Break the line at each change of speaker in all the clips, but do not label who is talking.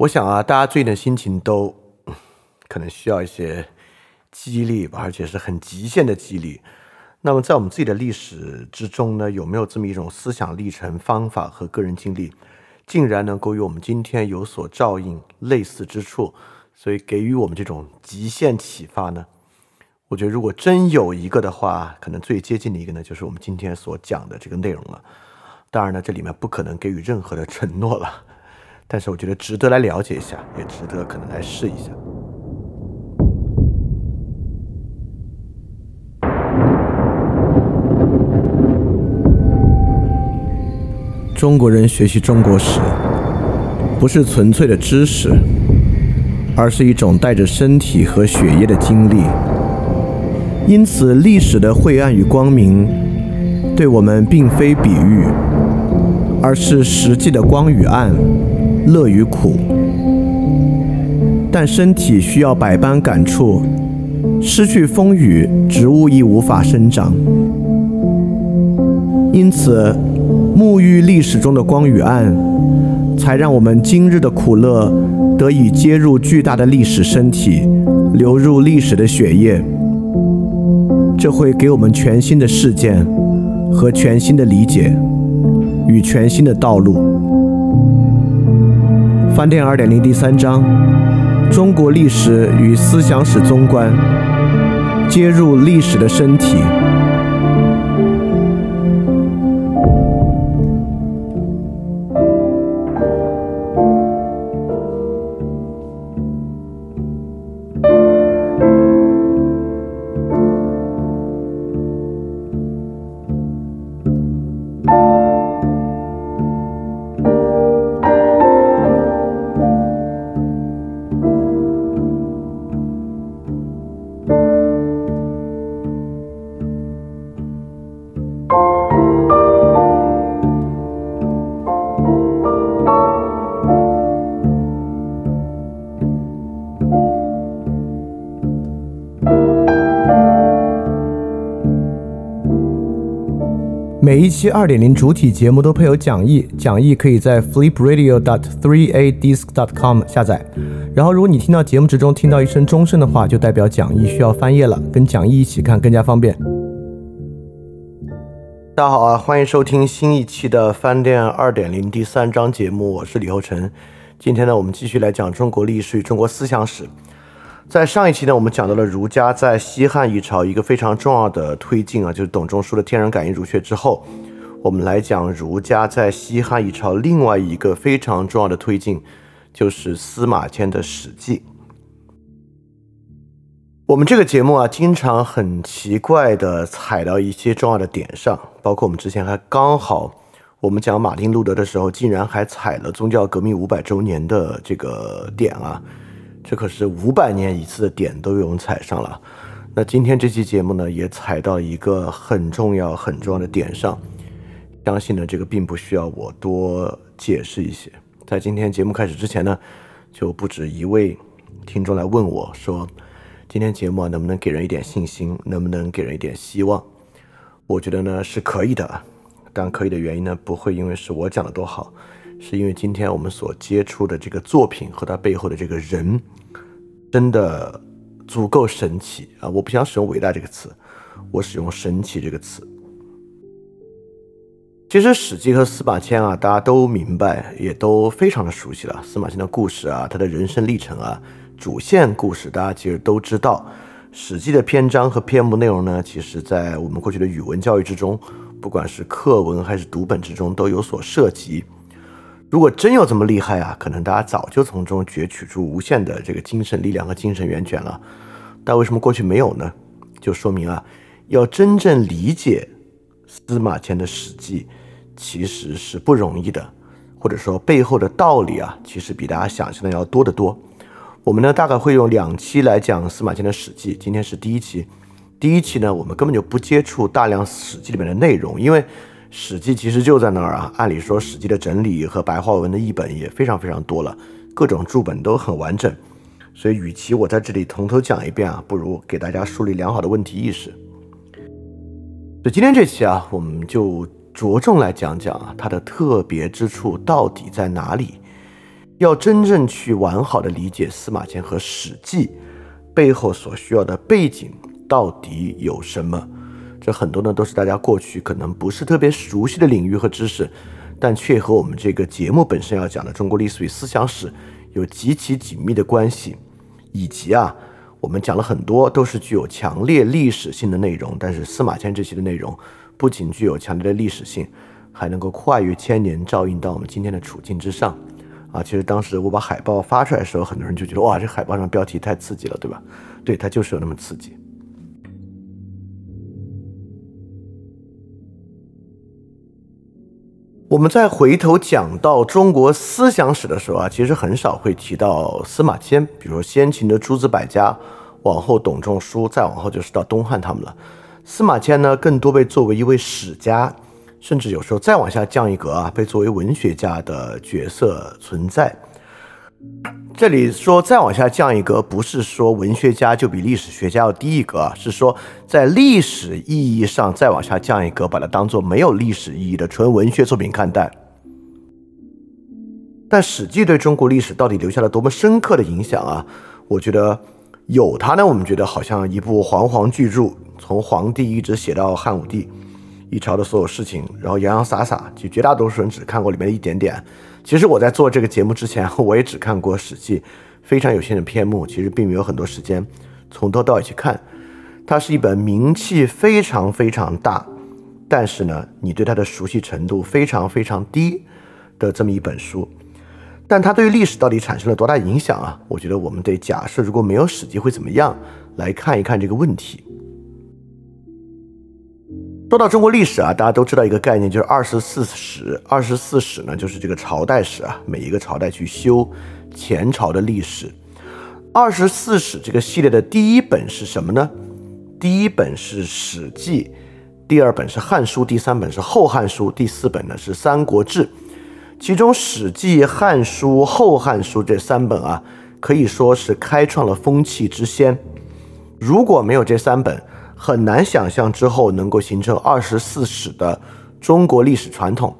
我想啊，大家最近的心情都可能需要一些激励吧，而且是很极限的激励。那么，在我们自己的历史之中呢，有没有这么一种思想历程、方法和个人经历，竟然能够与我们今天有所照应、类似之处，所以给予我们这种极限启发呢？我觉得，如果真有一个的话，可能最接近的一个呢，就是我们今天所讲的这个内容了。当然呢，这里面不可能给予任何的承诺了。但是我觉得值得来了解一下，也值得可能来试一下。中国人学习中国史，不是纯粹的知识，而是一种带着身体和血液的经历。因此，历史的晦暗与光明，对我们并非比喻，而是实际的光与暗。乐与苦，但身体需要百般感触，失去风雨，植物亦无法生长。因此，沐浴历史中的光与暗，才让我们今日的苦乐得以接入巨大的历史身体，流入历史的血液。这会给我们全新的事件和全新的理解与全新的道路。观点二点零第三章：中国历史与思想史综观，接入历史的身体。期二点零主体节目都配有讲义，讲义可以在 flipradio.dot3adisc.dot.com 下载。然后，如果你听到节目之中听到一声钟声的话，就代表讲义需要翻页了，跟讲义一起看更加方便。大家好啊，欢迎收听新一期的饭店二点零第三章节目，我是李厚成。今天呢，我们继续来讲中国历史与中国思想史。在上一期呢，我们讲到了儒家在西汉一朝一个非常重要的推进啊，就是董仲舒的天人感应儒学之后，我们来讲儒家在西汉一朝另外一个非常重要的推进，就是司马迁的《史记》。我们这个节目啊，经常很奇怪的踩到一些重要的点上，包括我们之前还刚好我们讲马丁路德的时候，竟然还踩了宗教革命五百周年的这个点啊。这可是五百年一次的点都被我们踩上了，那今天这期节目呢，也踩到一个很重要很重要的点上，相信呢这个并不需要我多解释一些。在今天节目开始之前呢，就不止一位听众来问我说，今天节目啊能不能给人一点信心，能不能给人一点希望？我觉得呢是可以的，但可以的原因呢，不会因为是我讲的多好。是因为今天我们所接触的这个作品和它背后的这个人，真的足够神奇啊！我不想使用“伟大”这个词，我使用“神奇”这个词。其实《史记》和司马迁啊，大家都明白，也都非常的熟悉了。司马迁的故事啊，他的人生历程啊，主线故事大家其实都知道。《史记》的篇章和篇目内容呢，其实在我们过去的语文教育之中，不管是课文还是读本之中，都有所涉及。如果真有这么厉害啊，可能大家早就从中攫取出无限的这个精神力量和精神源泉了。但为什么过去没有呢？就说明啊，要真正理解司马迁的《史记》，其实是不容易的，或者说背后的道理啊，其实比大家想象的要多得多。我们呢，大概会用两期来讲司马迁的《史记》，今天是第一期。第一期呢，我们根本就不接触大量《史记》里面的内容，因为。《史记》其实就在那儿啊，按理说，《史记》的整理和白话文的译本也非常非常多了，各种注本都很完整，所以与其我在这里从头讲一遍啊，不如给大家树立良好的问题意识。所以今天这期啊，我们就着重来讲讲啊，它的特别之处到底在哪里？要真正去完好的理解司马迁和《史记》背后所需要的背景到底有什么，这很多呢都是大家过去可能不是特别熟悉的领域和知识，但却和我们这个节目本身要讲的中国历史与思想史有极其紧密的关系，以及啊。我们讲了很多，都是具有强烈历史性的内容。但是司马迁这期的内容不仅具有强烈的历史性，还能够跨越千年，照应到我们今天的处境之上。啊，其实当时我把海报发出来的时候，很多人就觉得哇，这海报上标题太刺激了，对吧？对，它就是有那么刺激。我们在回头讲到中国思想史的时候啊，其实很少会提到司马迁。比如先秦的诸子百家，往后董仲舒，再往后就是到东汉他们了。司马迁呢，更多被作为一位史家，甚至有时候再往下降一格啊，被作为文学家的角色存在。这里说再往下降一格，不是说文学家就比历史学家要低一格啊，是说在历史意义上再往下降一格，把它当做没有历史意义的纯文学作品看待。但《史记》对中国历史到底留下了多么深刻的影响啊？我觉得有它呢，我们觉得好像一部煌煌巨著，从皇帝一直写到汉武帝，一朝的所有事情，然后洋洋洒洒，就绝大多数人只看过里面的一点点。其实我在做这个节目之前，我也只看过《史记》非常有限的篇目，其实并没有很多时间从头到尾去看。它是一本名气非常非常大，但是呢，你对它的熟悉程度非常非常低的这么一本书。但它对于历史到底产生了多大影响啊？我觉得我们得假设如果没有《史记》会怎么样来看一看这个问题。说到中国历史啊，大家都知道一个概念，就是二十四史。二十四史呢，就是这个朝代史啊，每一个朝代去修前朝的历史。二十四史这个系列的第一本是什么呢？第一本是《史记》，第二本是《汉书》，第三本是《后汉书》，第四本呢是《三国志》。其中，《史记》《汉书》《后汉书》这三本啊，可以说是开创了风气之先。如果没有这三本，很难想象之后能够形成二十四史的中国历史传统，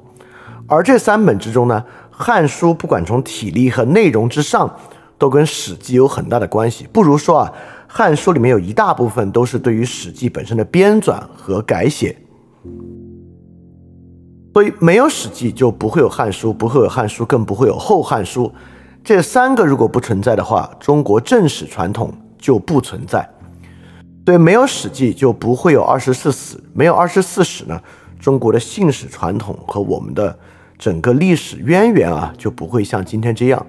而这三本之中呢，《汉书》不管从体力和内容之上，都跟《史记》有很大的关系。不如说啊，《汉书》里面有一大部分都是对于《史记》本身的编纂和改写，所以没有《史记》就不会有《汉书》，不会有《汉书》，更不会有《后汉书》。这三个如果不存在的话，中国正史传统就不存在。对，没有《史记》就不会有二十四史，没有二十四史呢，中国的信史传统和我们的整个历史渊源啊，就不会像今天这样。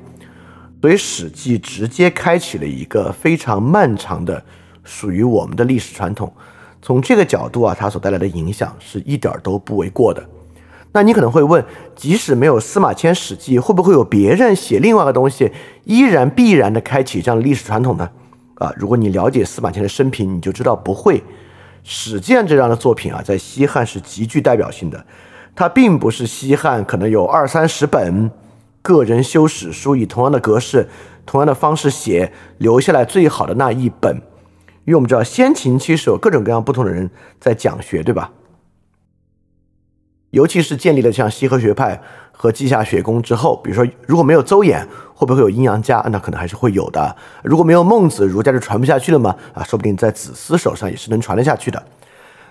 所以，《史记》直接开启了一个非常漫长的属于我们的历史传统。从这个角度啊，它所带来的影响是一点都不为过的。那你可能会问，即使没有司马迁《史记》，会不会有别人写另外一个东西，依然必然的开启这样的历史传统呢？啊，如果你了解司马迁的生平，你就知道不会。《史鉴》这样的作品啊，在西汉是极具代表性的。它并不是西汉可能有二三十本个人修史书，以同样的格式、同样的方式写，留下来最好的那一本。因为我们知道，先秦其实有各种各样不同的人在讲学，对吧？尤其是建立了像西河学派和稷下学宫之后，比如说，如果没有邹衍，会不会有阴阳家？那可能还是会有的。如果没有孟子，儒家就传不下去了吗？啊，说不定在子思手上也是能传得下去的。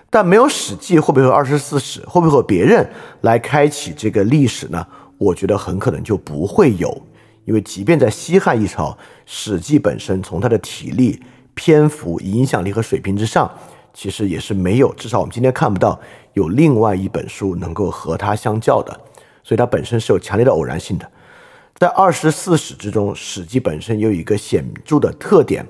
但没有史记，会不会有二十四史？会不会有别人来开启这个历史呢？我觉得很可能就不会有，因为即便在西汉一朝，史记本身从它的体力、篇幅、影响力和水平之上，其实也是没有，至少我们今天看不到。有另外一本书能够和它相较的，所以它本身是有强烈的偶然性的。在二十四史之中，《史记》本身有一个显著的特点，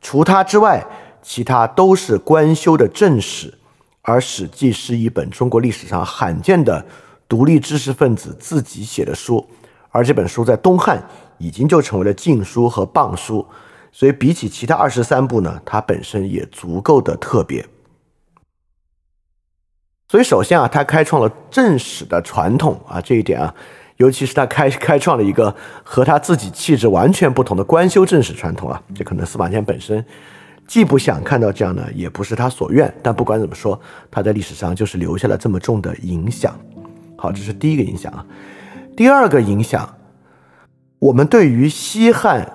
除它之外，其他都是官修的正史，而《史记》是一本中国历史上罕见的独立知识分子自己写的书，而这本书在东汉已经就成为了禁书和谤书，所以比起其他二十三部呢，它本身也足够的特别。所以，首先啊，他开创了正史的传统啊，这一点啊，尤其是他开开创了一个和他自己气质完全不同的官修正史传统啊，这可能司马迁本身既不想看到这样的，也不是他所愿。但不管怎么说，他在历史上就是留下了这么重的影响。好，这是第一个影响啊。第二个影响，我们对于西汉，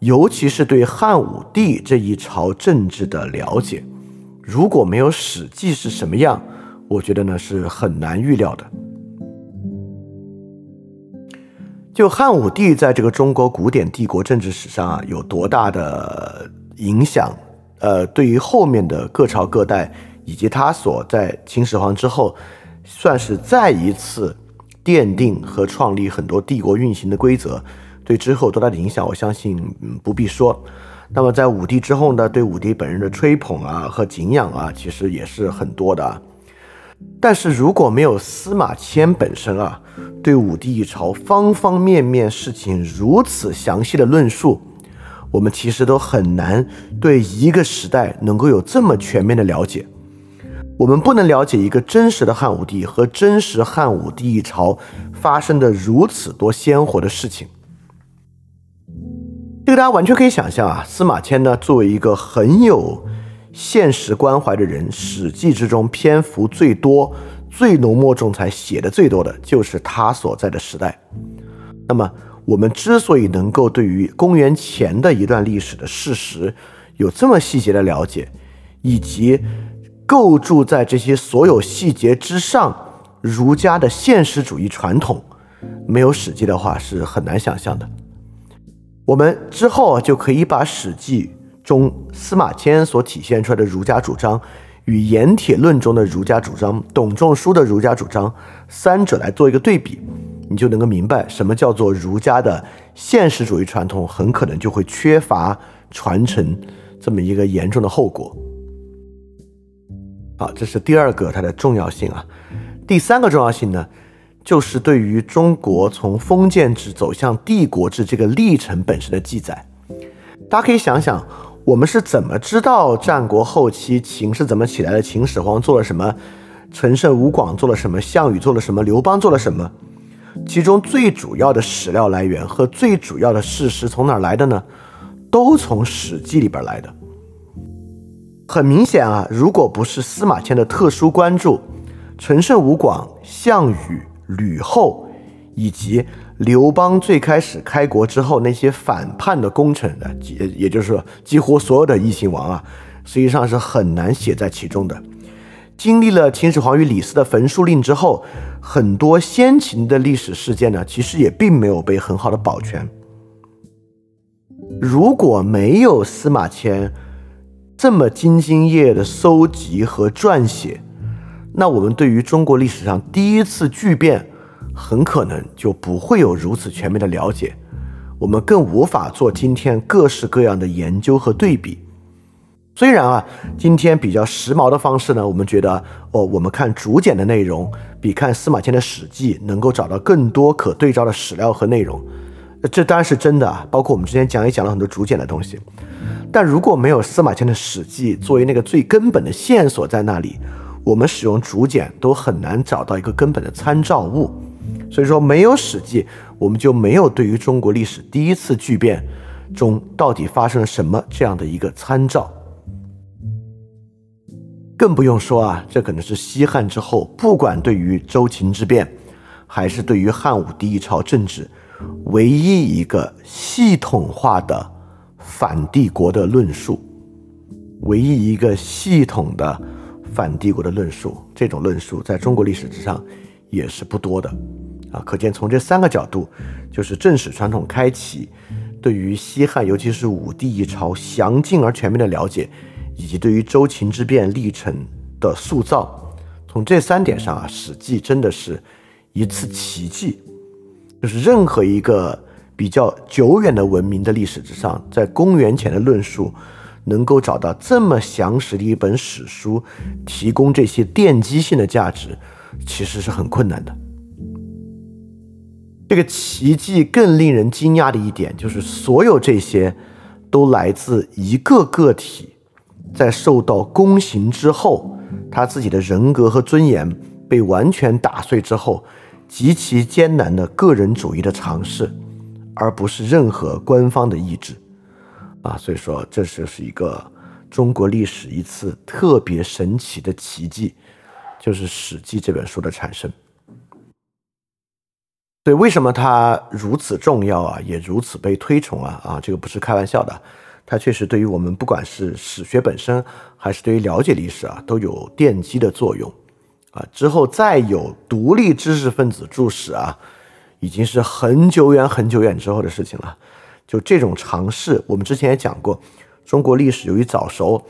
尤其是对汉武帝这一朝政治的了解，如果没有《史记》是什么样，我觉得呢是很难预料的。就汉武帝在这个中国古典帝国政治史上啊有多大的影响？呃，对于后面的各朝各代，以及他所在秦始皇之后，算是再一次奠定和创立很多帝国运行的规则，对之后多大的影响，我相信嗯不必说。那么在武帝之后呢，对武帝本人的吹捧啊和敬仰啊，其实也是很多的。但是如果没有司马迁本身啊，对武帝一朝方方面面事情如此详细的论述。我们其实都很难对一个时代能够有这么全面的了解。我们不能了解一个真实的汉武帝和真实汉武帝一朝发生的如此多鲜活的事情。这个大家完全可以想象啊，司马迁呢作为一个很有现实关怀的人，《史记》之中篇幅最多、最浓墨重彩写的最多的就是他所在的时代。那么。我们之所以能够对于公元前的一段历史的事实有这么细节的了解，以及构筑在这些所有细节之上儒家的现实主义传统，没有《史记》的话是很难想象的。我们之后就可以把《史记》中司马迁所体现出来的儒家主张与《盐铁论》中的儒家主张、董仲舒的儒家主张三者来做一个对比。你就能够明白什么叫做儒家的现实主义传统很可能就会缺乏传承这么一个严重的后果。好，这是第二个它的重要性啊。第三个重要性呢，就是对于中国从封建制走向帝国制这个历程本身的记载。大家可以想想，我们是怎么知道战国后期秦是怎么起来的？秦始皇做了什么？陈胜吴广做了什么？项羽做了什么？刘邦做了什么？其中最主要的史料来源和最主要的事实从哪儿来的呢？都从《史记》里边来的。很明显啊，如果不是司马迁的特殊关注，陈胜吴广、项羽、吕后，以及刘邦最开始开国之后那些反叛的功臣的，也也就是说，几乎所有的异姓王啊，实际上是很难写在其中的。经历了秦始皇与李斯的焚书令之后，很多先秦的历史事件呢，其实也并没有被很好的保全。如果没有司马迁这么兢兢业业的搜集和撰写，那我们对于中国历史上第一次巨变，很可能就不会有如此全面的了解，我们更无法做今天各式各样的研究和对比。虽然啊，今天比较时髦的方式呢，我们觉得哦，我们看竹简的内容比看司马迁的《史记》能够找到更多可对照的史料和内容，这当然是真的啊。包括我们之前讲也讲了很多竹简的东西，但如果没有司马迁的《史记》作为那个最根本的线索在那里，我们使用竹简都很难找到一个根本的参照物。所以说，没有《史记》，我们就没有对于中国历史第一次巨变中到底发生了什么这样的一个参照。更不用说啊，这可能是西汉之后，不管对于周秦之变，还是对于汉武帝一朝政治，唯一一个系统化的反帝国的论述，唯一一个系统的反帝国的论述，这种论述在中国历史之上也是不多的啊。可见从这三个角度，就是正史传统开启，对于西汉，尤其是武帝一朝详尽而全面的了解。以及对于周秦之变历程的塑造，从这三点上啊，《史记》真的是一次奇迹。就是任何一个比较久远的文明的历史之上，在公元前的论述，能够找到这么详实的一本史书，提供这些奠基性的价值，其实是很困难的。这个奇迹更令人惊讶的一点，就是所有这些都来自一个个体。在受到宫刑之后，他自己的人格和尊严被完全打碎之后，极其艰难的个人主义的尝试，而不是任何官方的意志，啊，所以说这就是一个中国历史一次特别神奇的奇迹，就是《史记》这本书的产生。对，为什么它如此重要啊，也如此被推崇啊？啊，这个不是开玩笑的，它确实对于我们不管是史学本身，还是对于了解历史啊，都有奠基的作用啊。之后再有独立知识分子注史啊，已经是很久远很久远之后的事情了。就这种尝试，我们之前也讲过，中国历史由于早熟，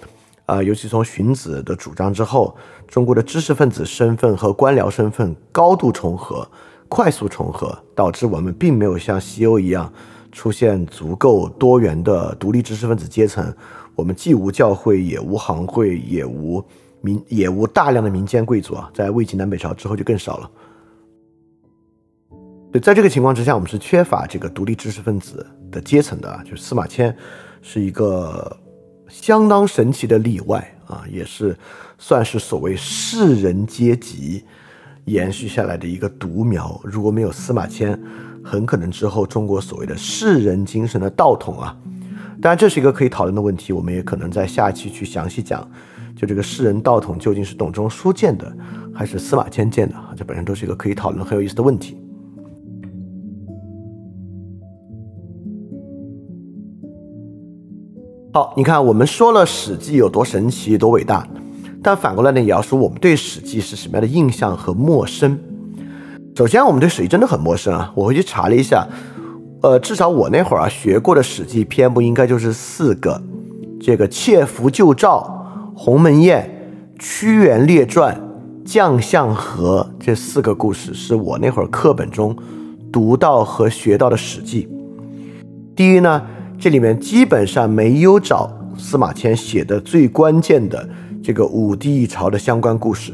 啊，尤其从荀子的主张之后，中国的知识分子身份和官僚身份高度重合。快速重合，导致我们并没有像西欧一样出现足够多元的独立知识分子阶层。我们既无教会，也无行会，也无民，也无大量的民间贵族啊。在魏晋南北朝之后就更少了。对，在这个情况之下，我们是缺乏这个独立知识分子的阶层的啊。就司马迁是一个相当神奇的例外啊，也是算是所谓士人阶级。延续下来的一个独苗，如果没有司马迁，很可能之后中国所谓的士人精神的道统啊，当然这是一个可以讨论的问题，我们也可能在下期去详细讲，就这个士人道统究竟是董仲舒建的，还是司马迁建的啊？这本身都是一个可以讨论很有意思的问题。好，你看我们说了《史记》有多神奇、多伟大。但反过来呢，也要说我们对《史记》是什么样的印象和陌生。首先，我们对《史记》真的很陌生啊！我回去查了一下，呃，至少我那会儿啊学过的《史记》篇目应该就是四个：这个《窃符救赵》《鸿门宴》《屈原列传》《将相和》这四个故事，是我那会儿课本中读到和学到的《史记》。第一呢，这里面基本上没有找司马迁写的最关键的。这个武帝一朝的相关故事，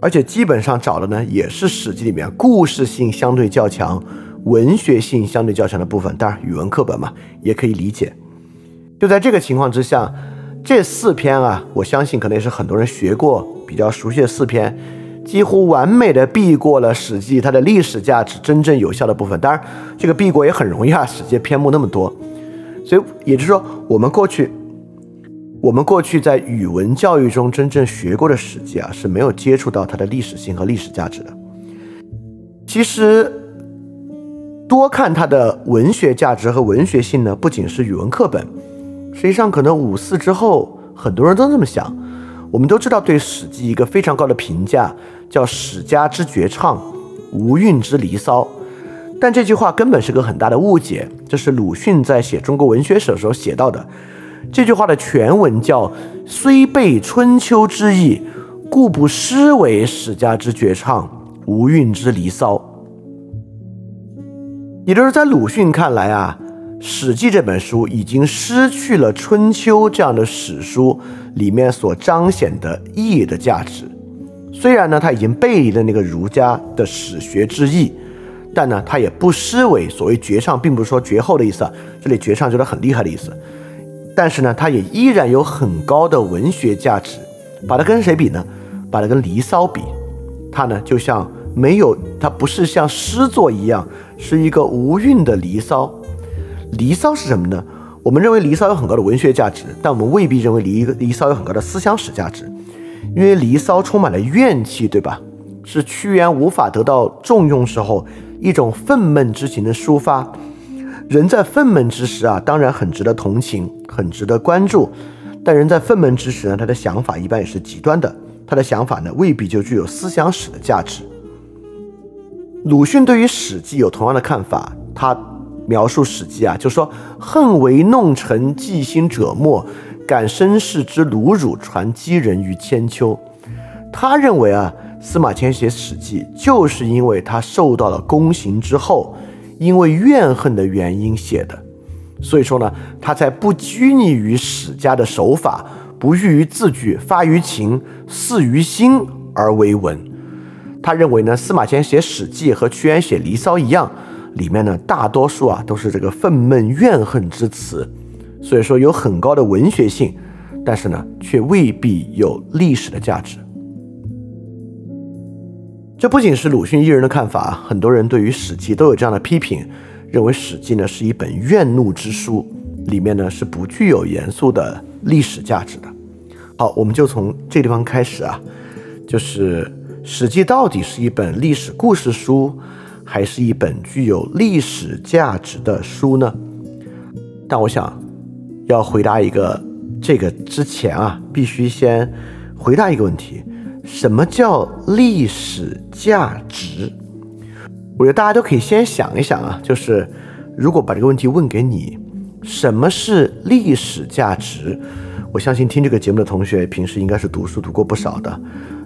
而且基本上找的呢，也是《史记》里面故事性相对较强、文学性相对较强的部分。当然，语文课本嘛，也可以理解。就在这个情况之下，这四篇啊，我相信可能也是很多人学过、比较熟悉的四篇，几乎完美的避过了《史记》它的历史价值真正有效的部分。当然，这个避过也很容易啊，《史记》篇目那么多，所以也就是说，我们过去。我们过去在语文教育中真正学过的《史记》啊，是没有接触到它的历史性和历史价值的。其实，多看它的文学价值和文学性呢，不仅是语文课本，实际上可能五四之后很多人都这么想。我们都知道，对《史记》一个非常高的评价叫“史家之绝唱，无韵之离骚”，但这句话根本是个很大的误解。这是鲁迅在写《中国文学史》的时候写到的。这句话的全文叫“虽备春秋之意，故不失为史家之绝唱，无韵之离骚。”也就是在鲁迅看来啊，《史记》这本书已经失去了春秋这样的史书里面所彰显的义的价值。虽然呢，他已经背离了那个儒家的史学之意，但呢，他也不失为所谓绝唱，并不是说绝后的意思啊。这里绝唱就是很厉害的意思。但是呢，它也依然有很高的文学价值。把它跟谁比呢？把它跟《离骚》比，它呢就像没有，它不是像诗作一样，是一个无韵的《离骚》。《离骚》是什么呢？我们认为《离骚》有很高的文学价值，但我们未必认为《离离骚》有很高的思想史价值，因为《离骚》充满了怨气，对吧？是屈原无法得到重用时候一种愤懑之情的抒发。人在愤懑之时啊，当然很值得同情，很值得关注。但人在愤懑之时呢，他的想法一般也是极端的，他的想法呢未必就具有思想史的价值。鲁迅对于《史记》有同样的看法，他描述《史记》啊，就说：“恨为弄臣计心者莫，感身世之鲁辱，传击人于千秋。”他认为啊，司马迁写《史记》，就是因为他受到了宫刑之后。因为怨恨的原因写的，所以说呢，他才不拘泥于史家的手法，不喻于字句，发于情，似于心而为文。他认为呢，司马迁写《史记》和屈原写《离骚》一样，里面呢大多数啊都是这个愤懑怨恨之词，所以说有很高的文学性，但是呢却未必有历史的价值。这不仅是鲁迅一人的看法，很多人对于《史记》都有这样的批评，认为《史记》呢是一本怨怒之书，里面呢是不具有严肃的历史价值的。好，我们就从这地方开始啊，就是《史记》到底是一本历史故事书，还是一本具有历史价值的书呢？但我想要回答一个这个之前啊，必须先回答一个问题：什么叫历史价值？我觉得大家都可以先想一想啊，就是如果把这个问题问给你，什么是历史价值？我相信听这个节目的同学平时应该是读书读过不少的，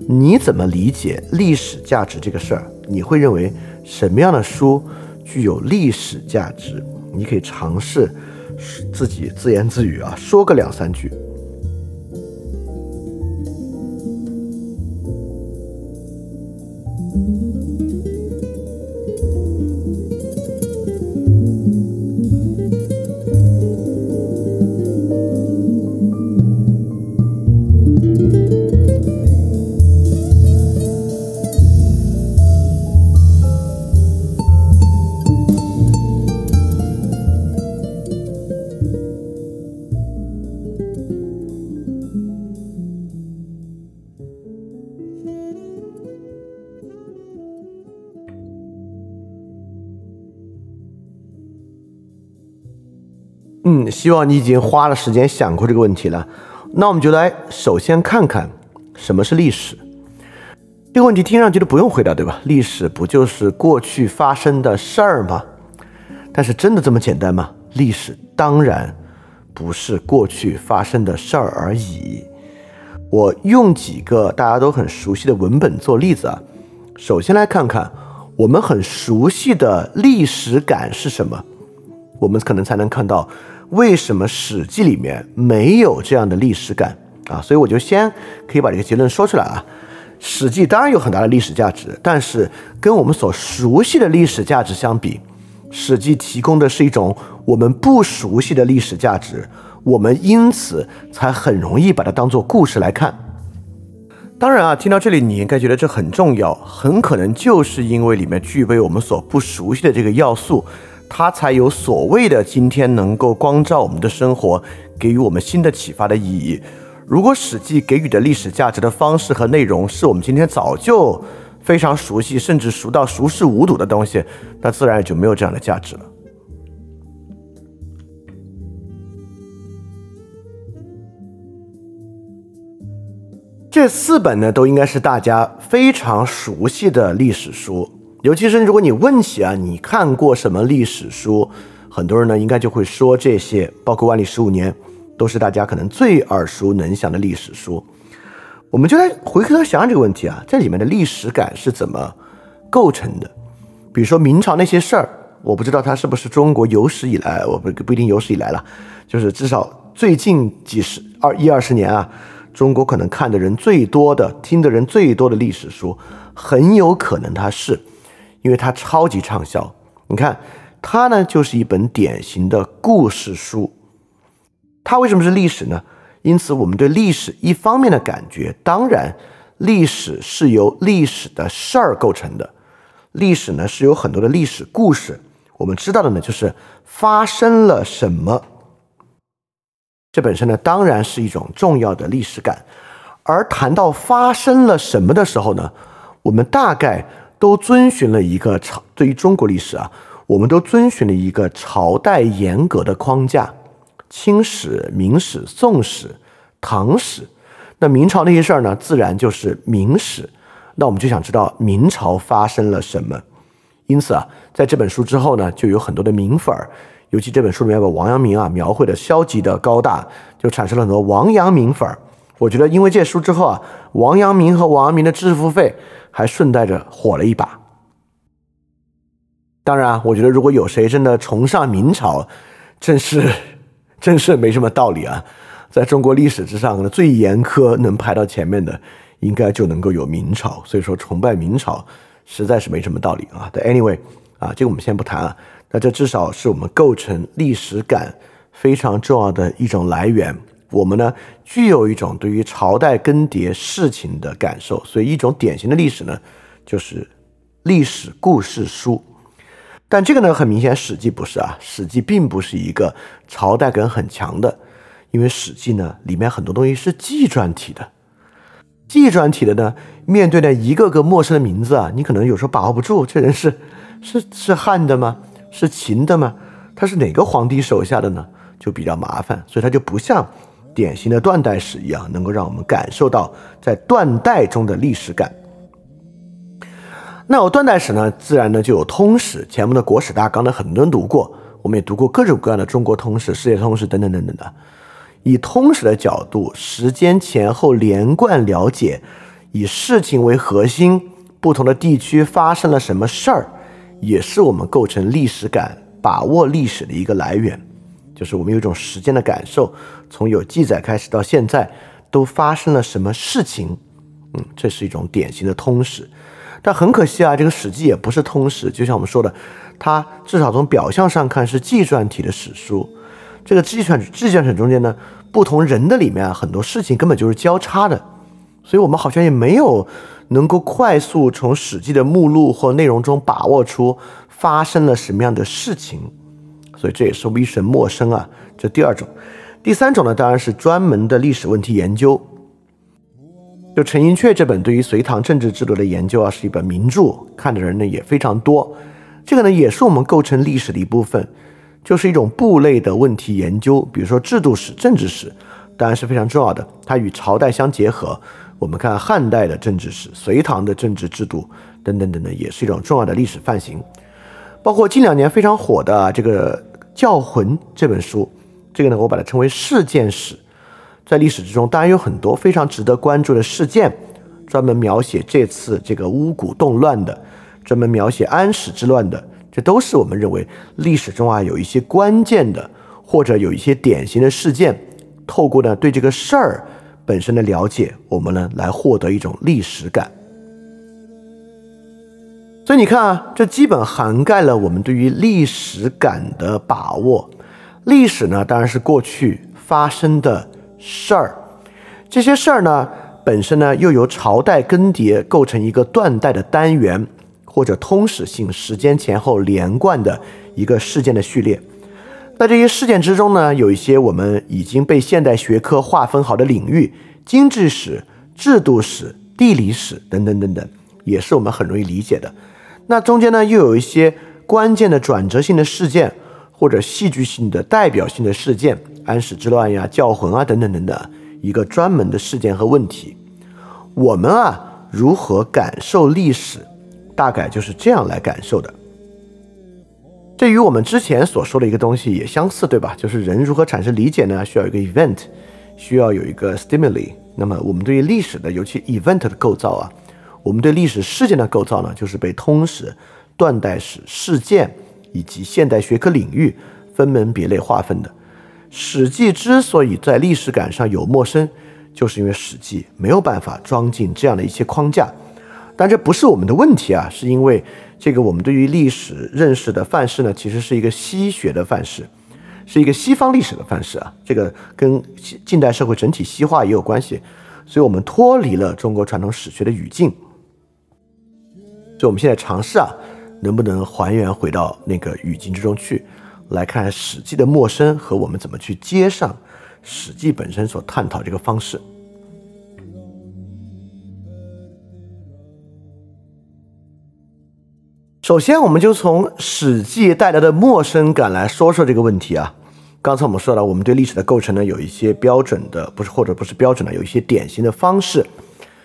你怎么理解历史价值这个事儿？你会认为什么样的书具有历史价值？你可以尝试自己自言自语啊，说个两三句。希望你已经花了时间想过这个问题了。那我们就来首先看看什么是历史。这个问题听上去都不用回答，对吧？历史不就是过去发生的事儿吗？但是真的这么简单吗？历史当然不是过去发生的事儿而已。我用几个大家都很熟悉的文本做例子啊。首先来看看我们很熟悉的历史感是什么，我们可能才能看到。为什么《史记》里面没有这样的历史感啊？所以我就先可以把这个结论说出来啊。《史记》当然有很大的历史价值，但是跟我们所熟悉的历史价值相比，《史记》提供的是一种我们不熟悉的历史价值，我们因此才很容易把它当做故事来看。当然啊，听到这里你应该觉得这很重要，很可能就是因为里面具备我们所不熟悉的这个要素。它才有所谓的今天能够光照我们的生活，给予我们新的启发的意义。如果《史记》给予的历史价值的方式和内容是我们今天早就非常熟悉，甚至熟到熟视无睹的东西，那自然也就没有这样的价值了。这四本呢，都应该是大家非常熟悉的历史书。尤其是如果你问起啊，你看过什么历史书？很多人呢应该就会说这些，包括《万历十五年》，都是大家可能最耳熟能详的历史书。我们就来回头想想这个问题啊，这里面的历史感是怎么构成的？比如说明朝那些事儿，我不知道它是不是中国有史以来，我不不一定有史以来了，就是至少最近几十二一二十年啊，中国可能看的人最多的、听的人最多的历史书，很有可能它是。因为它超级畅销，你看，它呢就是一本典型的故事书。它为什么是历史呢？因此，我们对历史一方面的感觉，当然，历史是由历史的事儿构成的。历史呢是有很多的历史故事，我们知道的呢就是发生了什么。这本身呢当然是一种重要的历史感。而谈到发生了什么的时候呢，我们大概。都遵循了一个朝，对于中国历史啊，我们都遵循了一个朝代严格的框架：清史、明史、宋史、唐史。那明朝那些事儿呢，自然就是明史。那我们就想知道明朝发生了什么。因此啊，在这本书之后呢，就有很多的明粉儿，尤其这本书里面把王阳明啊描绘的消极的高大，就产生了很多王阳明粉儿。我觉得，因为这书之后啊，王阳明和王阳明的知识付费。还顺带着火了一把。当然，我觉得如果有谁真的崇尚明朝，真是真是没什么道理啊。在中国历史之上呢，最严苛能排到前面的，应该就能够有明朝。所以说，崇拜明朝实在是没什么道理啊。但 anyway 啊，这个我们先不谈啊。那这至少是我们构成历史感非常重要的一种来源。我们呢，具有一种对于朝代更迭事情的感受，所以一种典型的历史呢，就是历史故事书。但这个呢，很明显，《史记》不是啊，《史记》并不是一个朝代感很强的，因为《史记》呢，里面很多东西是纪传体的。纪传体的呢，面对那一个个陌生的名字啊，你可能有时候把握不住，这人是是是汉的吗？是秦的吗？他是哪个皇帝手下的呢？就比较麻烦，所以它就不像典型的断代史一样，能够让我们感受到在断代中的历史感。那有断代史呢，自然呢就有通史。前面的国史大纲呢，很多人读过，我们也读过各种各样的中国通史、世界通史等等等等的。以通史的角度，时间前后连贯了解，以事情为核心，不同的地区发生了什么事儿，也是我们构成历史感、把握历史的一个来源。就是我们有一种时间的感受，从有记载开始到现在，都发生了什么事情？嗯，这是一种典型的通史。但很可惜啊，这个《史记》也不是通史，就像我们说的，它至少从表象上看是纪传体的史书。这个纪传纪传体中间呢？不同人的里面啊，很多事情根本就是交叉的，所以我们好像也没有能够快速从《史记》的目录或内容中把握出发生了什么样的事情，所以这也是微神陌生啊。这第二种，第三种呢，当然是专门的历史问题研究。就陈寅恪这本对于隋唐政治制度的研究啊，是一本名著，看的人呢也非常多。这个呢，也是我们构成历史的一部分。就是一种部类的问题研究，比如说制度史、政治史，当然是非常重要的。它与朝代相结合。我们看汉代的政治史、隋唐的政治制度等等等等，也是一种重要的历史范型。包括近两年非常火的这个《教魂》这本书，这个呢，我把它称为事件史。在历史之中，当然有很多非常值得关注的事件，专门描写这次这个巫蛊动乱的，专门描写安史之乱的。这都是我们认为历史中啊有一些关键的，或者有一些典型的事件，透过呢对这个事儿本身的了解，我们呢来获得一种历史感。所以你看啊，这基本涵盖了我们对于历史感的把握。历史呢当然是过去发生的事儿，这些事儿呢本身呢又由朝代更迭构成一个断代的单元。或者通史性时间前后连贯的一个事件的序列，在这些事件之中呢，有一些我们已经被现代学科划分好的领域，经济史、制度史、地理史等等等等，也是我们很容易理解的。那中间呢，又有一些关键的转折性的事件，或者戏剧性的代表性的事件，安史之乱呀、教魂啊等等等等，一个专门的事件和问题。我们啊，如何感受历史？大概就是这样来感受的。这与我们之前所说的一个东西也相似，对吧？就是人如何产生理解呢？需要一个 event，需要有一个 stimuli。那么我们对于历史的，尤其 event 的构造啊，我们对历史事件的构造呢，就是被通史、断代史、事件以及现代学科领域分门别类划分的。《史记》之所以在历史感上有陌生，就是因为《史记》没有办法装进这样的一些框架。但这不是我们的问题啊，是因为这个我们对于历史认识的范式呢，其实是一个西学的范式，是一个西方历史的范式啊。这个跟近代社会整体西化也有关系，所以我们脱离了中国传统史学的语境。所以我们现在尝试啊，能不能还原回到那个语境之中去，来看《史记》的陌生和我们怎么去接上《史记》本身所探讨这个方式。首先，我们就从《史记》带来的陌生感来说说这个问题啊。刚才我们说了，我们对历史的构成呢，有一些标准的，不是或者不是标准的，有一些典型的方式。《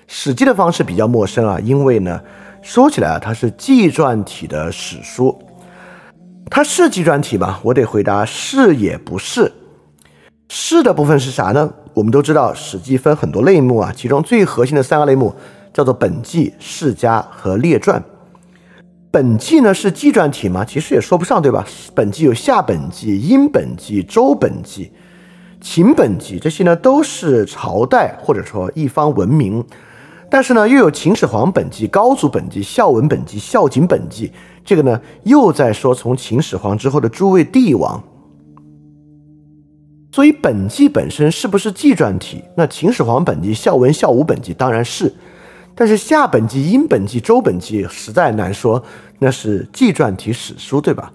史记》的方式比较陌生啊，因为呢，说起来啊，它是纪传体的史书。它是纪传体吗？我得回答是也不是。是的部分是啥呢？我们都知道，《史记》分很多类目啊，其中最核心的三个类目叫做本纪、世家和列传。本纪呢是纪传体吗？其实也说不上，对吧？本纪有夏本纪、殷本纪、周本纪、秦本纪，这些呢都是朝代或者说一方文明。但是呢，又有秦始皇本纪、高祖本纪、孝文本纪、孝景本纪，这个呢又在说从秦始皇之后的诸位帝王。所以本纪本身是不是纪传体？那秦始皇本纪、孝文、孝武本纪当然是。但是夏本纪、殷本纪、周本纪实在难说，那是纪传体史书，对吧？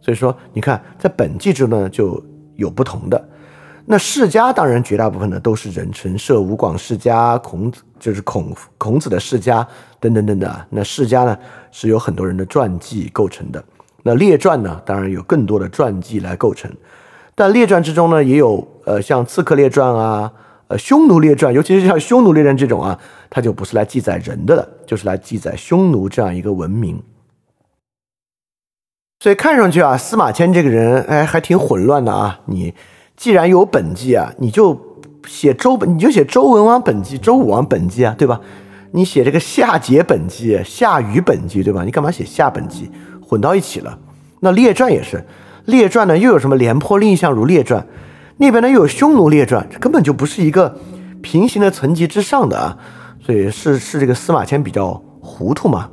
所以说，你看在本纪中呢就有不同的。那世家当然绝大部分呢都是人陈，涉吴广世家、孔子就是孔孔子的世家等等等等。那世家呢是有很多人的传记构成的。那列传呢，当然有更多的传记来构成。但列传之中呢，也有呃像刺客列传啊，呃匈奴列传，尤其是像匈奴列传这种啊，它就不是来记载人的了，就是来记载匈奴这样一个文明。所以看上去啊，司马迁这个人哎还挺混乱的啊。你既然有本纪啊，你就写周本，你就写周文王本纪、周武王本纪啊，对吧？你写这个夏桀本纪、夏禹本纪，对吧？你干嘛写夏本纪？混到一起了。那列传也是，列传呢又有什么廉颇蔺相如列传，那边呢又有匈奴列传，这根本就不是一个平行的层级之上的啊。所以是是这个司马迁比较糊涂嘛。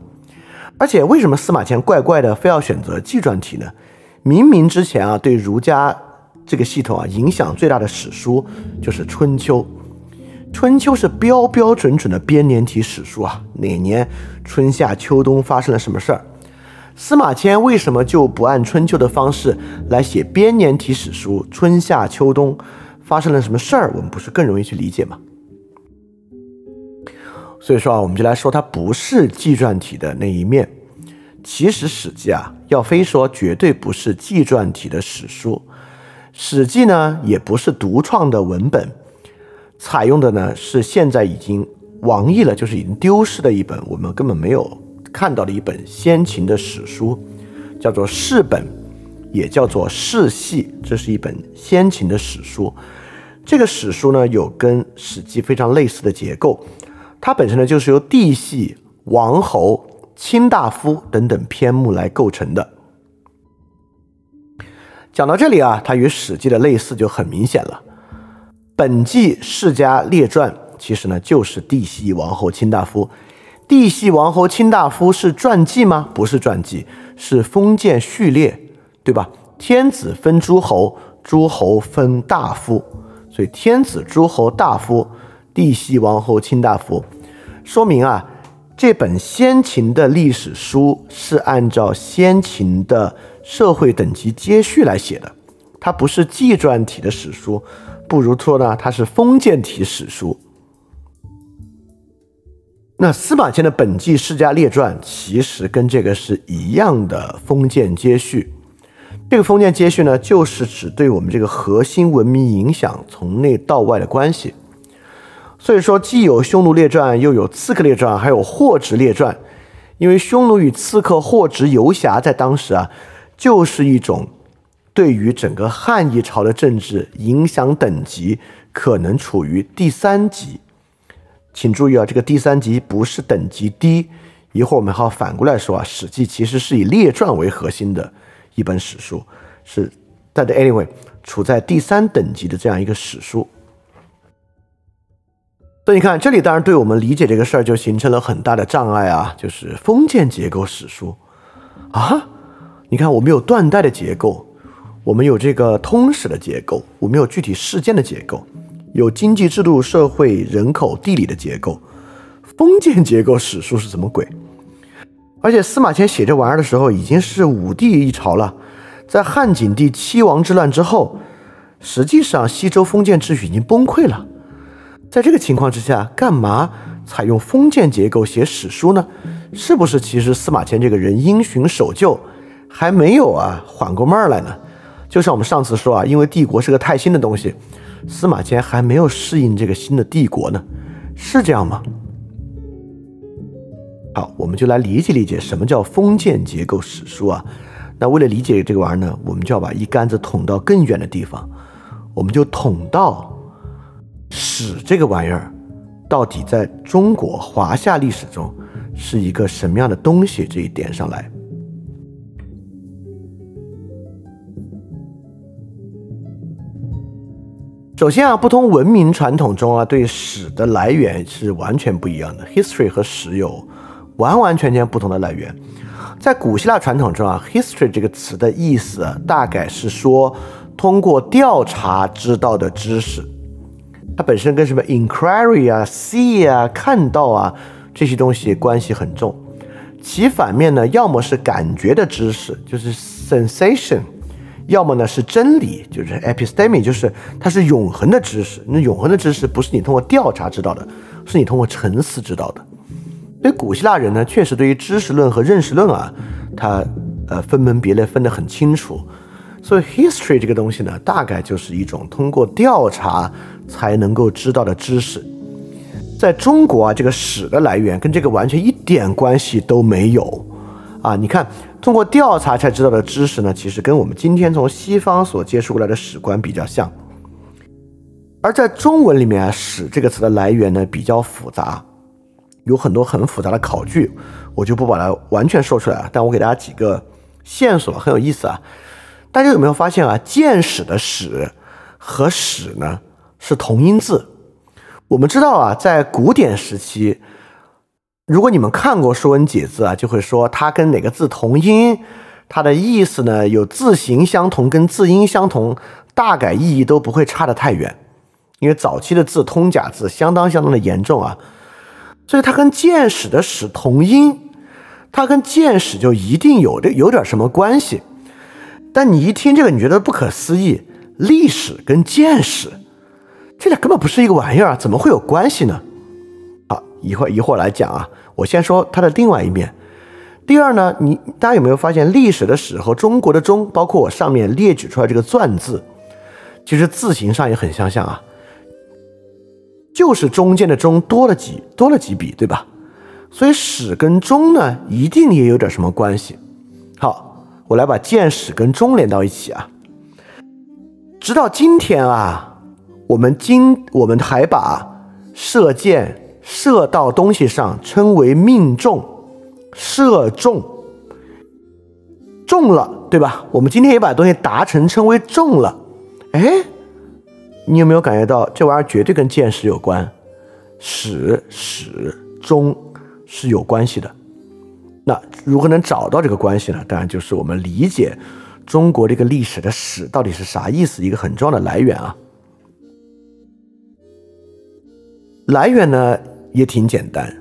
而且为什么司马迁怪怪的非要选择纪传体呢？明明之前啊，对儒家这个系统啊影响最大的史书就是《春秋》，《春秋》是标标准准的编年体史书啊，哪年春夏秋冬发生了什么事儿？司马迁为什么就不按《春秋》的方式来写编年体史书？春夏秋冬发生了什么事儿？我们不是更容易去理解吗？所以说啊，我们就来说它不是纪传体的那一面。其实《史记》啊，要非说绝对不是纪传体的史书，《史记》呢也不是独创的文本，采用的呢是现在已经亡佚了，就是已经丢失的一本，我们根本没有看到的一本先秦的史书，叫做《世本》，也叫做《世系》，这是一本先秦的史书。这个史书呢，有跟《史记》非常类似的结构。它本身呢，就是由帝系、王侯、卿大夫等等篇目来构成的。讲到这里啊，它与《史记》的类似就很明显了。本纪世家列传，其实呢就是帝系、王侯、卿大夫。帝系、王侯、卿大夫是传记吗？不是传记，是封建序列，对吧？天子分诸侯，诸侯分大夫，所以天子、诸侯、大夫。帝系王侯卿大夫，说明啊，这本先秦的历史书是按照先秦的社会等级接续来写的，它不是纪传体的史书，不如说呢，它是封建体史书。那司马迁的本纪世家列传其实跟这个是一样的封建接续，这个封建接续呢，就是指对我们这个核心文明影响从内到外的关系。所以说，既有匈奴列传，又有刺客列传，还有霍职列传。因为匈奴与刺客、霍职、游侠在当时啊，就是一种对于整个汉一朝的政治影响等级可能处于第三级。请注意啊，这个第三级不是等级低。一会儿我们还要反过来说啊，《史记》其实是以列传为核心的一本史书，是但 anyway 处在第三等级的这样一个史书。所以你看，这里当然对我们理解这个事儿就形成了很大的障碍啊，就是封建结构史书啊。你看，我们有断代的结构，我们有这个通史的结构，我们有具体事件的结构，有经济制度、社会、人口、地理的结构。封建结构史书是什么鬼？而且司马迁写这玩意儿的时候，已经是武帝一朝了，在汉景帝七王之乱之后，实际上西周封建秩序已经崩溃了。在这个情况之下，干嘛采用封建结构写史书呢？是不是其实司马迁这个人因循守旧，还没有啊缓过味儿来呢？就像我们上次说啊，因为帝国是个太新的东西，司马迁还没有适应这个新的帝国呢，是这样吗？好，我们就来理解理解什么叫封建结构史书啊。那为了理解这个玩意儿呢，我们就要把一竿子捅到更远的地方，我们就捅到。史这个玩意儿，到底在中国华夏历史中是一个什么样的东西？这一点上来，首先啊，不同文明传统中啊，对史的来源是完全不一样的。History 和史有完完全全不同的来源。在古希腊传统中啊，history 这个词的意思大概是说通过调查知道的知识。它本身跟什么 inquiry 啊、see 啊、看到啊这些东西关系很重。其反面呢，要么是感觉的知识，就是 sensation；要么呢是真理，就是 episteme，就是它是永恒的知识。那永恒的知识不是你通过调查知道的，是你通过沉思知道的。所以古希腊人呢，确实对于知识论和认识论啊，他呃分门别类分得很清楚。所以 history 这个东西呢，大概就是一种通过调查才能够知道的知识。在中国啊，这个史的来源跟这个完全一点关系都没有。啊，你看，通过调查才知道的知识呢，其实跟我们今天从西方所接触过来的史观比较像。而在中文里面啊，“史”这个词的来源呢比较复杂，有很多很复杂的考据，我就不把它完全说出来了。但我给大家几个线索，很有意思啊。大家有没有发现啊，“见史”的“史”和“史”呢是同音字？我们知道啊，在古典时期。如果你们看过《说文解字》啊，就会说它跟哪个字同音，它的意思呢有字形相同跟字音相同，大概意义都不会差得太远。因为早期的字通假字相当相当的严重啊，所以它跟见史的史同音，它跟见史就一定有的有点什么关系。但你一听这个，你觉得不可思议，历史跟见史，这俩根本不是一个玩意儿啊，怎么会有关系呢？好，一会儿一会儿来讲啊。我先说它的另外一面。第二呢，你大家有没有发现历史的史和中国的中，包括我上面列举出来这个篆字，其实字形上也很相像啊，就是中间的中多了几多了几笔，对吧？所以史跟中呢，一定也有点什么关系。好，我来把见史跟中连到一起啊。直到今天啊，我们今我们还把射箭。射到东西上称为命中，射中，中了，对吧？我们今天也把东西达成称为中了。哎，你有没有感觉到这玩意儿绝对跟见识有关？始、始、终是有关系的。那如何能找到这个关系呢？当然就是我们理解中国这个历史的史到底是啥意思，一个很重要的来源啊。来源呢？也挺简单，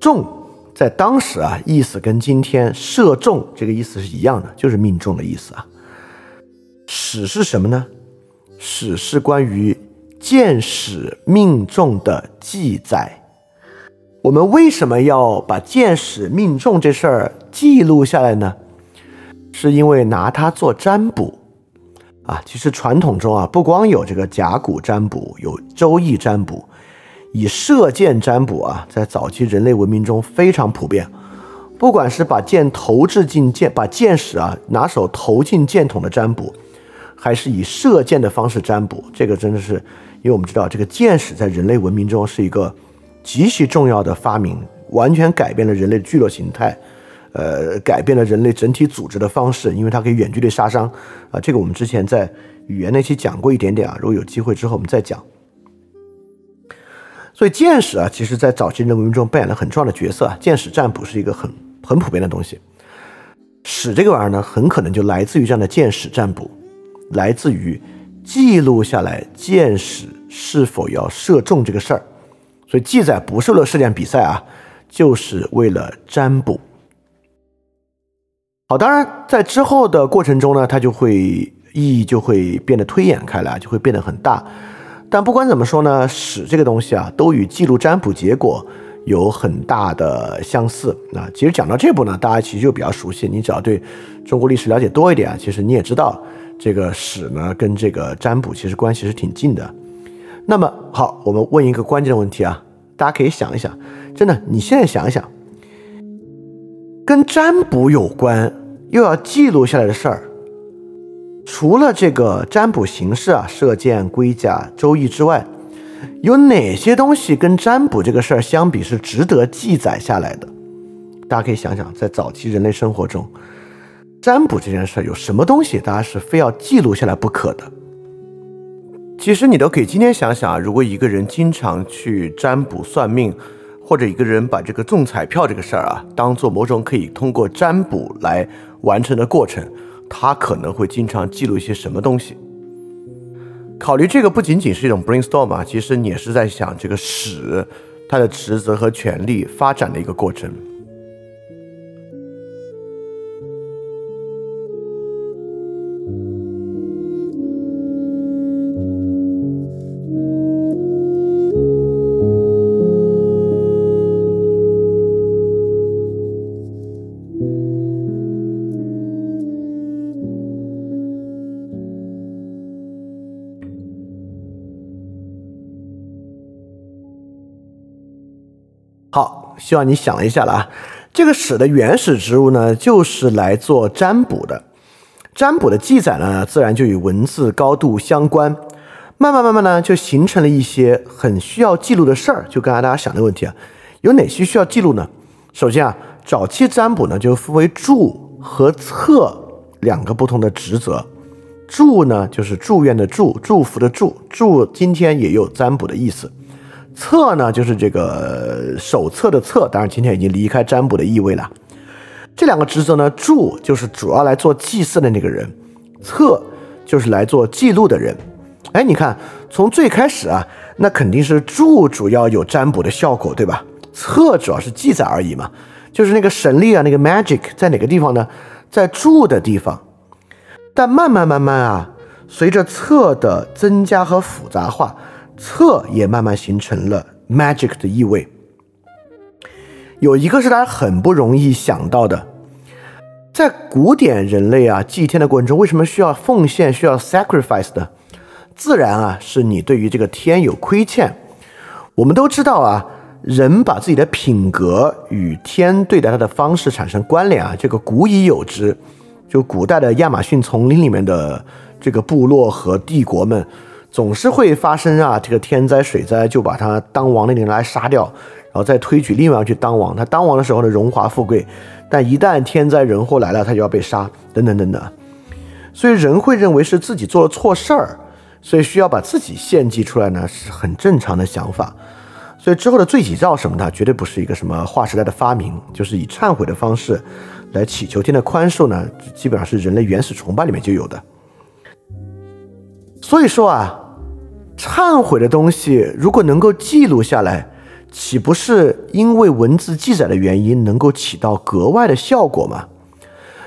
中在当时啊，意思跟今天射中这个意思是一样的，就是命中的意思啊。史是什么呢？史是关于箭矢命中的记载。我们为什么要把箭矢命中这事儿记录下来呢？是因为拿它做占卜啊。其实传统中啊，不光有这个甲骨占卜，有周易占卜。以射箭占卜啊，在早期人类文明中非常普遍。不管是把箭投掷进箭，把箭矢啊拿手投进箭筒的占卜，还是以射箭的方式占卜，这个真的是，因为我们知道这个箭矢在人类文明中是一个极其重要的发明，完全改变了人类的聚落形态，呃，改变了人类整体组织的方式，因为它可以远距离杀伤啊。这个我们之前在语言那期讲过一点点啊，如果有机会之后我们再讲。所以见识啊，其实在早期人文明中扮演了很重要的角色啊。见识占卜是一个很很普遍的东西。史这个玩意儿呢，很可能就来自于这样的见识占卜，来自于记录下来见识是否要射中这个事儿。所以记载不是为了射箭比赛啊，就是为了占卜。好，当然在之后的过程中呢，它就会意义就会变得推演开来，就会变得很大。但不管怎么说呢，史这个东西啊，都与记录占卜结果有很大的相似。那其实讲到这步呢，大家其实就比较熟悉。你只要对中国历史了解多一点啊，其实你也知道这个史呢跟这个占卜其实关系是挺近的。那么好，我们问一个关键的问题啊，大家可以想一想，真的，你现在想一想，跟占卜有关又要记录下来的事儿。除了这个占卜形式啊，射箭、龟甲、周易之外，有哪些东西跟占卜这个事儿相比是值得记载下来的？大家可以想想，在早期人类生活中，占卜这件事儿有什么东西大家是非要记录下来不可的？其实你都可以今天想想啊，如果一个人经常去占卜算命，或者一个人把这个中彩票这个事儿啊，当做某种可以通过占卜来完成的过程。他可能会经常记录一些什么东西？考虑这个不仅仅是一种 brainstorm 啊，其实你也是在想这个史它的职责和权利发展的一个过程。希望你想了一下了啊。这个史的原始植物呢，就是来做占卜的。占卜的记载呢，自然就与文字高度相关。慢慢慢慢呢，就形成了一些很需要记录的事儿。就刚才大家想的问题啊，有哪些需要记录呢？首先啊，早期占卜呢，就分为祝和测两个不同的职责。祝呢，就是祝愿的祝，祝福的祝，祝今天也有占卜的意思。测呢，就是这个手册的册，当然今天已经离开占卜的意味了。这两个职责呢，祝就是主要来做祭祀的那个人，测就是来做记录的人。哎，你看，从最开始啊，那肯定是祝主要有占卜的效果，对吧？测主要是记载而已嘛，就是那个神力啊，那个 magic 在哪个地方呢？在祝的地方。但慢慢慢慢啊，随着测的增加和复杂化，策也慢慢形成了 magic 的意味。有一个是大家很不容易想到的，在古典人类啊祭天的过程中，为什么需要奉献、需要 sacrifice 的？自然啊，是你对于这个天有亏欠。我们都知道啊，人把自己的品格与天对待他的方式产生关联啊，这个古已有之。就古代的亚马逊丛林里面的这个部落和帝国们，总是会发生啊，这个天灾水灾就把他当王的人来杀掉，然后再推举另外去当王。他当王的时候呢，荣华富贵，但一旦天灾人祸来了，他就要被杀，等等等等。所以人会认为是自己做了错事儿，所以需要把自己献祭出来呢，是很正常的想法。所以之后的罪己诏什么的，绝对不是一个什么划时代的发明，就是以忏悔的方式。来祈求天的宽恕呢，基本上是人类原始崇拜里面就有的。所以说啊，忏悔的东西如果能够记录下来，岂不是因为文字记载的原因，能够起到格外的效果吗？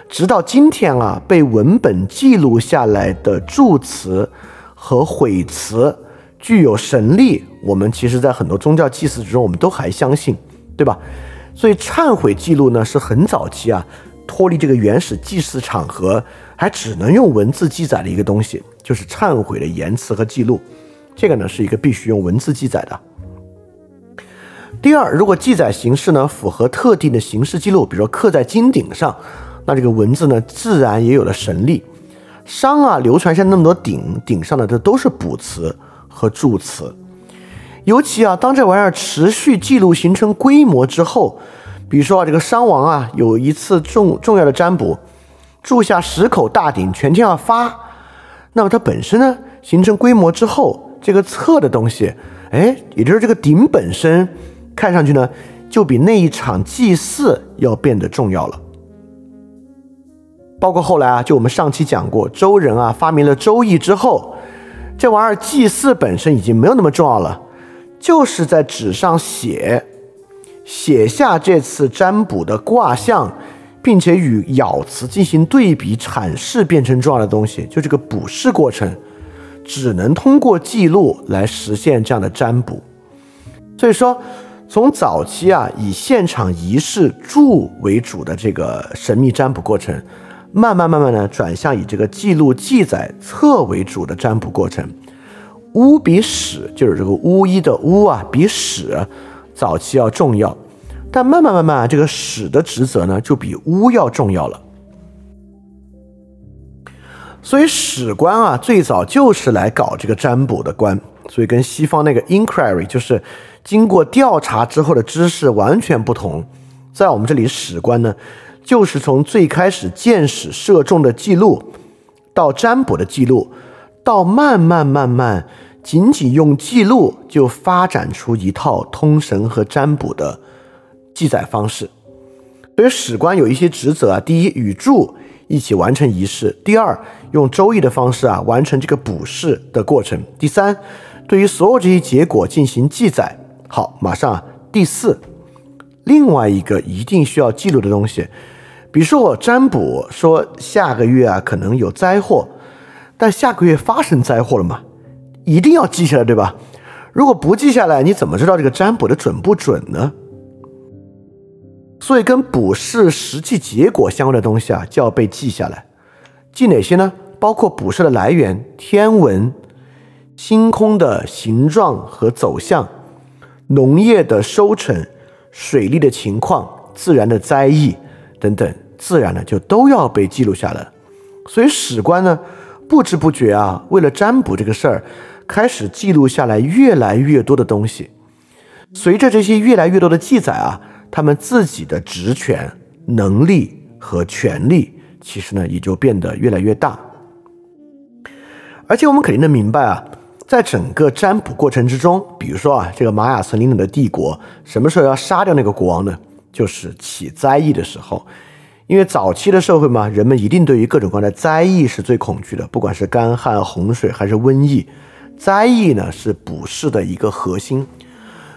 直到今天啊，被文本记录下来的祝词和悔词具有神力，我们其实在很多宗教祭祀之中，我们都还相信，对吧？所以忏悔记录呢是很早期啊，脱离这个原始祭祀场合，还只能用文字记载的一个东西，就是忏悔的言辞和记录。这个呢是一个必须用文字记载的。第二，如果记载形式呢符合特定的形式记录，比如说刻在金鼎上，那这个文字呢自然也有了神力。商啊流传下那么多鼎，鼎上的这都是卜辞和祝词。尤其啊，当这玩意儿持续记录形成规模之后，比如说啊，这个商王啊，有一次重重要的占卜，铸下十口大鼎，全天要发。那么它本身呢，形成规模之后，这个测的东西，哎，也就是这个鼎本身，看上去呢，就比那一场祭祀要变得重要了。包括后来啊，就我们上期讲过，周人啊发明了周易之后，这玩意儿祭祀本身已经没有那么重要了。就是在纸上写，写下这次占卜的卦象，并且与咬词进行对比阐释，变成重要的东西。就这个卜筮过程，只能通过记录来实现这样的占卜。所以说，从早期啊以现场仪式祝为主的这个神秘占卜过程，慢慢慢慢的转向以这个记录记载册为主的占卜过程。巫比史就是这个巫医的巫啊，比史早期要重要，但慢慢慢慢，这个史的职责呢就比巫要重要了。所以史官啊，最早就是来搞这个占卜的官，所以跟西方那个 inquiry 就是经过调查之后的知识完全不同。在我们这里，史官呢，就是从最开始见史射中的记录，到占卜的记录。到慢慢慢慢，仅仅用记录就发展出一套通神和占卜的记载方式。所以史官有一些职责啊：第一，与祝一起完成仪式；第二，用周易的方式啊完成这个卜筮的过程；第三，对于所有这些结果进行记载。好，马上第四，另外一个一定需要记录的东西，比如说我占卜说下个月啊可能有灾祸。但下个月发生灾祸了吗？一定要记下来，对吧？如果不记下来，你怎么知道这个占卜的准不准呢？所以，跟卜筮实际结果相关的东西啊，就要被记下来。记哪些呢？包括卜筮的来源、天文、星空的形状和走向、农业的收成、水利的情况、自然的灾异等等，自然呢就都要被记录下来。所以史官呢，不知不觉啊，为了占卜这个事儿，开始记录下来越来越多的东西。随着这些越来越多的记载啊，他们自己的职权、能力和权力，其实呢也就变得越来越大。而且我们肯定能明白啊。在整个占卜过程之中，比如说啊，这个玛雅森林里的帝国什么时候要杀掉那个国王呢？就是起灾异的时候。因为早期的社会嘛，人们一定对于各种各样的灾异是最恐惧的，不管是干旱、洪水还是瘟疫，灾异呢是卜筮的一个核心。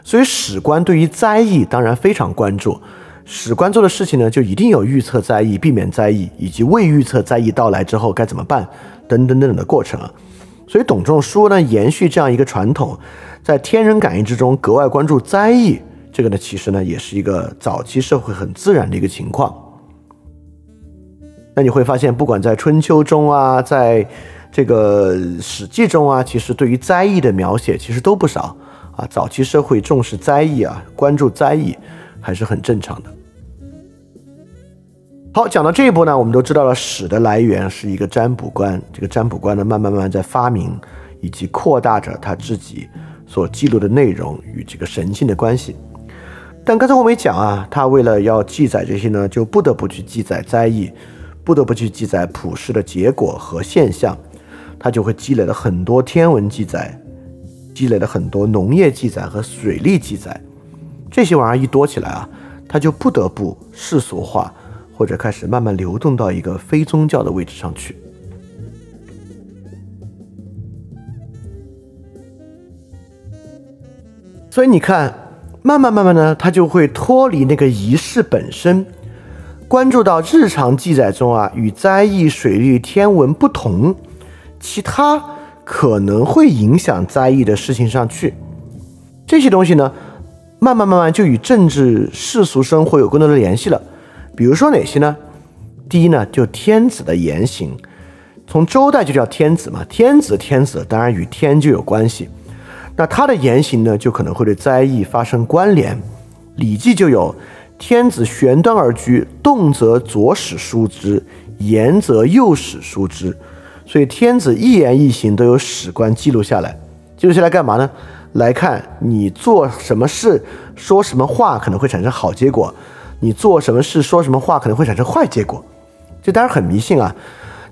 所以史官对于灾异当然非常关注。史官做的事情呢，就一定有预测灾异、避免灾异，以及未预测灾异到来之后该怎么办等等等等的过程啊。所以董仲舒呢，延续这样一个传统，在天人感应之中格外关注灾异。这个呢，其实呢，也是一个早期社会很自然的一个情况。那你会发现，不管在春秋中啊，在这个史记中啊，其实对于灾异的描写其实都不少啊。早期社会重视灾异啊，关注灾异还是很正常的。好，讲到这一步呢，我们都知道了史的来源是一个占卜官。这个占卜官呢，慢慢慢慢在发明以及扩大着他自己所记录的内容与这个神性的关系。但刚才我们也讲啊，他为了要记载这些呢，就不得不去记载灾异，不得不去记载普世的结果和现象，他就会积累了很多天文记载，积累了很多农业记载和水利记载。这些玩意儿一多起来啊，他就不得不世俗化。或者开始慢慢流动到一个非宗教的位置上去，所以你看，慢慢慢慢呢，他就会脱离那个仪式本身，关注到日常记载中啊，与灾异、水利、天文不同，其他可能会影响灾异的事情上去。这些东西呢，慢慢慢慢就与政治世俗生活有更多的联系了。比如说哪些呢？第一呢，就天子的言行，从周代就叫天子嘛，天子天子，当然与天就有关系。那他的言行呢，就可能会对灾异发生关联。《礼记》就有“天子玄端而居，动则左使书之，言则右使书之”。所以天子一言一行都有史官记录下来。记录下来干嘛呢？来看你做什么事、说什么话可能会产生好结果。你做什么事、说什么话可能会产生坏结果，这当然很迷信啊。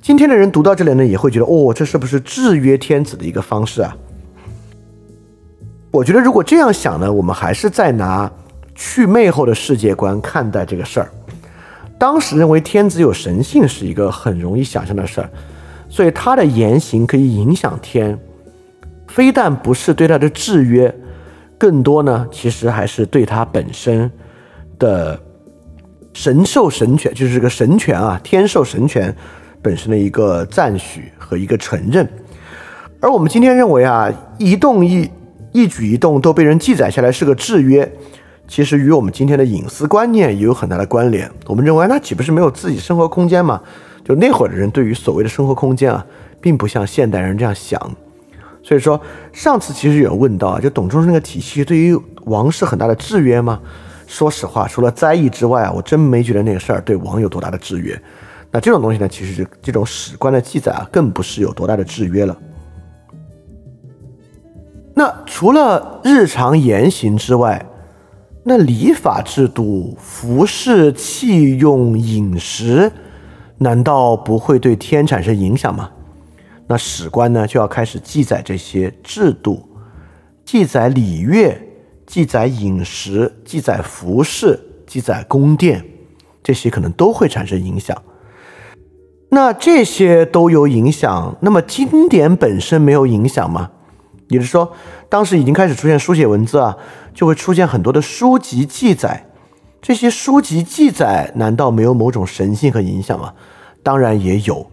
今天的人读到这里呢，也会觉得哦，这是不是制约天子的一个方式啊？我觉得如果这样想呢，我们还是在拿去魅后的世界观看待这个事儿。当时认为天子有神性是一个很容易想象的事儿，所以他的言行可以影响天，非但不是对他的制约，更多呢，其实还是对他本身的。神授神权就是这个神权啊，天授神权本身的一个赞许和一个承认。而我们今天认为啊，一动一一举一动都被人记载下来是个制约，其实与我们今天的隐私观念也有很大的关联。我们认为那岂不是没有自己生活空间吗？就那会儿的人对于所谓的生活空间啊，并不像现代人这样想。所以说，上次其实有问到啊，就董仲舒那个体系对于王室很大的制约吗？说实话，除了灾异之外啊，我真没觉得那个事儿对王有多大的制约。那这种东西呢，其实这种史官的记载啊，更不是有多大的制约了。那除了日常言行之外，那礼法制度、服饰、器用、饮食，难道不会对天产生影响吗？那史官呢，就要开始记载这些制度，记载礼乐。记载饮食、记载服饰、记载宫殿，这些可能都会产生影响。那这些都有影响，那么经典本身没有影响吗？也就是说，当时已经开始出现书写文字啊，就会出现很多的书籍记载。这些书籍记载难道没有某种神性和影响吗？当然也有，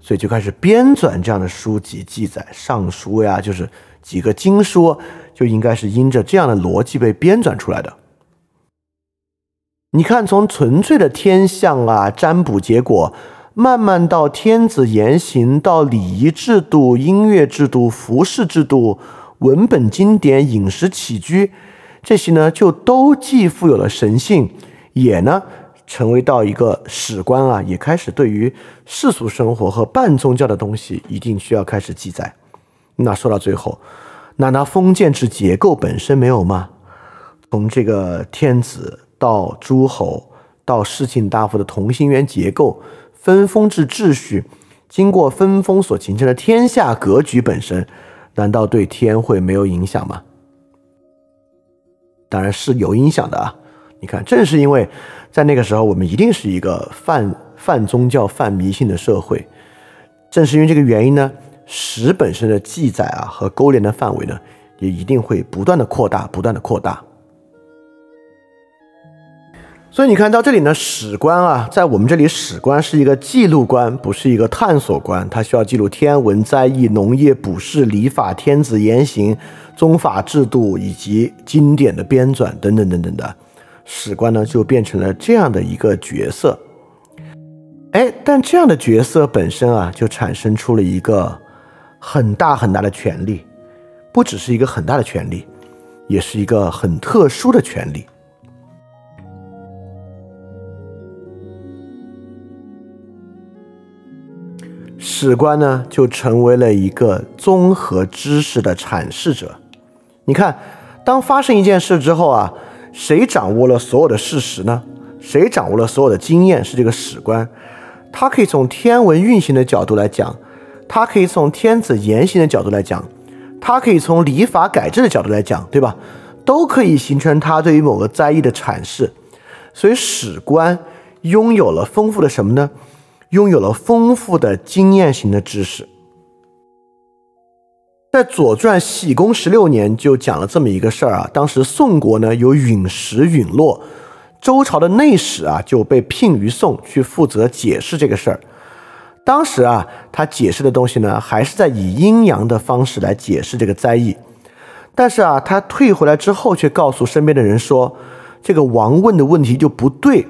所以就开始编纂这样的书籍记载，《尚书》呀，就是几个经书。就应该是因着这样的逻辑被编纂出来的。你看，从纯粹的天象啊、占卜结果，慢慢到天子言行，到礼仪制度、音乐制度、服饰制度、文本经典、饮食起居，这些呢就都既富有了神性，也呢成为到一个史官啊，也开始对于世俗生活和半宗教的东西一定需要开始记载。那说到最后，难道封建制结构本身没有吗？从这个天子到诸侯到世卿大夫的同心圆结构、分封制秩序，经过分封所形成的天下格局本身，难道对天会没有影响吗？当然是有影响的啊！你看，正是因为在那个时候，我们一定是一个泛泛宗教、泛迷信的社会，正是因为这个原因呢，史本身的记载啊和勾连的范围呢，也一定会不断的扩大，不断的扩大。所以你看到这里呢，史官啊，在我们这里，史官是一个记录官，不是一个探索官。他需要记录天文、灾异、农业、卜筮、礼法、天子言行、宗法制度以及经典的编纂等等等等的。史官呢，就变成了这样的一个角色。哎，但这样的角色本身啊，就产生出了一个很大很大的权利，不只是一个很大的权利，也是一个很特殊的权利。史官呢，就成为了一个综合知识的阐释者。你看，当发生一件事之后啊，谁掌握了所有的事实呢？谁掌握了所有的经验？是这个史官。他可以从天文运行的角度来讲，他可以从天子言行的角度来讲，他可以从礼法改制的角度来讲，对吧？都可以形成他对于某个灾异的阐释。所以，史官拥有了丰富的什么呢？拥有了丰富的经验型的知识，在《左传》喜公十六年就讲了这么一个事儿啊。当时宋国呢有陨石陨落，周朝的内史啊就被聘于宋去负责解释这个事儿。当时啊，他解释的东西呢还是在以阴阳的方式来解释这个灾异，但是啊，他退回来之后却告诉身边的人说，这个王问的问题就不对。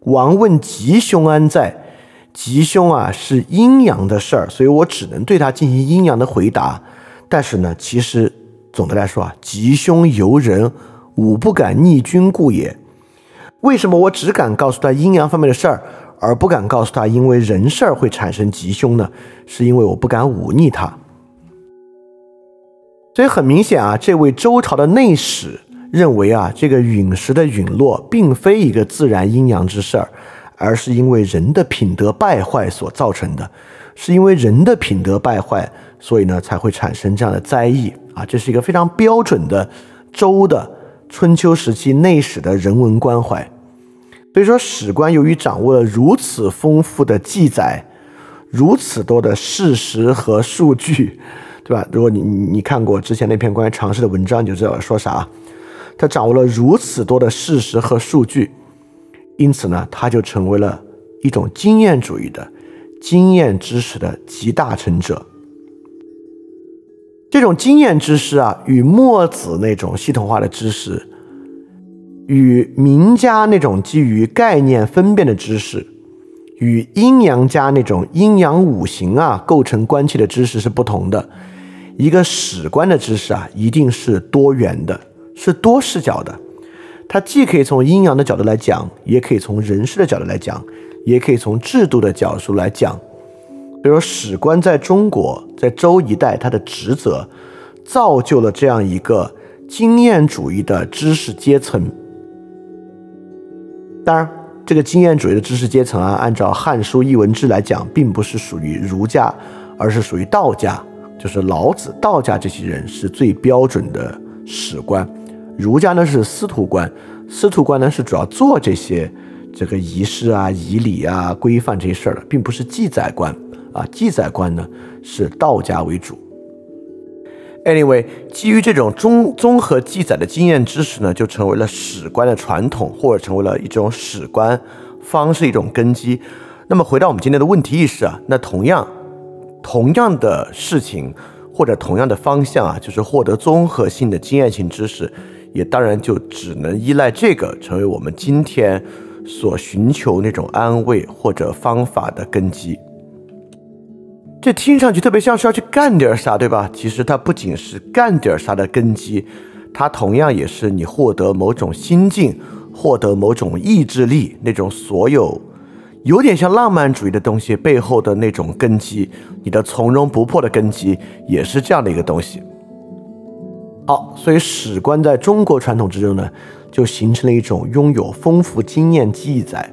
王问吉凶安在？吉凶啊是阴阳的事儿，所以我只能对他进行阴阳的回答。但是呢，其实总的来说啊，吉凶由人，吾不敢逆君故也。为什么我只敢告诉他阴阳方面的事儿，而不敢告诉他因为人事儿会产生吉凶呢？是因为我不敢忤逆他。所以很明显啊，这位周朝的内史认为啊，这个陨石的陨落并非一个自然阴阳之事儿。而是因为人的品德败坏所造成的，是因为人的品德败坏，所以呢才会产生这样的灾异啊！这是一个非常标准的周的春秋时期内史的人文关怀。所以说，史官由于掌握了如此丰富的记载，如此多的事实和数据，对吧？如果你你看过之前那篇关于常识的文章，你就知道我说啥。他掌握了如此多的事实和数据。因此呢，他就成为了一种经验主义的经验知识的集大成者。这种经验知识啊，与墨子那种系统化的知识，与名家那种基于概念分辨的知识，与阴阳家那种阴阳五行啊构成关系的知识是不同的。一个史观的知识啊，一定是多元的，是多视角的。它既可以从阴阳的角度来讲，也可以从人事的角度来讲，也可以从制度的角度来讲。比如史官在中国，在周一代，他的职责造就了这样一个经验主义的知识阶层。当然，这个经验主义的知识阶层啊，按照《汉书艺文志》来讲，并不是属于儒家，而是属于道家，就是老子、道家这些人是最标准的史官。儒家呢是司徒官，司徒官呢是主要做这些这个仪式啊、仪礼啊、规范这些事儿的，并不是记载官啊。记载官呢是道家为主。Anyway，基于这种综综合记载的经验知识呢，就成为了史官的传统，或者成为了一种史官方式一种根基。那么回到我们今天的问题意识啊，那同样同样的事情或者同样的方向啊，就是获得综合性的经验性知识。也当然就只能依赖这个成为我们今天所寻求那种安慰或者方法的根基。这听上去特别像是要去干点啥，对吧？其实它不仅是干点啥的根基，它同样也是你获得某种心境、获得某种意志力那种所有有点像浪漫主义的东西背后的那种根基，你的从容不迫的根基也是这样的一个东西。好，所以史官在中国传统之中呢，就形成了一种拥有丰富经验记载、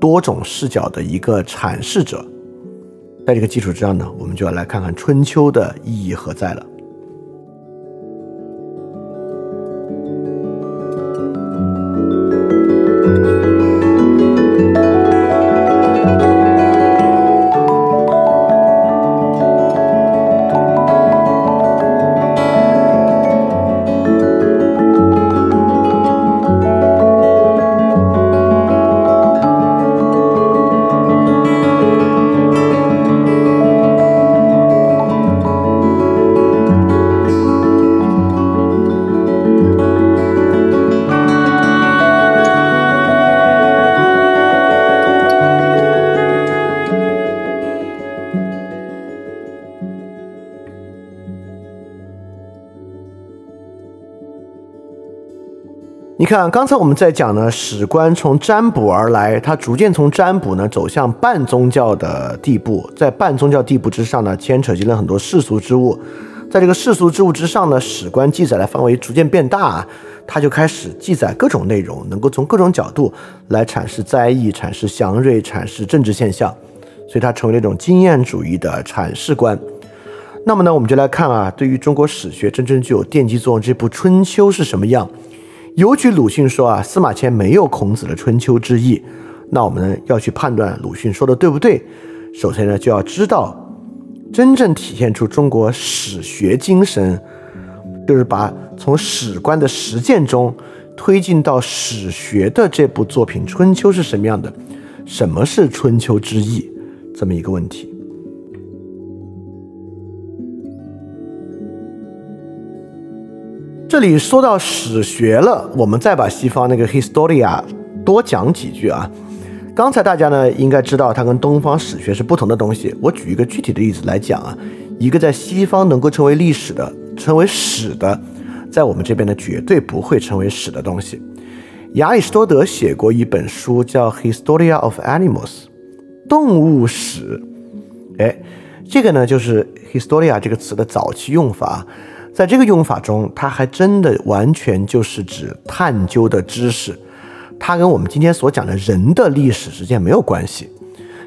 多种视角的一个阐释者。在这个基础之上呢，我们就要来看看春秋的意义何在了。看，刚才我们在讲呢，史官从占卜而来，他逐渐从占卜呢走向半宗教的地步，在半宗教地步之上呢，牵扯进了很多世俗之物，在这个世俗之物之上呢，史官记载的范围逐渐变大，他就开始记载各种内容，能够从各种角度来阐释灾异、阐释祥瑞、阐释政治现象，所以他成为了一种经验主义的阐释观。那么呢，我们就来看啊，对于中国史学真正具有奠基作用这部《春秋》是什么样？尤其鲁迅说啊，司马迁没有孔子的春秋之意，那我们要去判断鲁迅说的对不对？首先呢就要知道，真正体现出中国史学精神，就是把从史观的实践中推进到史学的这部作品《春秋》是什么样的？什么是春秋之意？这么一个问题。这里说到史学了，我们再把西方那个 historia 多讲几句啊。刚才大家呢应该知道，它跟东方史学是不同的东西。我举一个具体的例子来讲啊，一个在西方能够成为历史的、成为史的，在我们这边呢绝对不会成为史的东西。亚里士多德写过一本书叫《Historia of Animals》，动物史。哎，这个呢就是 historia 这个词的早期用法。在这个用法中，它还真的完全就是指探究的知识，它跟我们今天所讲的人的历史之间没有关系。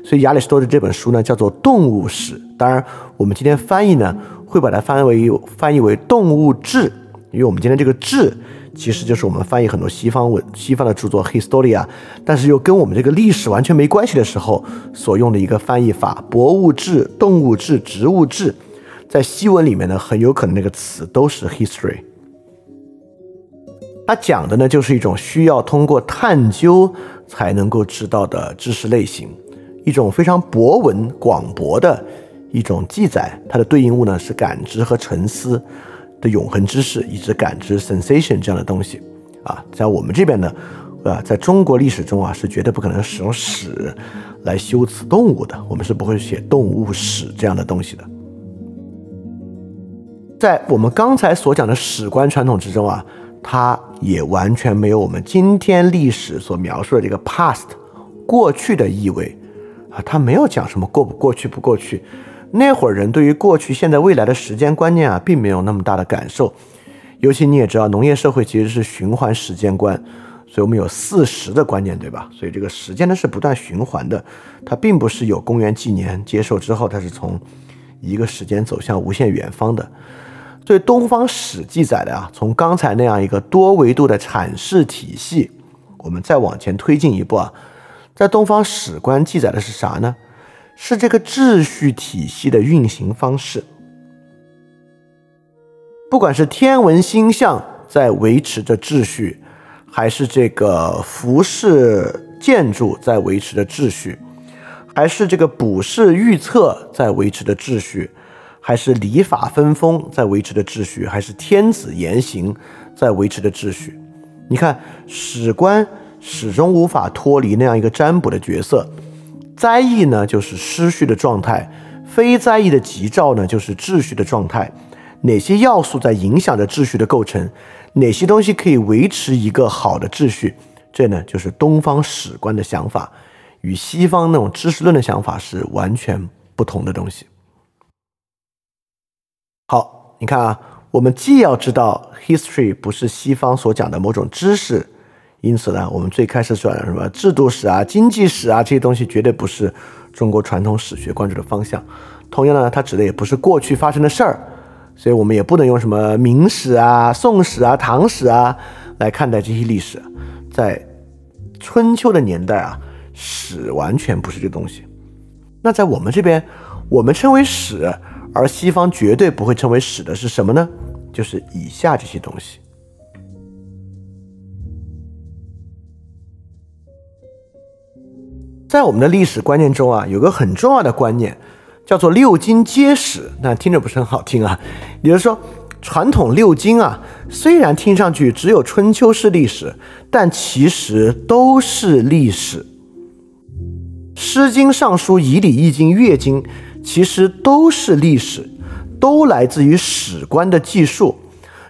所以亚里士多德这本书呢叫做动物史，当然我们今天翻译呢会把它翻为翻译为动物志，因为我们今天这个志其实就是我们翻译很多西方文西方的著作 historia，但是又跟我们这个历史完全没关系的时候所用的一个翻译法：博物志、动物志、植物志。在西文里面呢，很有可能那个词都是 history。它讲的呢，就是一种需要通过探究才能够知道的知识类型，一种非常博文广博的一种记载。它的对应物呢是感知和沉思的永恒知识，以及感知 sensation 这样的东西。啊，在我们这边呢，啊，在中国历史中啊，是绝对不可能使用史来修辞动物的，我们是不会写动物史这样的东西的。在我们刚才所讲的史观传统之中啊，它也完全没有我们今天历史所描述的这个 past 过去的意味啊，它没有讲什么过不过去不过去。那会儿人对于过去、现在、未来的时间观念啊，并没有那么大的感受。尤其你也知道，农业社会其实是循环时间观，所以我们有四时的观念，对吧？所以这个时间呢是不断循环的，它并不是有公元纪年接受之后，它是从一个时间走向无限远方的。对东方史记载的啊，从刚才那样一个多维度的阐释体系，我们再往前推进一步啊，在东方史观记载的是啥呢？是这个秩序体系的运行方式。不管是天文星象在维持着秩序，还是这个服饰建筑在维持着秩序，还是这个卜筮预测在维持着秩序。还是礼法分封在维持的秩序，还是天子言行在维持的秩序？你看，史官始终无法脱离那样一个占卜的角色。灾异呢，就是失序的状态；非灾异的吉兆呢，就是秩序的状态。哪些要素在影响着秩序的构成，哪些东西可以维持一个好的秩序。这呢，就是东方史观的想法，与西方那种知识论的想法是完全不同的东西。好，你看啊，我们既要知道 history 不是西方所讲的某种知识，因此呢，我们最开始说的什么制度史啊、经济史啊这些东西，绝对不是中国传统史学关注的方向。同样呢，它指的也不是过去发生的事儿，所以我们也不能用什么明史啊、宋史啊、唐史啊来看待这些历史。在春秋的年代啊，史完全不是这东西。那在我们这边，我们称为史，而西方绝对不会称为史的是什么呢？就是以下这些东西。在我们的历史观念中啊，有个很重要的观念，叫做六经皆史。那听着不是很好听啊，也就是说。传统六经啊，虽然听上去只有春秋是历史，但其实都是历史。《诗经》《尚书》《仪礼》《易经》《乐经》，其实都是历史，都来自于史官的记述。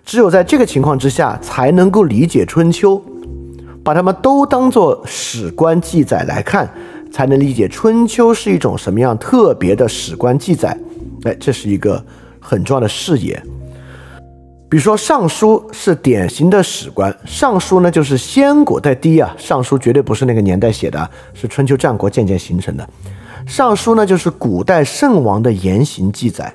只有在这个情况之下，才能够理解春秋，把它们都当做史官记载来看，才能理解春秋是一种什么样特别的史官记载。哎，这是一个很重要的视野。比如说，《尚书》是典型的史官，《尚书》呢就是先古在第一啊，《尚书》绝对不是那个年代写的，是春秋战国渐渐形成的。《尚书》呢就是古代圣王的言行记载，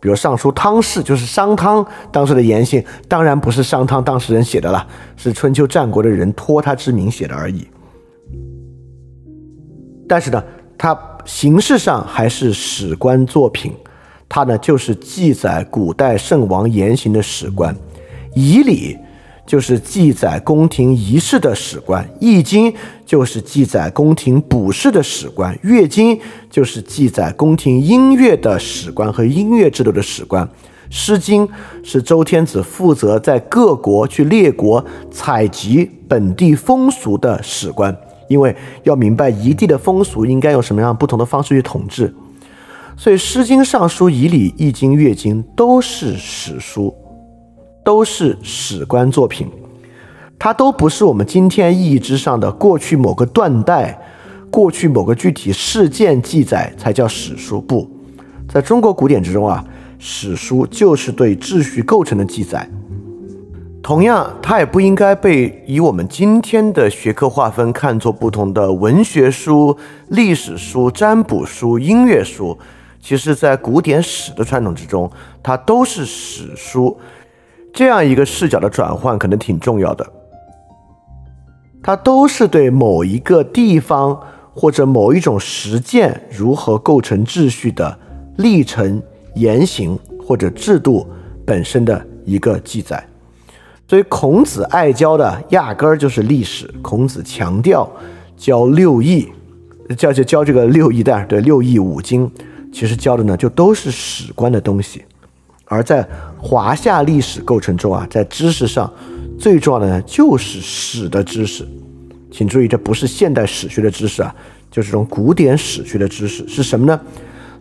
比如《尚书汤氏》就是商汤当时的言行，当然不是商汤当事人写的了，是春秋战国的人托他之名写的而已。但是呢，它形式上还是史官作品。它呢，就是记载古代圣王言行的史官；仪礼就是记载宫廷仪式的史官；易经就是记载宫廷卜筮的史官；乐经就是记载宫廷音乐的史官和音乐制度的史官；诗经是周天子负责在各国去列国采集本地风俗的史官，因为要明白一地的风俗应该用什么样不同的方式去统治。所以，《诗经》《尚书》《仪礼》《易经》《乐经》都是史书，都是史官作品，它都不是我们今天意义之上的过去某个断代、过去某个具体事件记载才叫史书。不，在中国古典之中啊，史书就是对秩序构成的记载。同样，它也不应该被以我们今天的学科划分看作不同的文学书、历史书、占卜书、音乐书。其实，在古典史的传统之中，它都是史书，这样一个视角的转换可能挺重要的。它都是对某一个地方或者某一种实践如何构成秩序的历程、言行或者制度本身的一个记载。所以，孔子爱教的压根儿就是历史。孔子强调教六艺，教就教这个六艺的，对六艺五经。其实教的呢，就都是史观的东西，而在华夏历史构成中啊，在知识上最重要的呢，就是史的知识。请注意，这不是现代史学的知识啊，就是这种古典史学的知识是什么呢？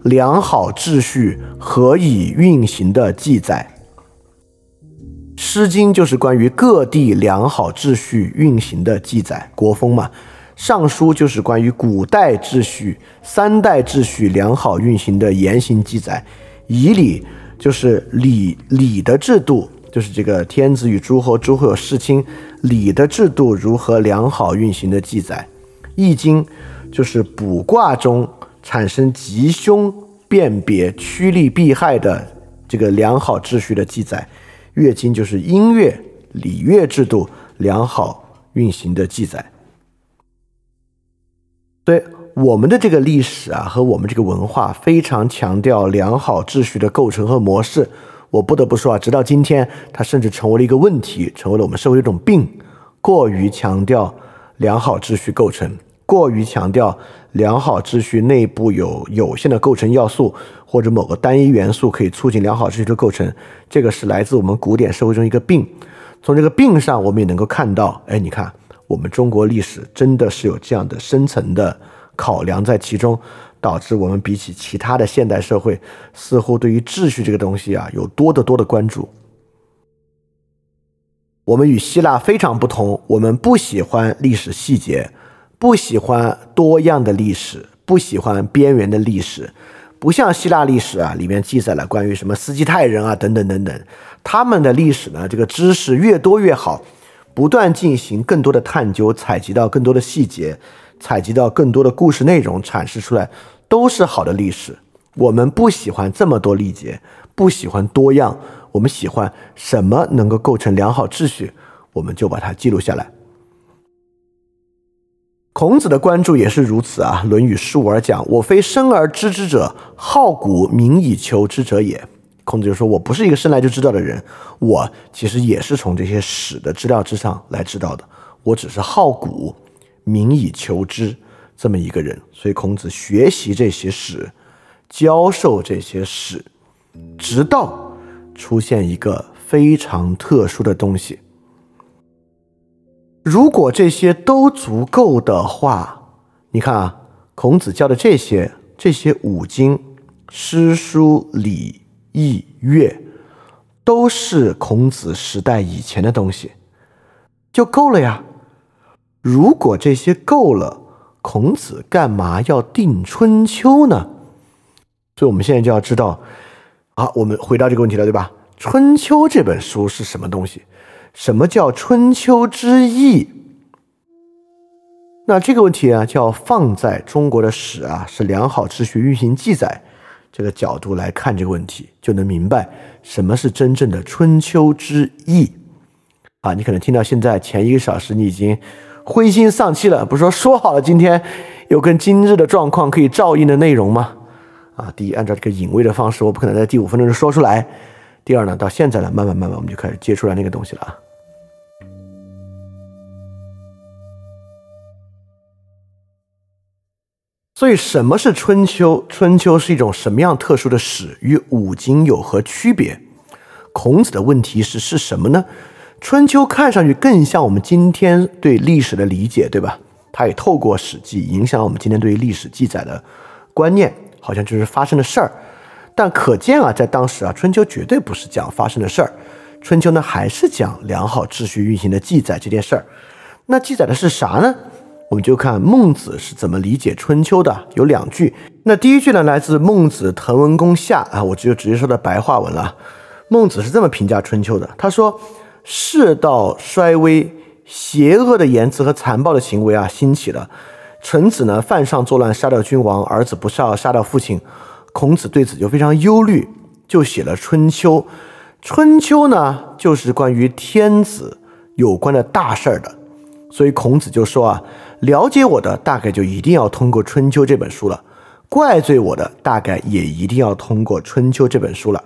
良好秩序何以运行的记载，《诗经》就是关于各地良好秩序运行的记载，国风嘛。尚书就是关于古代秩序、三代秩序良好运行的言行记载，仪礼就是礼礼的制度，就是这个天子与诸侯、诸侯有世卿，礼的制度如何良好运行的记载，易经就是卜卦中产生吉凶辨别、趋利避害的这个良好秩序的记载，乐经就是音乐礼乐制度良好运行的记载。对我们的这个历史啊，和我们这个文化非常强调良好秩序的构成和模式。我不得不说啊，直到今天，它甚至成为了一个问题，成为了我们社会一种病。过于强调良好秩序构成，过于强调良好秩序内部有有限的构成要素，或者某个单一元素可以促进良好秩序的构成，这个是来自我们古典社会中一个病。从这个病上，我们也能够看到，哎，你看。我们中国历史真的是有这样的深层的考量在其中，导致我们比起其他的现代社会，似乎对于秩序这个东西啊，有多得多的关注。我们与希腊非常不同，我们不喜欢历史细节，不喜欢多样的历史，不喜欢边缘的历史，不像希腊历史啊，里面记载了关于什么斯基泰人啊等等等等，他们的历史呢，这个知识越多越好，不断进行更多的探究，采集到更多的细节。采集到更多的故事内容，阐释出来都是好的历史。我们不喜欢这么多历节，不喜欢多样，我们喜欢什么能够构成良好秩序，我们就把它记录下来。孔子的关注也是如此啊，《论语·述而》讲：“我非生而知之者，好古名以求之者也。”孔子就说：“我不是一个生来就知道的人，我其实也是从这些史的资料之上来知道的。我只是好古。”民以求之，这么一个人，所以孔子学习这些史，教授这些史，直到出现一个非常特殊的东西。如果这些都足够的话，你看啊，孔子教的这些这些五经、诗书礼易乐，都是孔子时代以前的东西，就够了呀。如果这些够了，孔子干嘛要定春秋呢？所以，我们现在就要知道，啊，我们回到这个问题了，对吧？春秋这本书是什么东西？什么叫春秋之义？那这个问题啊，就要放在中国的史啊，是良好秩序运行记载这个角度来看这个问题，就能明白什么是真正的春秋之义。啊，你可能听到现在前一个小时，你已经。灰心丧气了，不是说说好了今天有跟今日的状况可以照应的内容吗？啊，第一，按照这个隐微的方式，我不可能在第五分钟就说出来。第二呢，到现在呢，慢慢慢慢，我们就开始接出来那个东西了啊。所以，什么是春秋？春秋是一种什么样特殊的史？与五经有何区别？孔子的问题是是什么呢？春秋看上去更像我们今天对历史的理解，对吧？它也透过《史记》影响了我们今天对于历史记载的观念，好像就是发生的事儿。但可见啊，在当时啊，春秋绝对不是讲发生的事儿，春秋呢还是讲良好秩序运行的记载这件事儿。那记载的是啥呢？我们就看孟子是怎么理解春秋的。有两句，那第一句呢来自《孟子·滕文公下》啊，我只有直接说的白话文了。孟子是这么评价春秋的，他说。世道衰微，邪恶的言辞和残暴的行为啊兴起了。臣子呢犯上作乱，杀掉君王；儿子不孝，杀掉父亲。孔子对此就非常忧虑，就写了《春秋》。《春秋》呢就是关于天子有关的大事儿的，所以孔子就说啊，了解我的大概就一定要通过《春秋》这本书了，怪罪我的大概也一定要通过《春秋》这本书了。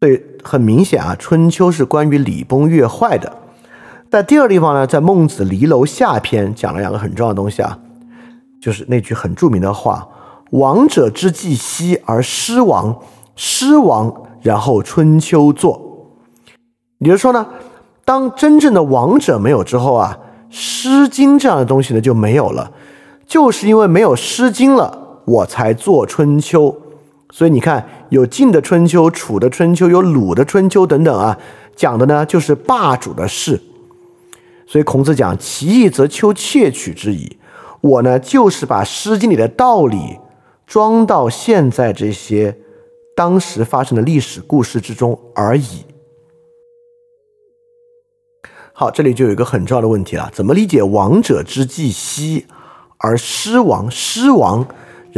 对，很明显啊，《春秋》是关于礼崩乐坏的。在第二地方呢，在《孟子离楼下篇》讲了两个很重要的东西啊，就是那句很著名的话：“王者之既息而失亡，失亡然后春秋作。”也就是说呢，当真正的王者没有之后啊，《诗经》这样的东西呢就没有了。就是因为没有《诗经》了，我才做《春秋》。所以你看，有晋的春秋、楚的春秋、有鲁的春秋等等啊，讲的呢就是霸主的事。所以孔子讲：“其义则丘窃取之矣。”我呢就是把《诗经》里的道理装到现在这些当时发生的历史故事之中而已。好，这里就有一个很重要的问题了：怎么理解“王者之既息而失王”？失王。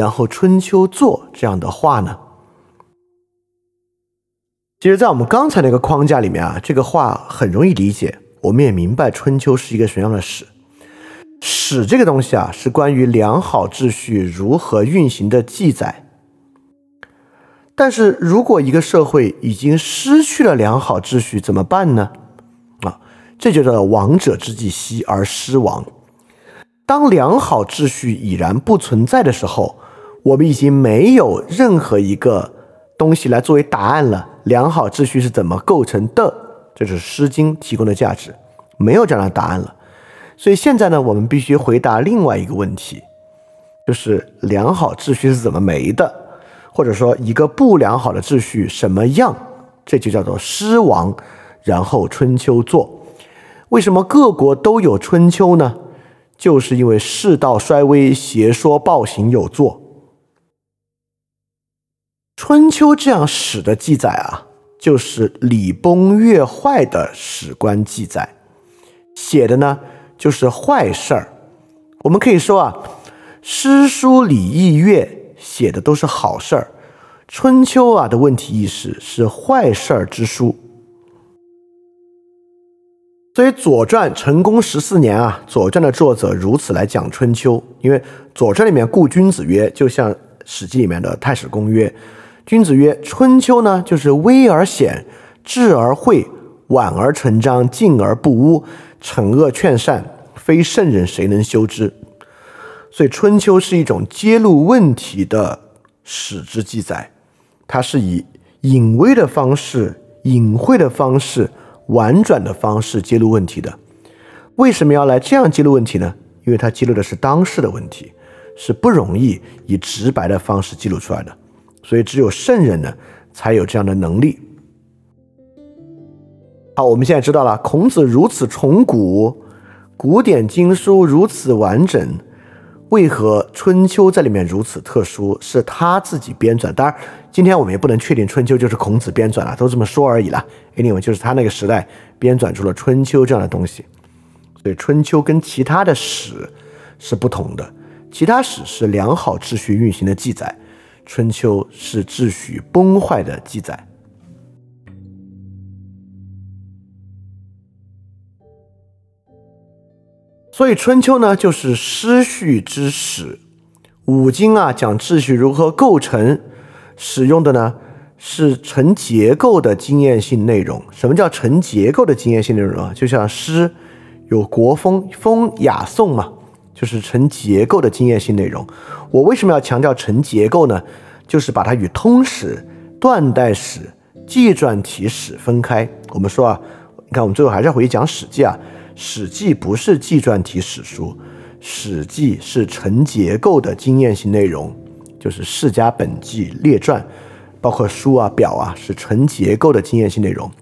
然后春秋作这样的话呢？其实，在我们刚才那个框架里面啊，这个话很容易理解。我们也明白春秋是一个什么样的史。史这个东西啊，是关于良好秩序如何运行的记载。但是如果一个社会已经失去了良好秩序，怎么办呢？啊，这就叫亡者之既息而失亡。当良好秩序已然不存在的时候，我们已经没有任何一个东西来作为答案了。良好秩序是怎么构成的？这是《诗经》提供的价值，没有这样的答案了。所以现在呢，我们必须回答另外一个问题，就是良好秩序是怎么没的，或者说一个不良好的秩序什么样，这就叫做诗亡。然后春秋作，为什么各国都有春秋呢？就是因为世道衰微，邪说暴行有作。春秋这样史的记载啊，就是礼崩乐坏的史官记载，写的呢就是坏事儿。我们可以说啊，诗书礼义乐写的都是好事儿，春秋啊的问题意识是坏事儿之书。所以《左传》成功十四年啊，《左传》的作者如此来讲春秋，因为《左传》里面故君子曰，就像《史记》里面的太史公曰：“君子曰，春秋呢，就是微而显，智而慧，婉而成章，静而不污，惩恶劝善，非圣人谁能修之？”所以，春秋是一种揭露问题的史之记载，它是以隐微的方式、隐晦的方式。婉转的方式揭露问题的，为什么要来这样揭露问题呢？因为它揭露的是当事的问题，是不容易以直白的方式记录出来的，所以只有圣人呢才有这样的能力。好，我们现在知道了，孔子如此崇古，古典经书如此完整。为何春秋在里面如此特殊？是他自己编纂。当然，今天我们也不能确定春秋就是孔子编纂了，都这么说而已了。Anyway，就是他那个时代编纂出了春秋这样的东西。所以，春秋跟其他的史是不同的。其他史是良好秩序运行的记载，春秋是秩序崩坏的记载。所以春秋呢，就是失序之史。五经啊，讲秩序如何构成，使用的呢是成结构的经验性内容。什么叫成结构的经验性内容啊？就像诗有国风，风雅颂嘛，就是成结构的经验性内容。我为什么要强调成结构呢？就是把它与通史、断代史、纪传体史分开。我们说啊，你看我们最后还是要回去讲《史记》啊。《史记》不是纪传体史书，《史记》是成结构的经验性内容，就是《世家本纪》列传，包括书啊、表啊，是成结构的经验性内容。《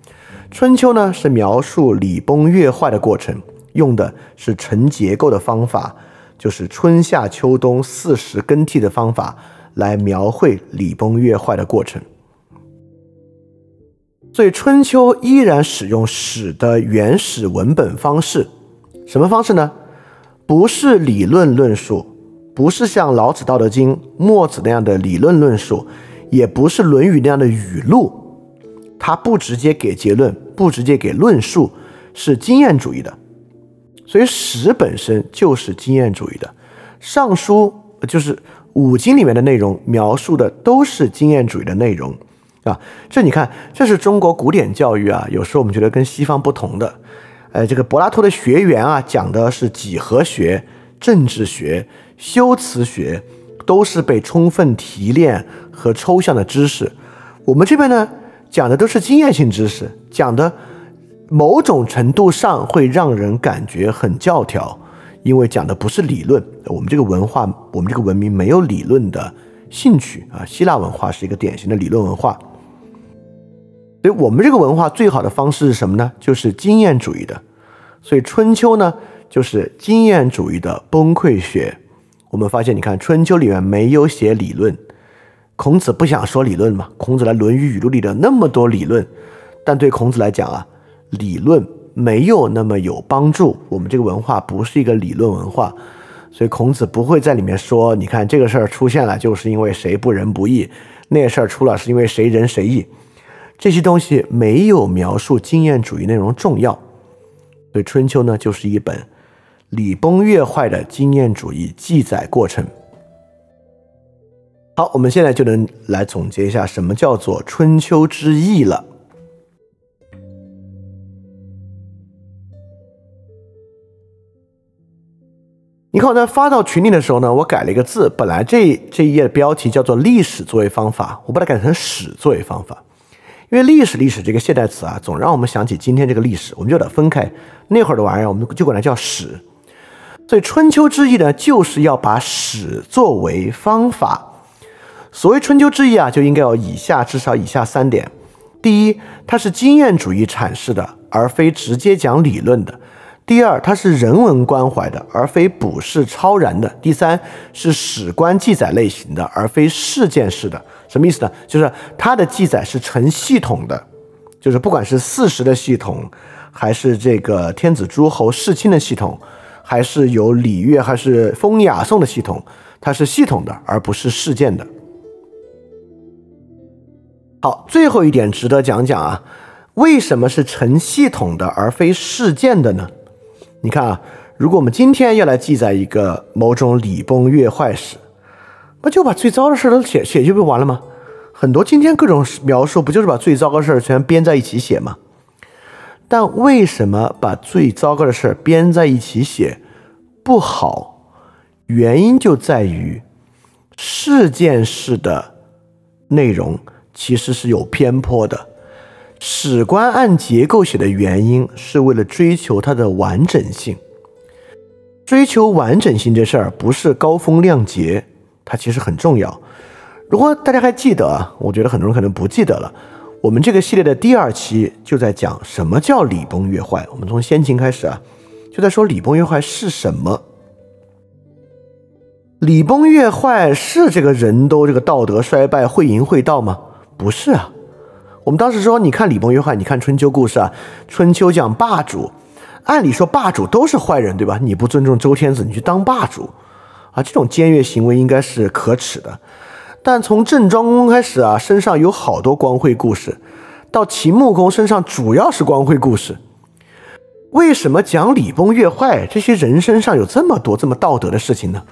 春秋》呢，是描述礼崩乐坏的过程，用的是成结构的方法，就是春夏秋冬四时更替的方法来描绘礼崩乐坏的过程。所以春秋依然使用史的原始文本方式，什么方式呢？不是理论论述，不是像老子《道德经》、墨子那样的理论论述，也不是《论语》那样的语录，它不直接给结论，不直接给论述，是经验主义的。所以史本身就是经验主义的，《尚书》就是五经里面的内容，描述的都是经验主义的内容。啊，这你看，这是中国古典教育啊。有时候我们觉得跟西方不同的，呃，这个柏拉图的学员啊，讲的是几何学、政治学、修辞学，都是被充分提炼和抽象的知识。我们这边呢，讲的都是经验性知识，讲的某种程度上会让人感觉很教条，因为讲的不是理论。我们这个文化，我们这个文明没有理论的兴趣啊。希腊文化是一个典型的理论文化。所以我们这个文化最好的方式是什么呢？就是经验主义的。所以春秋呢，就是经验主义的崩溃学。我们发现，你看春秋里面没有写理论，孔子不想说理论嘛。孔子来《论语》语录里的那么多理论，但对孔子来讲啊，理论没有那么有帮助。我们这个文化不是一个理论文化，所以孔子不会在里面说，你看这个事儿出现了，就是因为谁不仁不义；那事儿出了，是因为谁仁谁义。这些东西没有描述经验主义内容重要，所以《春秋》呢就是一本礼崩乐坏的经验主义记载过程。好，我们现在就能来总结一下什么叫做《春秋之义》了。你看我在发到群里的时候呢，我改了一个字，本来这这一页的标题叫做“历史作为方法”，我把它改成“史作为方法”。因为历史，历史这个现代词啊，总让我们想起今天这个历史，我们就得分开那会儿的玩意儿，我们就管它叫史。所以春秋之义呢，就是要把史作为方法。所谓春秋之义啊，就应该有以下至少以下三点：第一，它是经验主义阐释的，而非直接讲理论的；第二，它是人文关怀的，而非卜筮超然的；第三，是史官记载类型的，而非事件式的。什么意思呢？就是它的记载是成系统的，就是不管是四时的系统，还是这个天子诸侯世卿的系统，还是有礼乐，还是风雅颂的系统，它是系统的，而不是事件的。好，最后一点值得讲讲啊，为什么是成系统的而非事件的呢？你看啊，如果我们今天要来记载一个某种礼崩乐坏史，不就把最糟的事都写写就不完了吗？很多今天各种描述不就是把最糟糕的事全编在一起写吗？但为什么把最糟糕的事编在一起写不好？原因就在于事件式的内容。其实是有偏颇的。史官按结构写的原因，是为了追求它的完整性。追求完整性这事儿不是高风亮节，它其实很重要。如果大家还记得啊，我觉得很多人可能不记得了。我们这个系列的第二期就在讲什么叫礼崩乐坏。我们从先秦开始啊，就在说礼崩乐坏是什么。礼崩乐坏是这个人都这个道德衰败、会淫会道吗？不是啊，我们当时说，你看礼崩乐坏，你看春秋故事啊，春秋讲霸主，按理说霸主都是坏人，对吧？你不尊重周天子，你去当霸主啊，这种僭越行为应该是可耻的。但从郑庄公开始啊，身上有好多光辉故事，到秦穆公身上主要是光辉故事。为什么讲礼崩乐坏，这些人身上有这么多这么道德的事情呢？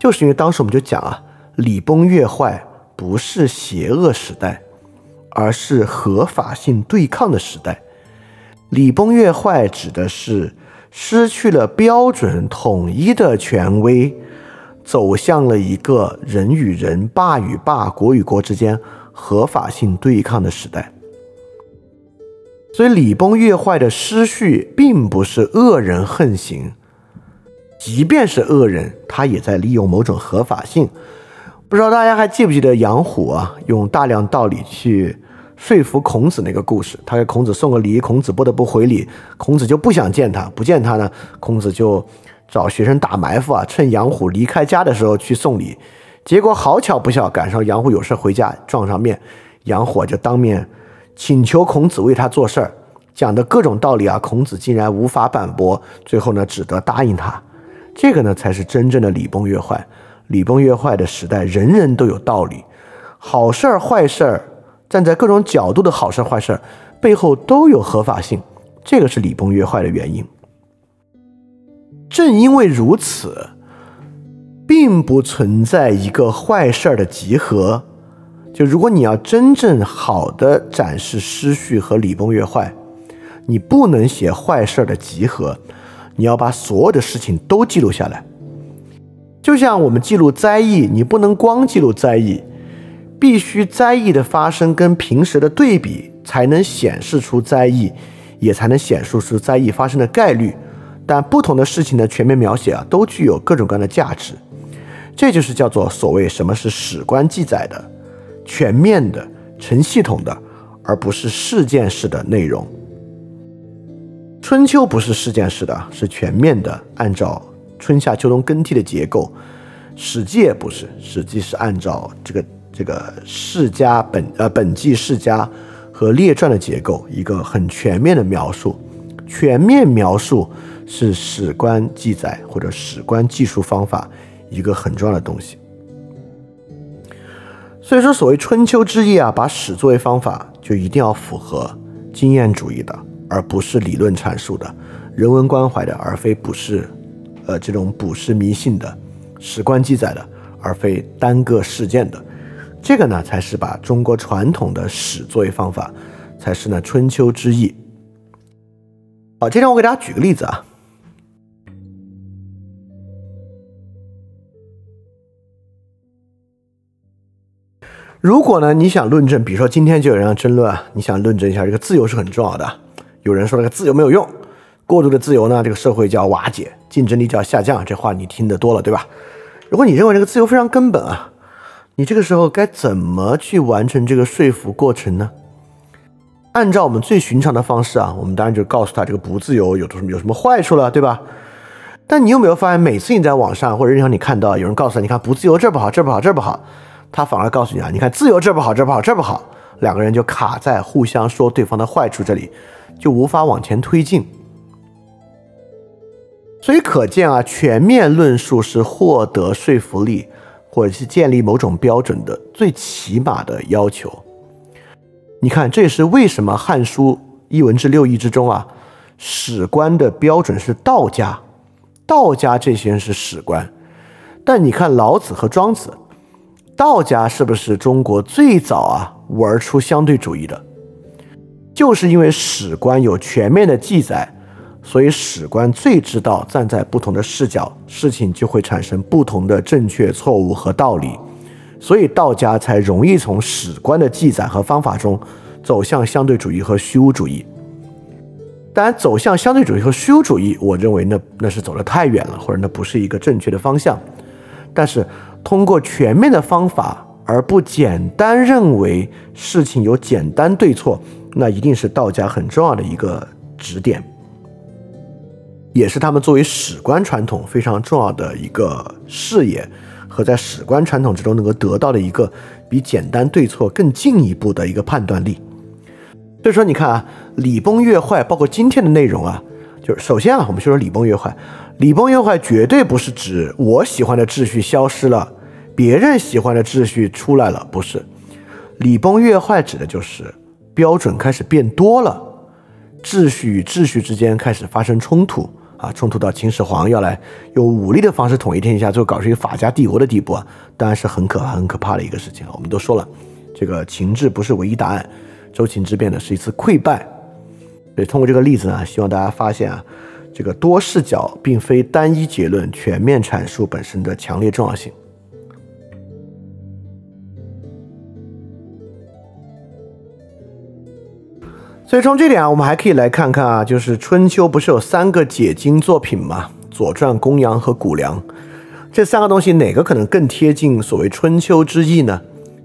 就是因为当时我们就讲啊，礼崩乐坏。不是邪恶时代，而是合法性对抗的时代。礼崩乐坏指的是失去了标准统一的权威，走向了一个人与人、霸与霸、国与国之间合法性对抗的时代。所以，礼崩乐坏的失序，并不是恶人横行，即便是恶人，他也在利用某种合法性。不知道大家还记不记得杨虎啊，用大量道理去说服孔子那个故事。他给孔子送个礼，孔子不得不回礼，孔子就不想见他，不见他呢，孔子就找学生打埋伏啊，趁杨虎离开家的时候去送礼。结果好巧不巧，赶上杨虎有事回家，撞上面，杨虎就当面请求孔子为他做事儿，讲的各种道理啊，孔子竟然无法反驳，最后呢，只得答应他。这个呢，才是真正的礼崩乐坏。礼崩乐坏的时代，人人都有道理，好事儿、坏事儿，站在各种角度的好事儿、坏事儿背后都有合法性，这个是礼崩乐坏的原因。正因为如此，并不存在一个坏事儿的集合。就如果你要真正好的展示失序和礼崩乐坏，你不能写坏事儿的集合，你要把所有的事情都记录下来。就像我们记录灾异，你不能光记录灾异，必须灾异的发生跟平时的对比，才能显示出灾异，也才能显示出灾异发生的概率。但不同的事情的全面描写啊，都具有各种各样的价值。这就是叫做所谓什么是史官记载的，全面的、成系统的，而不是事件式的内容。春秋不是事件式的，是全面的，按照。春夏秋冬更替的结构，《史记》也不是，《史记》是按照这个这个世家本呃本纪世家和列传的结构，一个很全面的描述。全面描述是史官记载或者史官记述方法一个很重要的东西。所以说，所谓春秋之义啊，把史作为方法，就一定要符合经验主义的，而不是理论阐述的，人文关怀的，而非不是。呃，这种捕食迷信的史官记载的，而非单个事件的，这个呢，才是把中国传统的史作为方法，才是呢春秋之意。好，今天我给大家举个例子啊。如果呢，你想论证，比如说今天就有人要争论啊，你想论证一下这个自由是很重要的，有人说这个自由没有用。过度的自由呢，这个社会就要瓦解，竞争力就要下降。这话你听得多了，对吧？如果你认为这个自由非常根本啊，你这个时候该怎么去完成这个说服过程呢？按照我们最寻常的方式啊，我们当然就告诉他这个不自由有什么有什么坏处了，对吧？但你有没有发现，每次你在网上或者任何你看到有人告诉他，你看不自由这不好，这不好，这不好，他反而告诉你啊，你看自由这不好，这不好，这不好，两个人就卡在互相说对方的坏处这里，就无法往前推进。所以可见啊，全面论述是获得说服力，或者是建立某种标准的最起码的要求。你看，这也是为什么《汉书·艺文志六艺》之中啊，史官的标准是道家，道家这些人是史官。但你看老子和庄子，道家是不是中国最早啊玩出相对主义的？就是因为史官有全面的记载。所以史官最知道站在不同的视角，事情就会产生不同的正确、错误和道理。所以道家才容易从史官的记载和方法中走向相对主义和虚无主义。当然，走向相对主义和虚无主义，我认为那那是走得太远了，或者那不是一个正确的方向。但是，通过全面的方法，而不简单认为事情有简单对错，那一定是道家很重要的一个指点。也是他们作为史官传统非常重要的一个视野，和在史官传统之中能够得到的一个比简单对错更进一步的一个判断力。所以说，你看啊，礼崩乐坏，包括今天的内容啊，就是首先啊，我们就说礼崩乐坏，礼崩乐坏绝对不是指我喜欢的秩序消失了，别人喜欢的秩序出来了，不是。礼崩乐坏指的就是标准开始变多了，秩序与秩序之间开始发生冲突。啊，冲突到秦始皇要来用武力的方式统一天下，最后搞出一个法家帝国的地步啊，当然是很可怕、很可怕的一个事情我们都说了，这个秦制不是唯一答案，周秦之变呢是一次溃败。所以通过这个例子呢，希望大家发现啊，这个多视角并非单一结论、全面阐述本身的强烈重要性。所以从这点啊，我们还可以来看看啊，就是春秋不是有三个解经作品吗？《左传》《公羊》和《谷梁》这三个东西，哪个可能更贴近所谓春秋之意呢？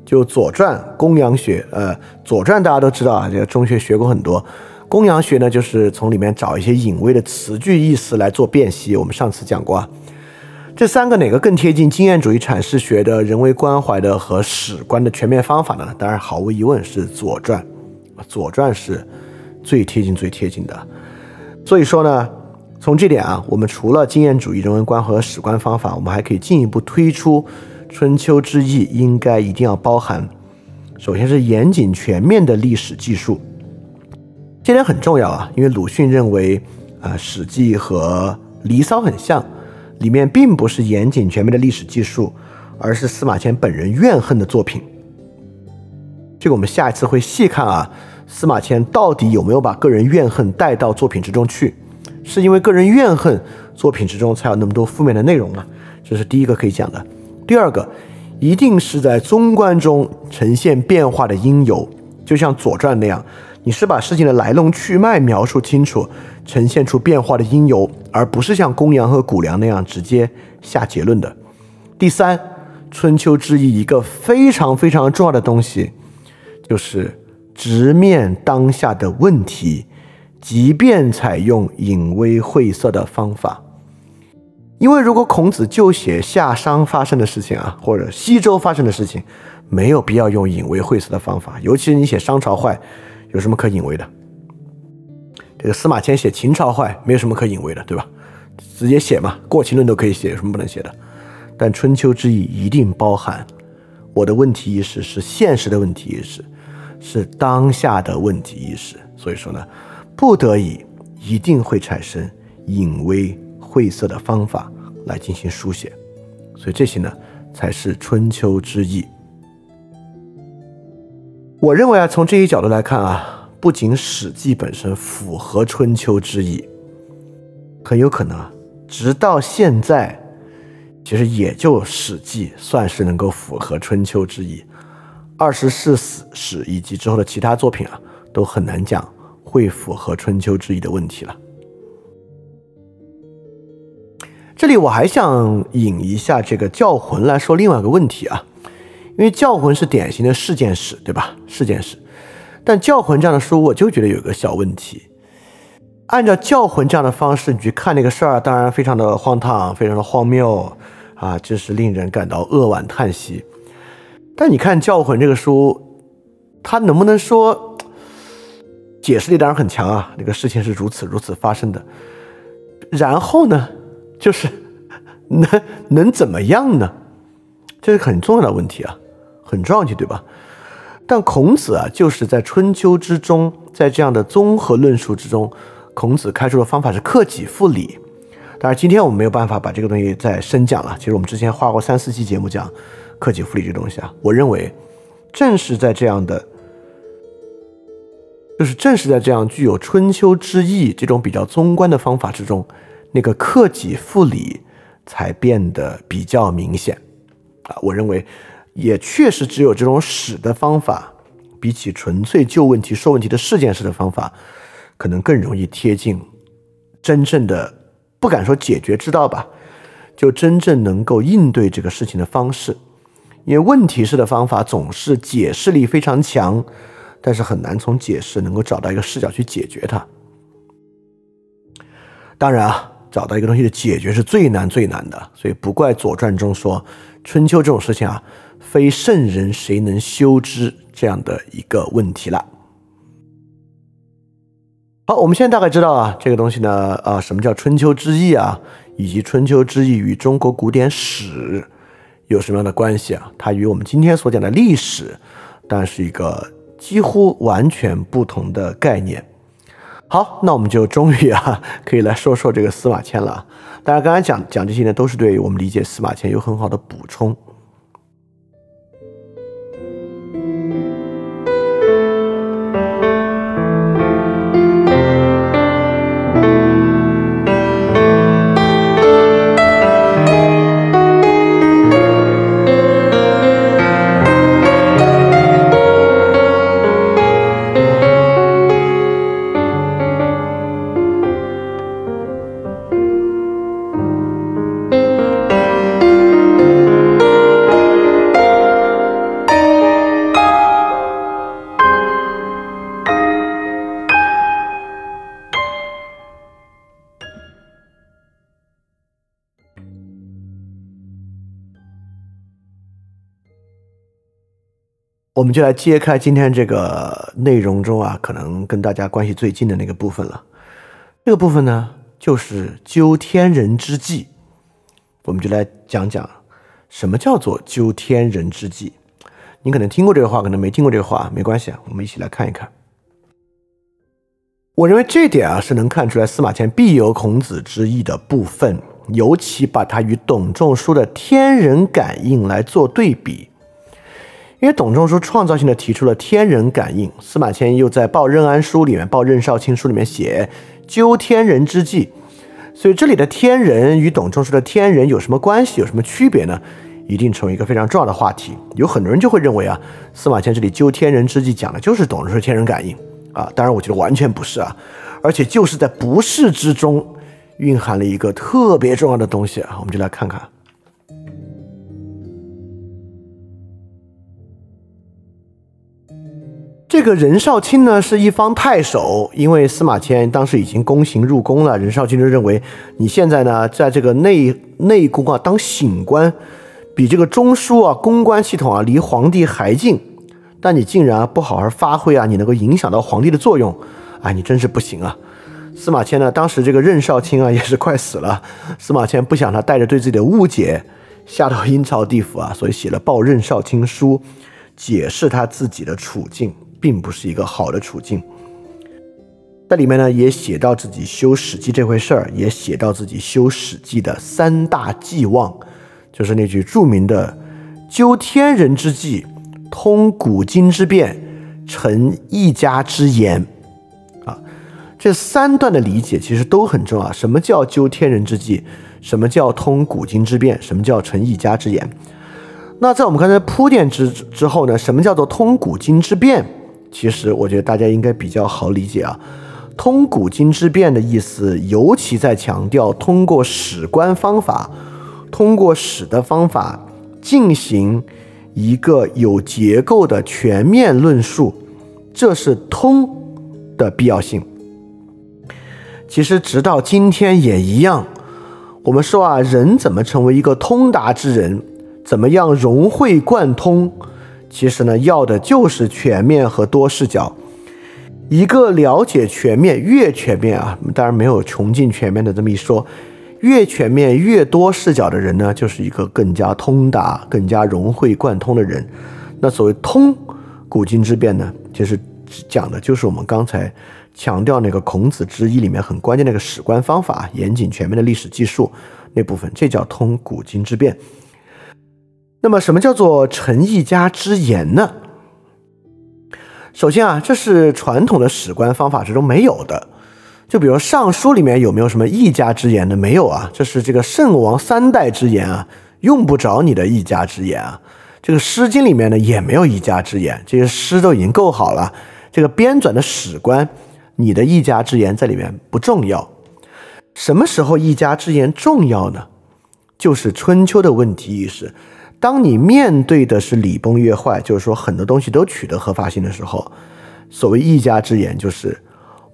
就《左传》《公羊学》。呃，《左传》大家都知道啊，这个中学学过很多。《公羊学》呢，就是从里面找一些隐微的词句意思来做辨析。我们上次讲过啊，这三个哪个更贴近经验主义阐释学的人为关怀的和史观的全面方法呢？当然，毫无疑问是《左传》。《左传》是最贴近、最贴近的，所以说呢，从这点啊，我们除了经验主义人文观和史观方法，我们还可以进一步推出春秋之义应该一定要包含，首先是严谨全面的历史记述，这点很重要啊，因为鲁迅认为啊，《史记》和《离骚》很像，里面并不是严谨全面的历史记述，而是司马迁本人怨恨的作品。这个我们下一次会细看啊，司马迁到底有没有把个人怨恨带到作品之中去？是因为个人怨恨作品之中才有那么多负面的内容吗？这是第一个可以讲的。第二个，一定是在综观中呈现变化的因由，就像《左传》那样，你是把事情的来龙去脉描述清楚，呈现出变化的因由，而不是像公羊和谷梁那样直接下结论的。第三，《春秋之义》一个非常非常重要的东西。就是直面当下的问题，即便采用隐微晦涩的方法。因为如果孔子就写夏商发生的事情啊，或者西周发生的事情，没有必要用隐微晦涩的方法。尤其是你写商朝坏，有什么可隐微的？这个司马迁写秦朝坏，没有什么可隐微的，对吧？直接写嘛，过秦论都可以写，有什么不能写的？但春秋之意一定包含我的问题意识是现实的问题意识。是当下的问题意识，所以说呢，不得已一定会产生隐微晦涩的方法来进行书写，所以这些呢才是春秋之意。我认为啊，从这一角度来看啊，不仅《史记》本身符合春秋之意，很有可能啊，直到现在，其实也就《史记》算是能够符合春秋之意。二十四史史以及之后的其他作品啊，都很难讲会符合春秋之意的问题了。这里我还想引一下这个教魂来说另外一个问题啊，因为教魂是典型的事件史，对吧？事件史，但教魂这样的书，我就觉得有个小问题。按照教魂这样的方式，你去看那个事儿，当然非常的荒唐，非常的荒谬啊，这是令人感到扼腕叹息。但你看教魂这个书，它能不能说解释力当然很强啊，那个事情是如此如此发生的，然后呢？就是 能能怎么样呢？这是很重要的问题啊，很重要问题，对吧？但孔子啊，就是在春秋之中，在这样的综合论述之中，孔子开出的方法是克己复礼。当然，今天我们没有办法把这个东西再深讲了。其实我们之前花过三四期节目讲克己复礼这东西啊。我认为，正是在这样的，就是正是在这样具有春秋之意这种比较综观的方法之中。那个克己复礼才变得比较明显啊！我认为也确实只有这种使的方法，比起纯粹就问题说问题的事件式的方法，可能更容易贴近真正的不敢说解决之道吧，就真正能够应对这个事情的方式。因为问题式的方法总是解释力非常强，但是很难从解释能够找到一个视角去解决它。当然啊。找到一个东西的解决是最难最难的，所以不怪《左传》中说春秋这种事情啊，非圣人谁能修之这样的一个问题了。好，我们现在大概知道啊，这个东西呢，啊，什么叫春秋之义啊，以及春秋之义与中国古典史有什么样的关系啊？它与我们今天所讲的历史但是一个几乎完全不同的概念。好，那我们就终于啊，可以来说说这个司马迁了。当然刚才讲讲这些呢，都是对我们理解司马迁有很好的补充。我们就来揭开今天这个内容中啊，可能跟大家关系最近的那个部分了。这个部分呢，就是究天人之际。我们就来讲讲什么叫做究天人之际。你可能听过这个话，可能没听过这个话，没关系啊，我们一起来看一看。我认为这点啊，是能看出来司马迁必有孔子之意的部分，尤其把它与董仲舒的天人感应来做对比。因为董仲舒创造性的提出了天人感应，司马迁又在《报任安书》里面，《报任少卿书》里面写究天人之际，所以这里的天人与董仲舒的天人有什么关系，有什么区别呢？一定成为一个非常重要的话题。有很多人就会认为啊，司马迁这里究天人之际讲的就是董仲舒天人感应啊，当然我觉得完全不是啊，而且就是在不是之中蕴含了一个特别重要的东西啊，我们就来看看。这个任少卿呢是一方太守，因为司马迁当时已经宫刑入宫了，任少卿就认为你现在呢在这个内内宫啊当醒官，比这个中枢啊公关系统啊离皇帝还近，但你竟然不好好发挥啊，你能够影响到皇帝的作用，哎，你真是不行啊！司马迁呢当时这个任少卿啊也是快死了，司马迁不想他带着对自己的误解下到阴曹地府啊，所以写了《报任少卿书》，解释他自己的处境。并不是一个好的处境，在里面呢也写到自己修《史记》这回事儿，也写到自己修《史记》的三大寄望，就是那句著名的“究天人之际，通古今之变，成一家之言”。啊，这三段的理解其实都很重要。什么叫究天人之际？什么叫通古今之变？什么叫成一家之言？那在我们刚才铺垫之之后呢？什么叫做通古今之变？其实我觉得大家应该比较好理解啊，通古今之变的意思，尤其在强调通过史观方法，通过史的方法进行一个有结构的全面论述，这是通的必要性。其实直到今天也一样。我们说啊，人怎么成为一个通达之人？怎么样融会贯通？其实呢，要的就是全面和多视角。一个了解全面、越全面啊，当然没有穷尽全面的这么一说。越全面、越多视角的人呢，就是一个更加通达、更加融会贯通的人。那所谓通古今之变呢，其实讲的就是我们刚才强调那个孔子之一里面很关键的一个史观方法，严谨全面的历史记述那部分，这叫通古今之变。那么，什么叫做成一家之言呢？首先啊，这是传统的史观方法之中没有的。就比如《尚书》里面有没有什么一家之言的？没有啊，这是这个圣王三代之言啊，用不着你的一家之言啊。这个《诗经》里面呢也没有一家之言，这些诗都已经够好了。这个编纂的史官，你的一家之言在里面不重要。什么时候一家之言重要呢？就是春秋的问题意识。当你面对的是礼崩乐坏，就是说很多东西都取得合法性的时候，所谓一家之言，就是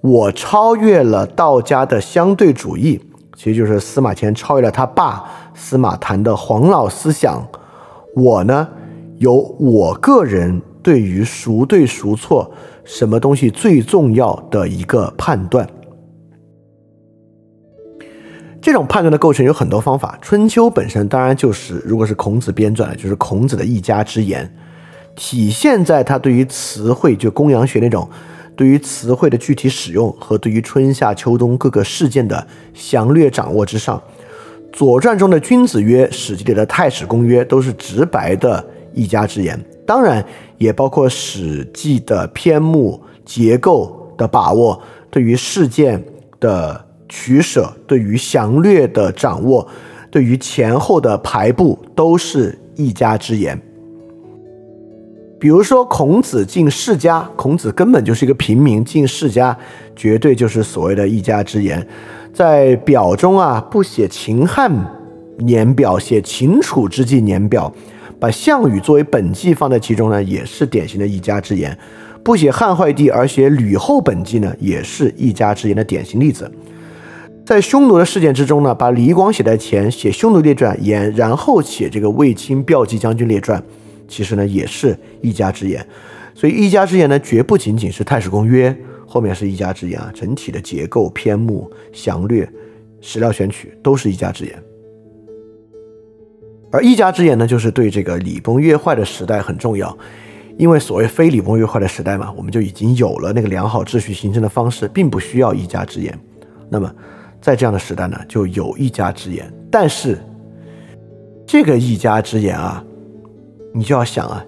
我超越了道家的相对主义，其实就是司马迁超越了他爸司马谈的黄老思想。我呢，有我个人对于孰对孰错、什么东西最重要的一个判断。这种判断的构成有很多方法，《春秋》本身当然就是，如果是孔子编撰的，就是孔子的一家之言，体现在他对于词汇，就公羊学那种对于词汇的具体使用和对于春夏秋冬各个事件的详略掌握之上。《左传》中的君子曰，《史记》里的太史公约，都是直白的一家之言，当然也包括《史记》的篇目结构的把握，对于事件的。取舍对于详略的掌握，对于前后的排布，都是一家之言。比如说孔子进世家，孔子根本就是一个平民进世家，绝对就是所谓的一家之言。在表中啊，不写秦汉年表，写秦楚之际年表，把项羽作为本纪放在其中呢，也是典型的一家之言。不写汉惠帝而写吕后本纪呢，也是一家之言的典型例子。在匈奴的事件之中呢，把李广写在前，写匈奴列传言，然后写这个卫青骠骑将军列传，其实呢也是一家之言。所以一家之言呢，绝不仅仅是太史公约，后面是一家之言啊，整体的结构、篇目、详略、史料选取都是一家之言。而一家之言呢，就是对这个礼崩乐坏的时代很重要，因为所谓非礼崩乐坏的时代嘛，我们就已经有了那个良好秩序形成的方式，并不需要一家之言。那么。在这样的时代呢，就有一家之言，但是这个一家之言啊，你就要想啊，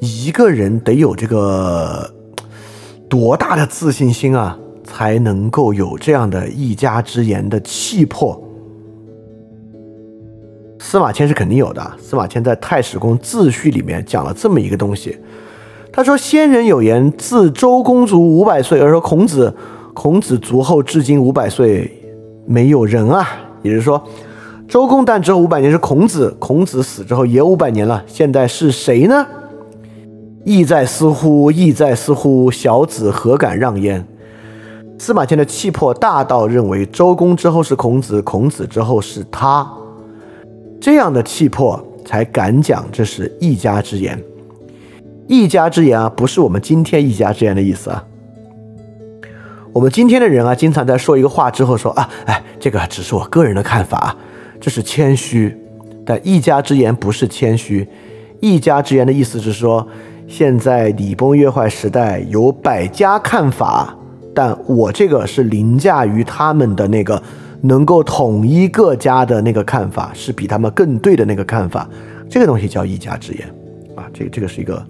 一个人得有这个多大的自信心啊，才能够有这样的一家之言的气魄。司马迁是肯定有的，司马迁在《太史公自序》里面讲了这么一个东西，他说：“先人有言，自周公卒五百岁，而说孔子，孔子卒后至今五百岁。”没有人啊，也就是说，周公旦之后五百年是孔子，孔子死之后也五百年了。现在是谁呢？意在思乎？意在思乎？小子何敢让焉？司马迁的气魄大到认为周公之后是孔子，孔子之后是他，这样的气魄才敢讲这是一家之言。一家之言啊，不是我们今天一家之言的意思啊。我们今天的人啊，经常在说一个话之后说啊，哎，这个只是我个人的看法，这是谦虚。但一家之言不是谦虚，一家之言的意思是说，现在礼崩乐坏时代有百家看法，但我这个是凌驾于他们的那个能够统一各家的那个看法，是比他们更对的那个看法。这个东西叫一家之言啊，这个这个是一个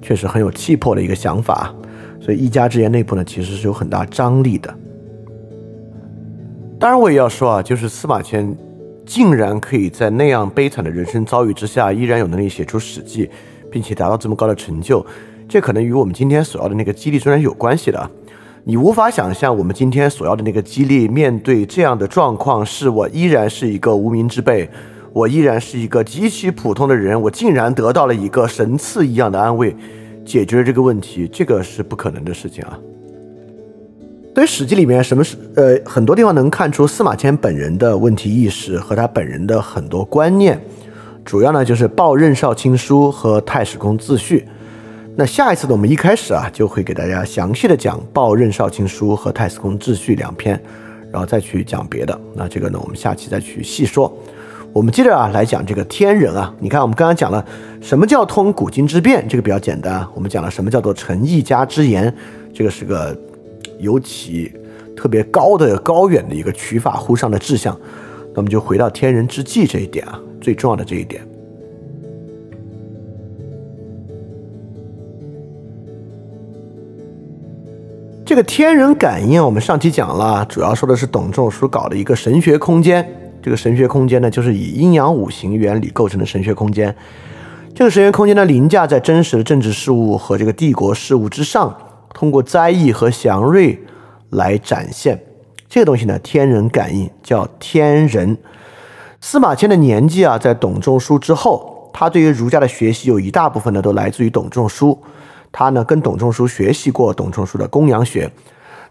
确实很有气魄的一个想法。所以一家之言内部呢，其实是有很大张力的。当然，我也要说啊，就是司马迁竟然可以在那样悲惨的人生遭遇之下，依然有能力写出《史记》，并且达到这么高的成就，这可能与我们今天所要的那个激励虽然有关系的。你无法想象我们今天所要的那个激励，面对这样的状况，是我依然是一个无名之辈，我依然是一个极其普通的人，我竟然得到了一个神赐一样的安慰，解决这个问题，这个是不可能的事情啊。所以《史记》里面什么是呃很多地方能看出司马迁本人的问题意识和他本人的很多观念，主要呢就是《报任少卿书》和《太史公自序》。那下一次呢，我们一开始啊就会给大家详细的讲《报任少卿书》和《太史公自序》两篇，然后再去讲别的。那这个呢，我们下期再去细说。我们接着啊来讲这个天人啊，你看我们刚刚讲了什么叫通古今之变，这个比较简单。我们讲了什么叫做成一家之言，这个是个。尤其特别高的高远的一个取法乎上的志向，那么就回到天人之际这一点啊，最重要的这一点。这个天人感应，我们上期讲了，主要说的是董仲舒搞的一个神学空间。这个神学空间呢，就是以阴阳五行原理构成的神学空间。这个神学空间呢，凌驾在真实的政治事务和这个帝国事务之上。通过灾异和祥瑞来展现这个东西呢，天人感应叫天人。司马迁的年纪啊，在董仲舒之后，他对于儒家的学习有一大部分呢，都来自于董仲舒。他呢，跟董仲舒学习过董仲舒的公羊学，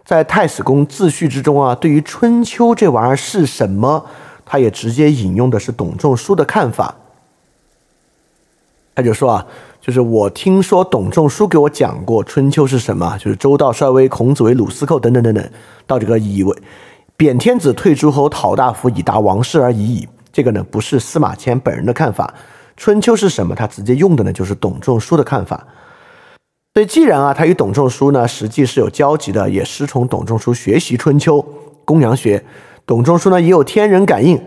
在《太史公自序》之中啊，对于春秋这玩意儿是什么，他也直接引用的是董仲舒的看法。他就说啊。就是我听说董仲舒给我讲过春秋是什么，就是周道衰微，孔子为鲁司寇等等等等，到这个以为贬天子退诸侯讨大夫以达王室而已矣。这个呢不是司马迁本人的看法，春秋是什么？他直接用的呢就是董仲舒的看法。所以既然啊他与董仲舒呢实际是有交集的，也师从董仲舒学习春秋公羊学，董仲舒呢也有天人感应，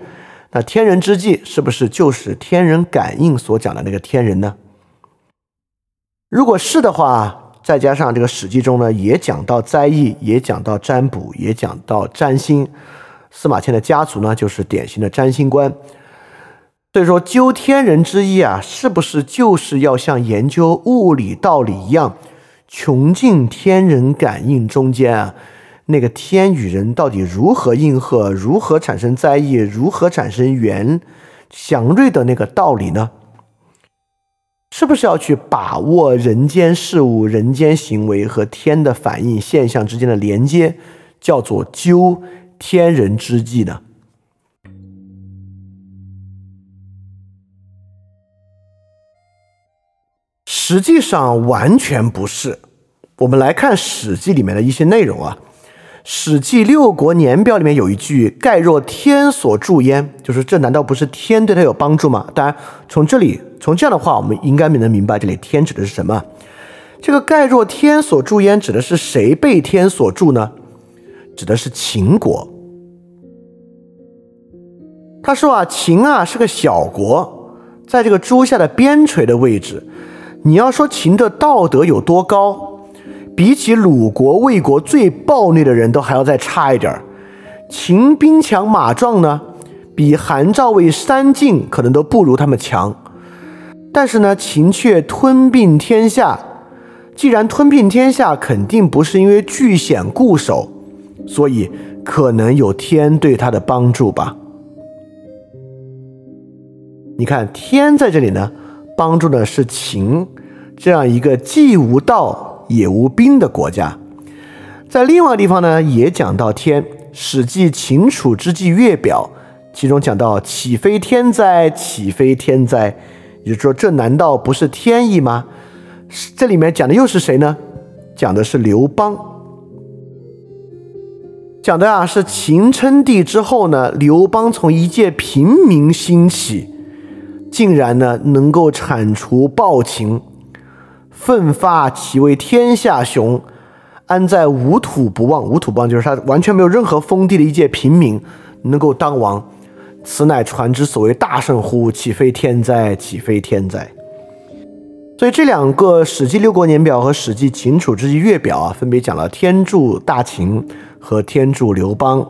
那天人之际是不是就是天人感应所讲的那个天人呢？如果是的话，再加上这个《史记》中呢，也讲到灾异，也讲到占卜，也讲到占星。司马迁的家族呢，就是典型的占星官。所以说，究天人之意啊，是不是就是要像研究物理道理一样，穷尽天人感应中间啊，那个天与人到底如何应和，如何产生灾异，如何产生元祥瑞的那个道理呢？是不是要去把握人间事物、人间行为和天的反应现象之间的连接，叫做究天人之际呢？实际上完全不是。我们来看《史记》里面的一些内容啊。《史记六国年表》里面有一句“盖若天所助焉”，就是这难道不是天对他有帮助吗？当然，从这里从这样的话，我们应该能明白这里天指的是什么。这个“盖若天所助焉”指的是谁被天所助呢？指的是秦国。他说啊，秦啊是个小国，在这个诸夏的边陲的位置。你要说秦的道德有多高？比起鲁国、魏国最暴虐的人都还要再差一点儿。秦兵强马壮呢，比韩赵魏三晋可能都不如他们强。但是呢，秦却吞并天下。既然吞并天下，肯定不是因为据险固守，所以可能有天对他的帮助吧。你看，天在这里呢，帮助的是秦这样一个既无道。也无兵的国家，在另外地方呢，也讲到天，《史记·秦楚之际月表》，其中讲到岂非天灾？岂非天灾？也就是说，这难道不是天意吗？这里面讲的又是谁呢？讲的是刘邦，讲的啊是秦称帝之后呢，刘邦从一介平民兴起，竟然呢能够铲除暴秦。奋发岂为天下雄，安在无土不忘？无土不忘就是他完全没有任何封地的一介平民能够当王，此乃传之所谓大圣乎？岂非天灾？岂非天灾？所以这两个《史记六国年表》和《史记秦楚之际月表》啊，分别讲了天助大秦和天助刘邦。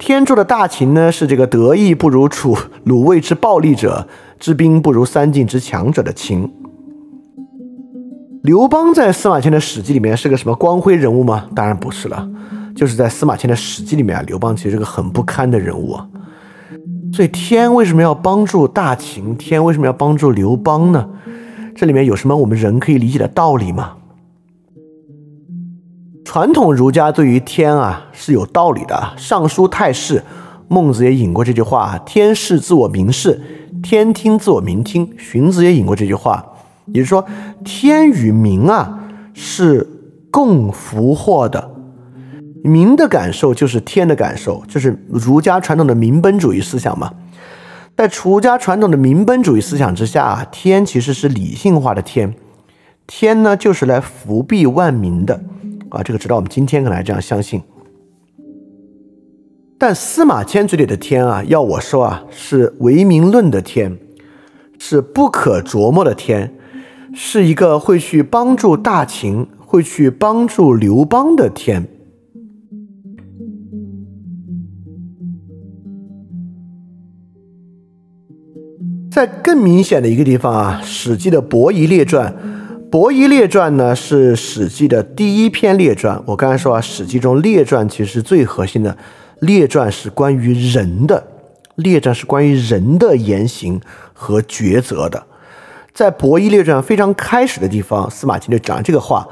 天助的大秦呢，是这个德义不如楚鲁卫之暴力者，之兵不如三晋之强者的秦。刘邦在司马迁的《史记》里面是个什么光辉人物吗？当然不是了，就是在司马迁的《史记》里面啊，刘邦其实是个很不堪的人物啊。所以天为什么要帮助大秦？天为什么要帮助刘邦呢？这里面有什么我们人可以理解的道理吗？传统儒家对于天啊是有道理的，《尚书泰士》孟子也引过这句话：“天视自我明视，天听自我明听。”荀子也引过这句话。也就是说，天与民啊是共福祸的，民的感受就是天的感受，就是儒家传统的民本主义思想嘛。在儒家传统的民本主义思想之下啊，天其实是理性化的天，天呢就是来福庇万民的啊。这个直到我们今天可能还这样相信。但司马迁嘴里的天啊，要我说啊，是唯名论的天，是不可琢磨的天。是一个会去帮助大秦、会去帮助刘邦的天。在更明显的一个地方啊，《史记》的《伯夷列传》，《伯夷列传》呢是《史记》的第一篇列传。我刚才说啊，《史记》中列传其实是最核心的，列传是关于人的，列传是关于人的言行和抉择的。在《博弈列传》非常开始的地方，司马迁就讲了这个话。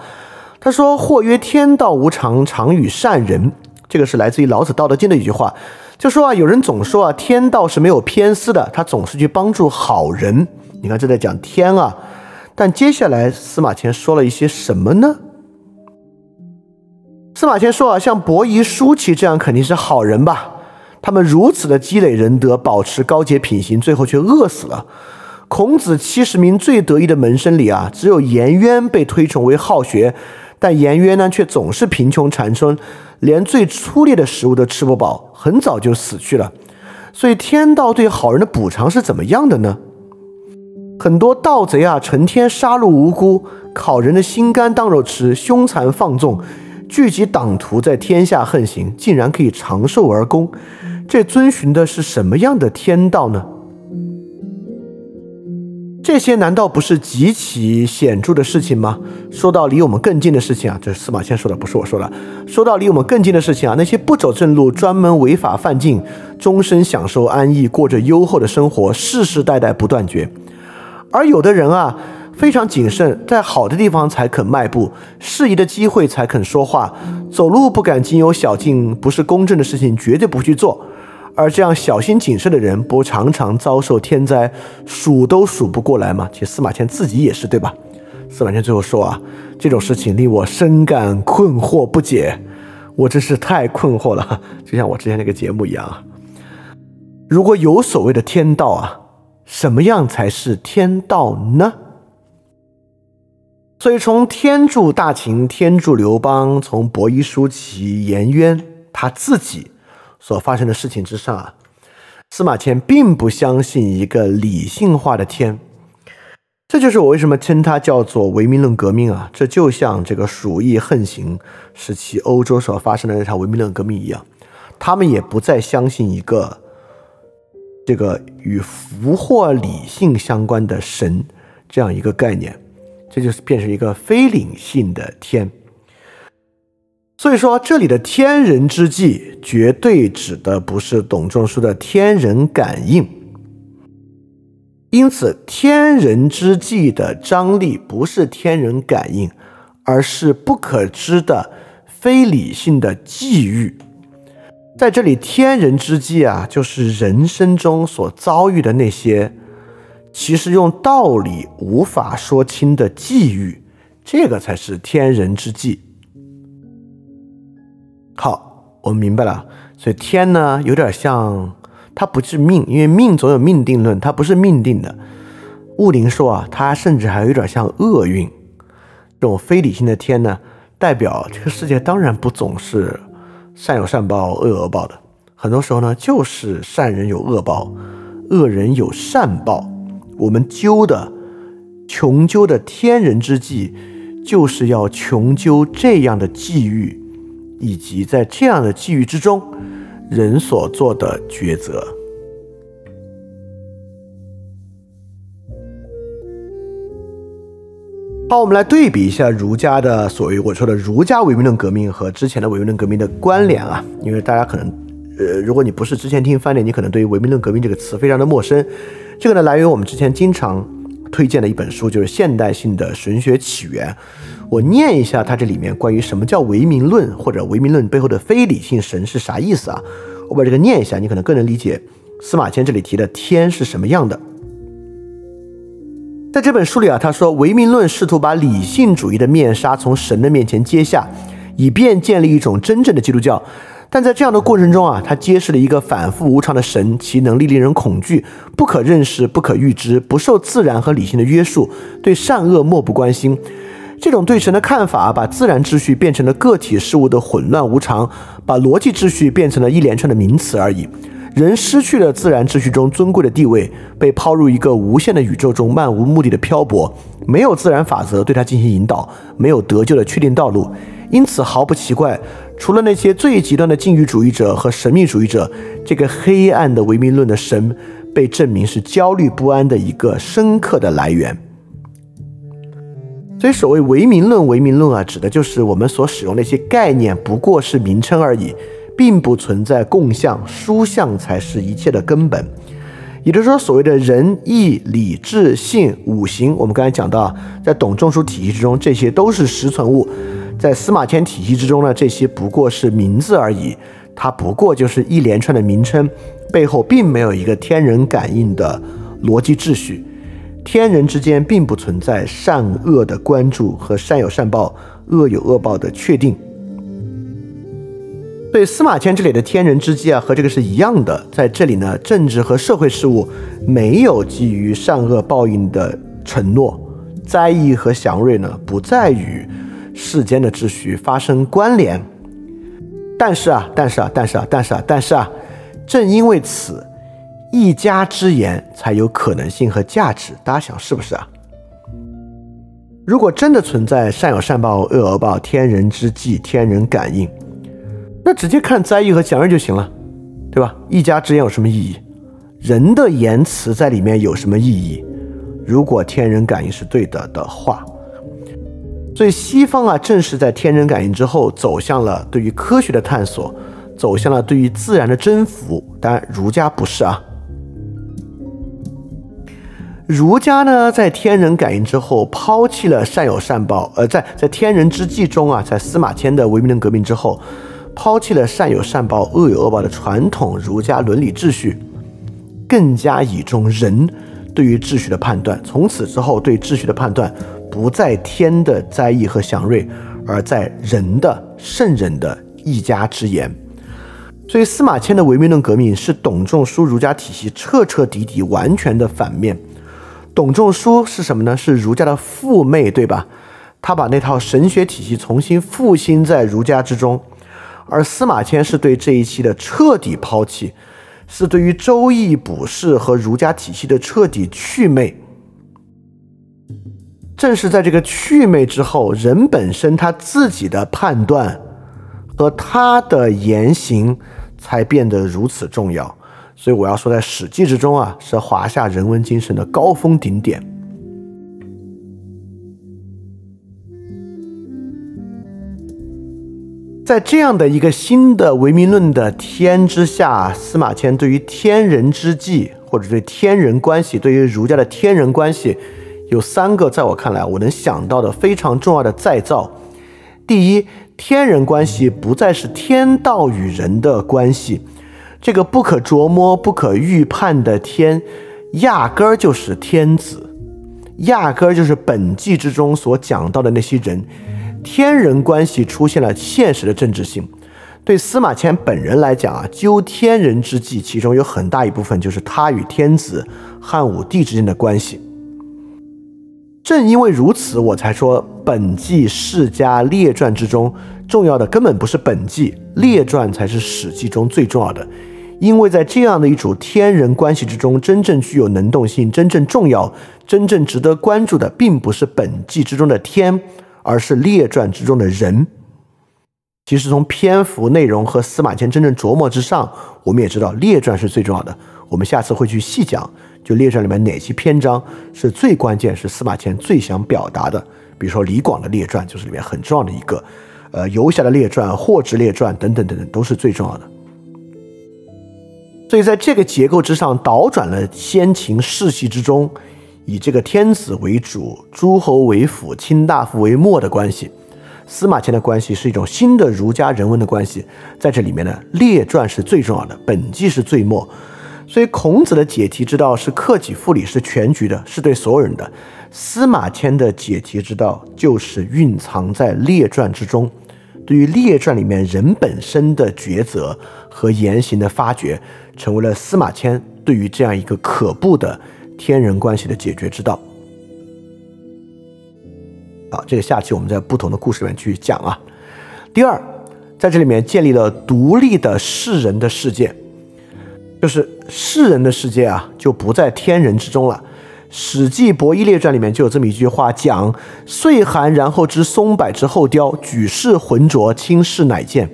他说：“或曰天道无常，常与善人。”这个是来自于老子《道德经》的一句话，就说啊，有人总说啊，天道是没有偏私的，他总是去帮助好人。你看，这在讲天啊。但接下来司马迁说了一些什么呢？司马迁说啊，像伯夷、叔齐这样肯定是好人吧？他们如此的积累仁德，保持高洁品行，最后却饿死了。孔子七十名最得意的门生里啊，只有颜渊被推崇为好学，但颜渊呢却总是贫穷缠身，连最粗劣的食物都吃不饱，很早就死去了。所以天道对好人的补偿是怎么样的呢？很多盗贼啊，成天杀戮无辜，烤人的心肝当肉吃，凶残放纵，聚集党徒在天下横行，竟然可以长寿而功，这遵循的是什么样的天道呢？这些难道不是极其显著的事情吗？说到离我们更近的事情啊，这是司马迁说的，不是我说的。说到离我们更近的事情啊，那些不走正路、专门违法犯禁、终身享受安逸、过着优厚的生活、世世代代不断绝；而有的人啊，非常谨慎，在好的地方才肯迈步，适宜的机会才肯说话，走路不敢经有小径，不是公正的事情绝对不去做。而这样小心谨慎的人，不常常遭受天灾，数都数不过来吗？其实司马迁自己也是，对吧？司马迁最后说啊，这种事情令我深感困惑不解，我真是太困惑了，就像我之前那个节目一样啊。如果有所谓的天道啊，什么样才是天道呢？所以从天助大秦，天助刘邦，从伯夷、叔齐、颜渊他自己。所发生的事情之上啊，司马迁并不相信一个理性化的天，这就是我为什么称它叫做唯名论革命啊。这就像这个鼠疫横行时期欧洲所发生的那场唯名论革命一样，他们也不再相信一个这个与福祸理性相关的神这样一个概念，这就是变成一个非理性的天。所以说，这里的天人之际，绝对指的不是董仲舒的天人感应。因此，天人之际的张力不是天人感应，而是不可知的非理性的际遇。在这里，天人之际啊，就是人生中所遭遇的那些，其实用道理无法说清的际遇，这个才是天人之际。好，我们明白了。所以天呢，有点像，它不是命，因为命总有命定论，它不是命定的。物灵说啊，它甚至还有点像厄运。这种非理性的天呢，代表这个世界当然不总是善有善报，恶有恶报的。很多时候呢，就是善人有恶报，恶人有善报。我们究的穷究的天人之际，就是要穷究这样的际遇。以及在这样的际遇之中，人所做的抉择。好，我们来对比一下儒家的所谓我说的儒家唯名论革命和之前的唯名论革命的关联啊，因为大家可能，呃，如果你不是之前听翻脸，你可能对于唯名论革命这个词非常的陌生。这个呢，来源于我们之前经常推荐的一本书，就是《现代性的神学起源》。我念一下它这里面关于什么叫唯名论，或者唯名论背后的非理性神是啥意思啊？我把这个念一下，你可能更能理解司马迁这里提的天是什么样的。在这本书里啊，他说唯名论试图把理性主义的面纱从神的面前揭下，以便建立一种真正的基督教。但在这样的过程中啊，他揭示了一个反复无常的神，其能力令人恐惧，不可认识，不可预知，不受自然和理性的约束，对善恶漠不关心。这种对神的看法，把自然秩序变成了个体事物的混乱无常，把逻辑秩序变成了一连串的名词而已。人失去了自然秩序中尊贵的地位，被抛入一个无限的宇宙中漫无目的的漂泊，没有自然法则对他进行引导，没有得救的确定道路。因此毫不奇怪，除了那些最极端的禁欲主义者和神秘主义者，这个黑暗的唯名论的神被证明是焦虑不安的一个深刻的来源。所以，所谓唯名论，唯名论啊，指的就是我们所使用那些概念不过是名称而已。并不存在共相，殊相才是一切的根本。也就是说，所谓的仁义礼智信五行，我们刚才讲到，在董仲舒体系之中，这些都是实存物；在司马迁体系之中呢，这些不过是名字而已。它不过就是一连串的名称，背后并没有一个天人感应的逻辑秩序。天人之间并不存在善恶的关注和善有善报、恶有恶报的确定。对司马迁这里的天人之际啊，和这个是一样的。在这里呢，政治和社会事务没有基于善恶报应的承诺，灾异和祥瑞呢，不再与世间的秩序发生关联。但是啊，但是啊，但是啊，但是啊，但是啊，正因为此，一家之言才有可能性和价值。大家想是不是啊？如果真的存在善有善报、恶有恶报、天人之际、天人感应。那直接看灾异和祥瑞就行了，对吧？一家之言有什么意义？人的言辞在里面有什么意义？如果天人感应是对的的话，所以西方啊，正是在天人感应之后，走向了对于科学的探索，走向了对于自然的征服。当然，儒家不是啊。儒家呢，在天人感应之后，抛弃了善有善报，呃，在在天人之际中啊，在司马迁的唯名论革命之后。抛弃了善有善报、恶有恶报的传统儒家伦理秩序，更加倚重人对于秩序的判断。从此之后，对秩序的判断不在天的灾异和祥瑞，而在人的圣人的一家之言。所以，司马迁的唯名论革命是董仲舒儒家体系彻彻底底、完全的反面。董仲舒是什么呢？是儒家的父妹，对吧？他把那套神学体系重新复兴在儒家之中。而司马迁是对这一期的彻底抛弃，是对于《周易》卜筮和儒家体系的彻底祛魅。正是在这个祛魅之后，人本身他自己的判断和他的言行才变得如此重要。所以我要说，在《史记》之中啊，是华夏人文精神的高峰顶点。在这样的一个新的唯名论的天之下，司马迁对于天人之际，或者对天人关系，对于儒家的天人关系，有三个在我看来我能想到的非常重要的再造。第一，天人关系不再是天道与人的关系，这个不可琢磨、不可预判的天，压根儿就是天子，压根儿就是本纪之中所讲到的那些人。天人关系出现了现实的政治性，对司马迁本人来讲啊，究天人之际，其中有很大一部分就是他与天子汉武帝之间的关系。正因为如此，我才说本纪世家列传之中重要的根本不是本纪，列传才是史记中最重要的。因为在这样的一组天人关系之中，真正具有能动性、真正重要、真正值得关注的，并不是本纪之中的天。而是列传之中的人，其实从篇幅内容和司马迁真正琢磨之上，我们也知道列传是最重要的。我们下次会去细讲，就列传里面哪些篇章是最关键，是司马迁最想表达的，比如说李广的列传就是里面很重要的一个，呃，游侠的列传、霍之列传等等等等都是最重要的。所以在这个结构之上，倒转了先秦世系之中以这个天子为主、诸侯为辅、卿大夫为末的关系。司马迁的关系是一种新的儒家人文的关系，在这里面呢，列传是最重要的，本纪是最末。所以孔子的解题之道是克己复礼，是全局的，是对所有人的。司马迁的解题之道就是蕴藏在列传之中，对于列传里面人本身的抉择和言行的发掘，成为了司马迁对于这样一个可怖的天人关系的解决之道。好，这个下期我们在不同的故事里面去讲啊。第二，在这里面建立了独立的世人的世界，就是世人的世界啊，就不在天人之中了。《史记·伯夷列传》里面就有这么一句话，讲“岁寒，然后知松柏之后凋，举世浑浊，清世乃见”。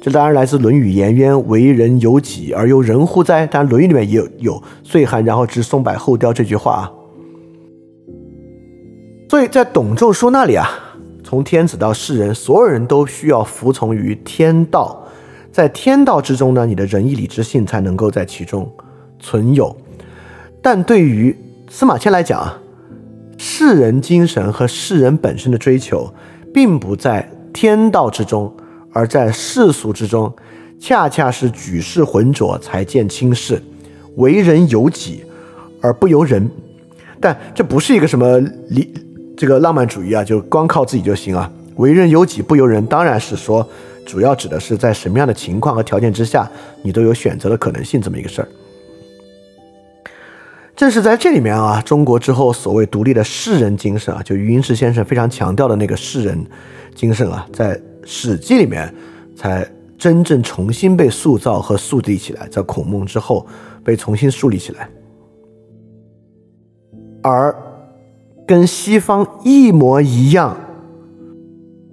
这当然来自《论语·颜渊》，“为人由己而由人乎哉？”当然，《论语》里面也有“有岁寒，然后知松柏后凋”这句话啊。所以在董仲舒那里啊，从天子到世人，所有人都需要服从于天道，在天道之中呢，你的仁义礼智信才能够在其中存有。但对于司马迁来讲啊，世人精神和世人本身的追求，并不在天道之中，而在世俗之中，恰恰是举世浑浊才见轻视，为人由己而不由人。但这不是一个什么理。这个浪漫主义啊，就光靠自己就行啊？为人由己不由人，当然是说，主要指的是在什么样的情况和条件之下，你都有选择的可能性这么一个事儿。正是在这里面啊，中国之后所谓独立的士人精神啊，就余英时先生非常强调的那个士人精神啊，在《史记》里面才真正重新被塑造和树立起来，在孔孟之后被重新树立起来，而。跟西方一模一样，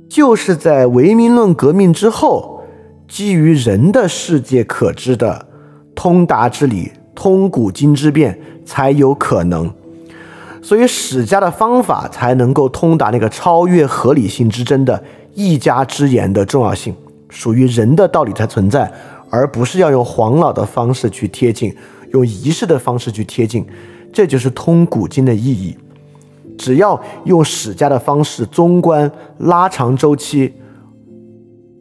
就是在唯名论革命之后，基于人的世界可知的通达之理、通古今之变才有可能，所以史家的方法才能够通达那个超越合理性之争的一家之言的重要性，属于人的道理才存在，而不是要用黄老的方式去贴近，用仪式的方式去贴近，这就是通古今的意义。只要用史家的方式，综观拉长周期，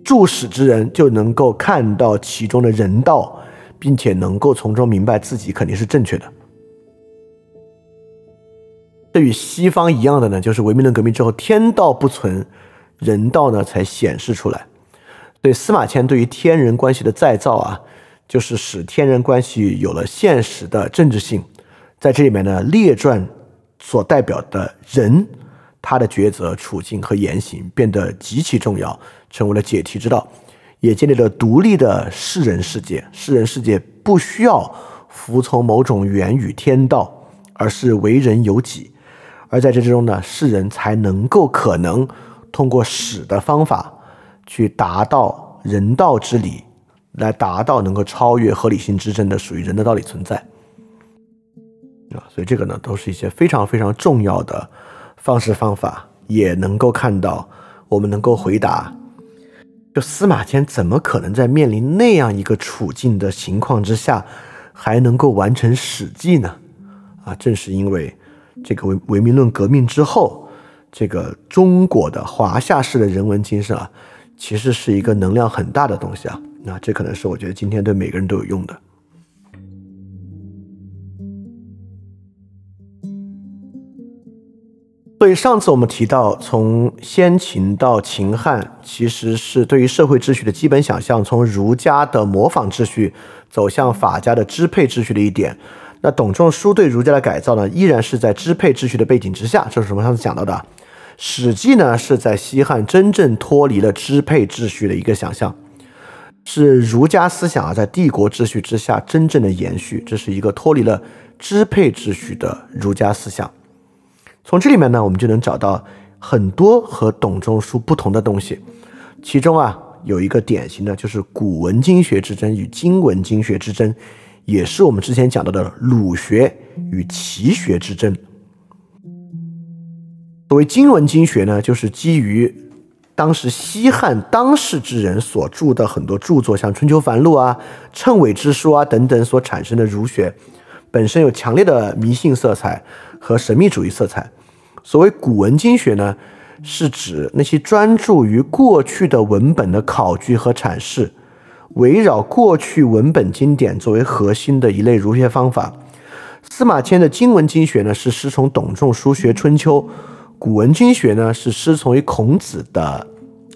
注史之人就能够看到其中的人道，并且能够从中明白自己肯定是正确的。这与西方一样的呢，就是文明论革命之后，天道不存，人道呢才显示出来。对司马迁对于天人关系的再造啊，就是使天人关系有了现实的政治性。在这里面呢，列传。所代表的人，他的抉择、处境和言行变得极其重要，成为了解题之道，也建立了独立的世人世界。世人世界不需要服从某种源于天道，而是为人由己。而在这之中呢，世人才能够可能通过史的方法去达到人道之理，来达到能够超越合理性之争的属于人的道理存在。啊，所以这个呢，都是一些非常非常重要的方式方法，也能够看到，我们能够回答，就司马迁怎么可能在面临那样一个处境的情况之下，还能够完成《史记》呢？啊，正是因为这个唯唯名论革命之后，这个中国的华夏式的人文精神啊，其实是一个能量很大的东西啊。那这可能是我觉得今天对每个人都有用的。所以上次我们提到，从先秦到秦汉，其实是对于社会秩序的基本想象，从儒家的模仿秩序走向法家的支配秩序的一点。那董仲舒对儒家的改造呢，依然是在支配秩序的背景之下。这是我们上次讲到的，《史记》呢是在西汉真正脱离了支配秩序的一个想象，是儒家思想啊在帝国秩序之下真正的延续。这是一个脱离了支配秩序的儒家思想。从这里面呢，我们就能找到很多和董仲舒不同的东西。其中啊，有一个典型的，就是古文经学之争与今文经学之争，也是我们之前讲到的儒学与齐学之争。所谓经文经学呢，就是基于当时西汉当世之人所著的很多著作，像《春秋繁露》啊、《称谓之书》啊等等所产生的儒学，本身有强烈的迷信色彩和神秘主义色彩。所谓古文经学呢，是指那些专注于过去的文本的考据和阐释，围绕过去文本经典作为核心的一类儒学方法。司马迁的经文经学呢，是师从董仲舒学《春秋》。古文经学呢，是师从于孔子的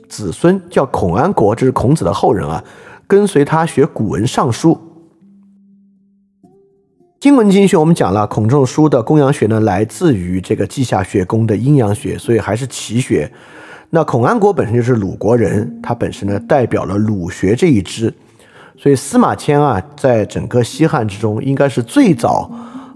子孙，叫孔安国，这是孔子的后人啊，跟随他学古文尚书。经文经学我们讲了，孔仲舒的公羊学呢，来自于这个稷下学宫的阴阳学，所以还是齐学。那孔安国本身就是鲁国人，他本身呢代表了鲁学这一支，所以司马迁啊，在整个西汉之中，应该是最早。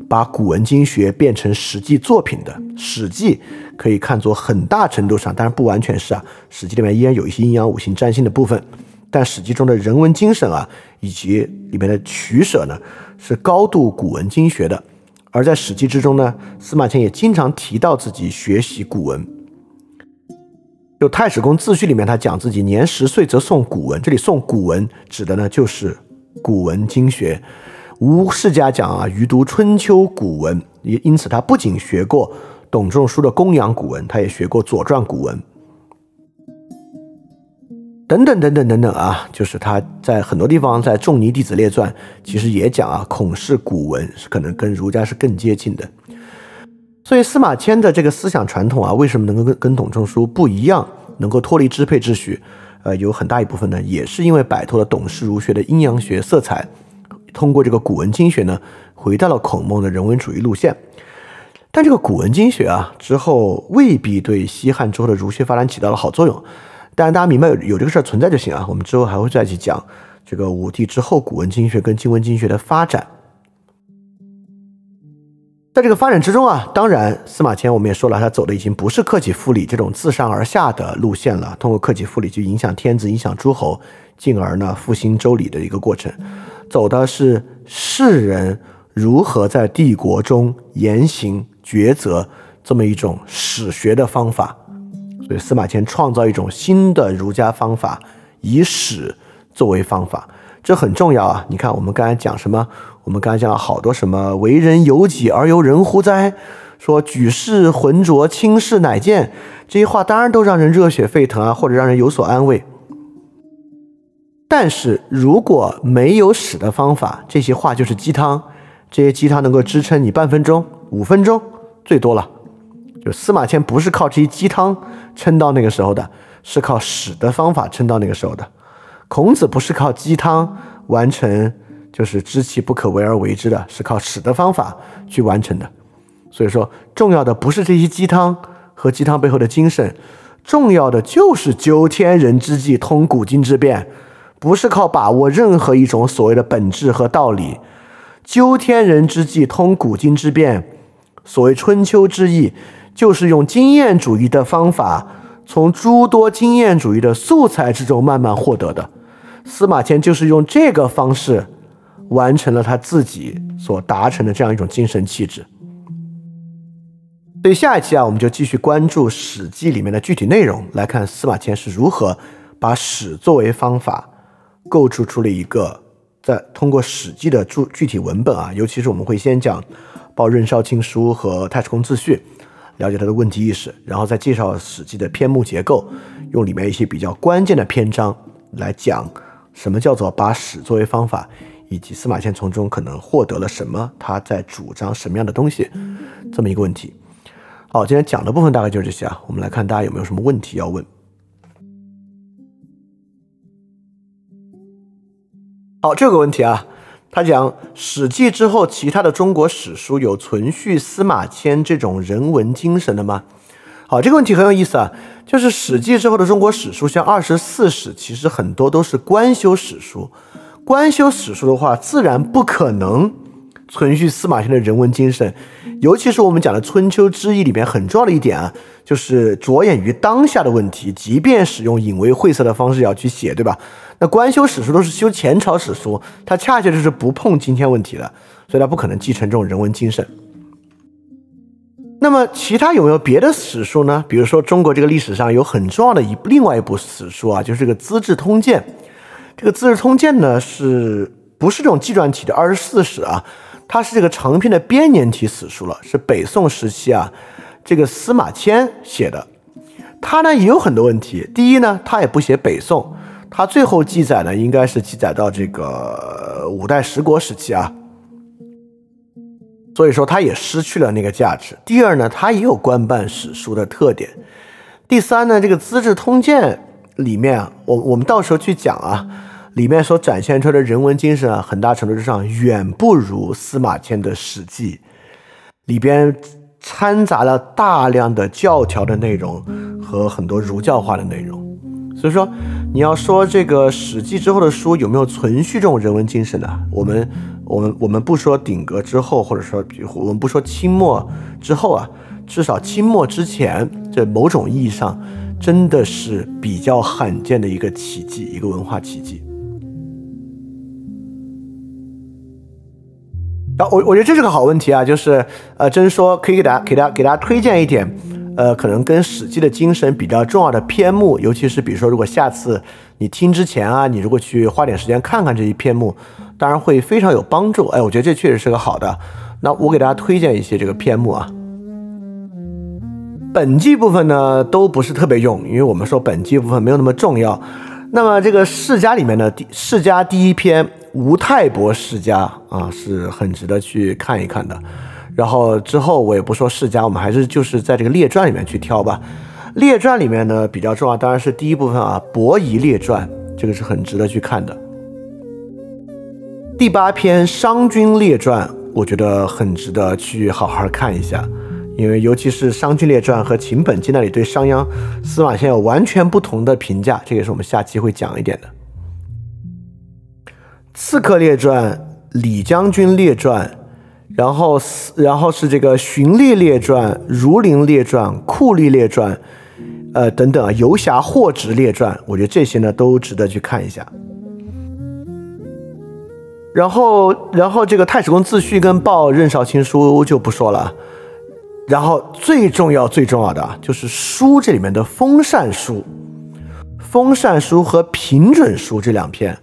把古文经学变成史记作品的《史记》，可以看作很大程度上，当然不完全是啊，《史记》里面依然有一些阴阳五行占星的部分，但《史记》中的人文精神啊，以及里面的取舍呢，是高度古文经学的。而在《史记》之中呢，司马迁也经常提到自己学习古文。就《太史公自序》里面，他讲自己年十岁则诵古文，这里诵古文指的呢就是古文经学。吴世家讲啊，余读春秋古文，因因此他不仅学过董仲舒的公羊古文，他也学过左传古文，等等等等等等啊，就是他在很多地方在《仲尼弟子列传》其实也讲啊，孔氏古文是可能跟儒家是更接近的。所以司马迁的这个思想传统啊，为什么能够跟跟董仲舒不一样，能够脱离支配秩序？呃，有很大一部分呢，也是因为摆脱了董氏儒学的阴阳学色彩。通过这个古文经学呢，回到了孔孟的人文主义路线。但这个古文经学啊，之后未必对西汉之后的儒学发展起到了好作用。但大家明白有有这个事儿存在就行啊。我们之后还会再去讲这个武帝之后古文经学跟经文经学的发展。在这个发展之中啊，当然司马迁我们也说了，他走的已经不是克己复礼这种自上而下的路线了。通过克己复礼去影响天子、影响诸侯，进而呢复兴周礼的一个过程。走的是世人如何在帝国中言行抉择这么一种史学的方法，所以司马迁创造一种新的儒家方法，以史作为方法，这很重要啊！你看，我们刚才讲什么？我们刚才讲了好多什么“为人由己而由人乎哉”，说“举世浑浊，轻视乃见”，这些话当然都让人热血沸腾啊，或者让人有所安慰。但是如果没有使的方法，这些话就是鸡汤。这些鸡汤能够支撑你半分钟、五分钟，最多了。就司马迁不是靠这些鸡汤撑到那个时候的，是靠史的方法撑到那个时候的。孔子不是靠鸡汤完成，就是知其不可为而为之的，是靠史的方法去完成的。所以说，重要的不是这些鸡汤和鸡汤背后的精神，重要的就是究天人之际，通古今之变。不是靠把握任何一种所谓的本质和道理，究天人之际，通古今之变。所谓春秋之意，就是用经验主义的方法，从诸多经验主义的素材之中慢慢获得的。司马迁就是用这个方式，完成了他自己所达成的这样一种精神气质。所以下一期啊，我们就继续关注《史记》里面的具体内容，来看司马迁是如何把史作为方法。构筑出了一个，在通过《史记》的注具体文本啊，尤其是我们会先讲《报任少卿书》和《太史公自序》，了解他的问题意识，然后再介绍《史记》的篇目结构，用里面一些比较关键的篇章来讲什么叫做把史作为方法，以及司马迁从中可能获得了什么，他在主张什么样的东西，这么一个问题。好，今天讲的部分大概就是这些啊，我们来看大家有没有什么问题要问。好，这个问题啊，他讲《史记》之后，其他的中国史书有存续司马迁这种人文精神的吗？好，这个问题很有意思啊，就是《史记》之后的中国史书，像二十四史，其实很多都是官修史书。官修史书的话，自然不可能。存续司马迁的人文精神，尤其是我们讲的《春秋之义》里面很重要的一点啊，就是着眼于当下的问题，即便使用隐微晦涩的方式要去写，对吧？那官修史书都是修前朝史书，它恰恰就是不碰今天问题的，所以它不可能继承这种人文精神。那么其他有没有别的史书呢？比如说中国这个历史上有很重要的一另外一部史书啊，就是这个《资治通鉴》。这个《资治通鉴》呢，是不是这种纪传体的二十四史啊？它是这个长篇的编年体史书了，是北宋时期啊，这个司马迁写的。他呢也有很多问题。第一呢，他也不写北宋，他最后记载呢，应该是记载到这个五代十国时期啊。所以说，它也失去了那个价值。第二呢，它也有官办史书的特点。第三呢，这个《资治通鉴》里面啊，我我们到时候去讲啊，里面所展现出来的人文精神啊，很大程度之上远不如司马迁的《史记》里边掺杂了大量的教条的内容和很多儒教化的内容。所以说，你要说这个《史记》之后的书有没有存续这种人文精神呢？我们。我们我们不说鼎革之后，或者说，我们不说清末之后啊，至少清末之前，这某种意义上真的是比较罕见的一个奇迹，一个文化奇迹。啊，我我觉得这是个好问题啊，就是呃，真说可以给大家给大家给大家推荐一点，呃，可能跟《史记》的精神比较重要的篇目，尤其是比如说，如果下次你听之前啊，你如果去花点时间看看这一篇目。当然会非常有帮助，哎，我觉得这确实是个好的。那我给大家推荐一些这个篇目啊。本纪部分呢都不是特别用，因为我们说本纪部分没有那么重要。那么这个世家里面的第世家第一篇吴太伯世家啊是很值得去看一看的。然后之后我也不说世家，我们还是就是在这个列传里面去挑吧。列传里面呢比较重要，当然是第一部分啊伯夷列传，这个是很值得去看的。第八篇《商君列传》，我觉得很值得去好好看一下，因为尤其是《商君列传》和秦本纪那里对商鞅、司马迁有完全不同的评价，这也是我们下期会讲一点的。《刺客列传》《李将军列传》，然后然后是这个《荀列列传》《儒林列传》《酷吏列传》，呃等等啊，《游侠霍职列传》，我觉得这些呢都值得去看一下。然后，然后这个太史公自序跟报任少卿书就不说了。然后最重要、最重要的就是书这里面的封禅书、封禅书和平准书这两篇，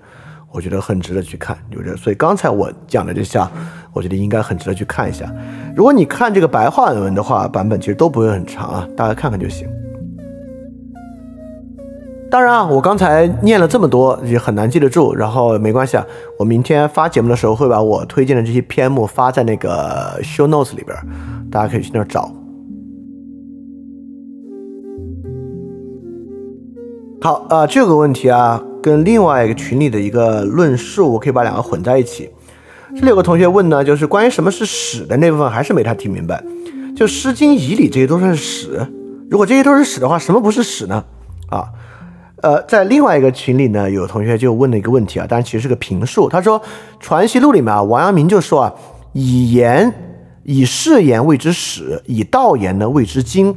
我觉得很值得去看。有着，所以刚才我讲的这项，我觉得应该很值得去看一下。如果你看这个白话文的话，版本其实都不会很长啊，大家看看就行。当然啊，我刚才念了这么多也很难记得住，然后没关系啊，我明天发节目的时候会把我推荐的这些篇目发在那个 show notes 里边，大家可以去那儿找。好，呃，这个问题啊，跟另外一个群里的一个论述，我可以把两个混在一起。这里有个同学问呢，就是关于什么是史的那部分，还是没太听明白。就《诗经》《仪礼》这些都算是史，如果这些都是史的话，什么不是史呢？啊？呃，在另外一个群里呢，有同学就问了一个问题啊，当然其实是个评述。他说，《传习录》里面啊，王阳明就说啊，以言以事言谓之史，以道言呢谓之经。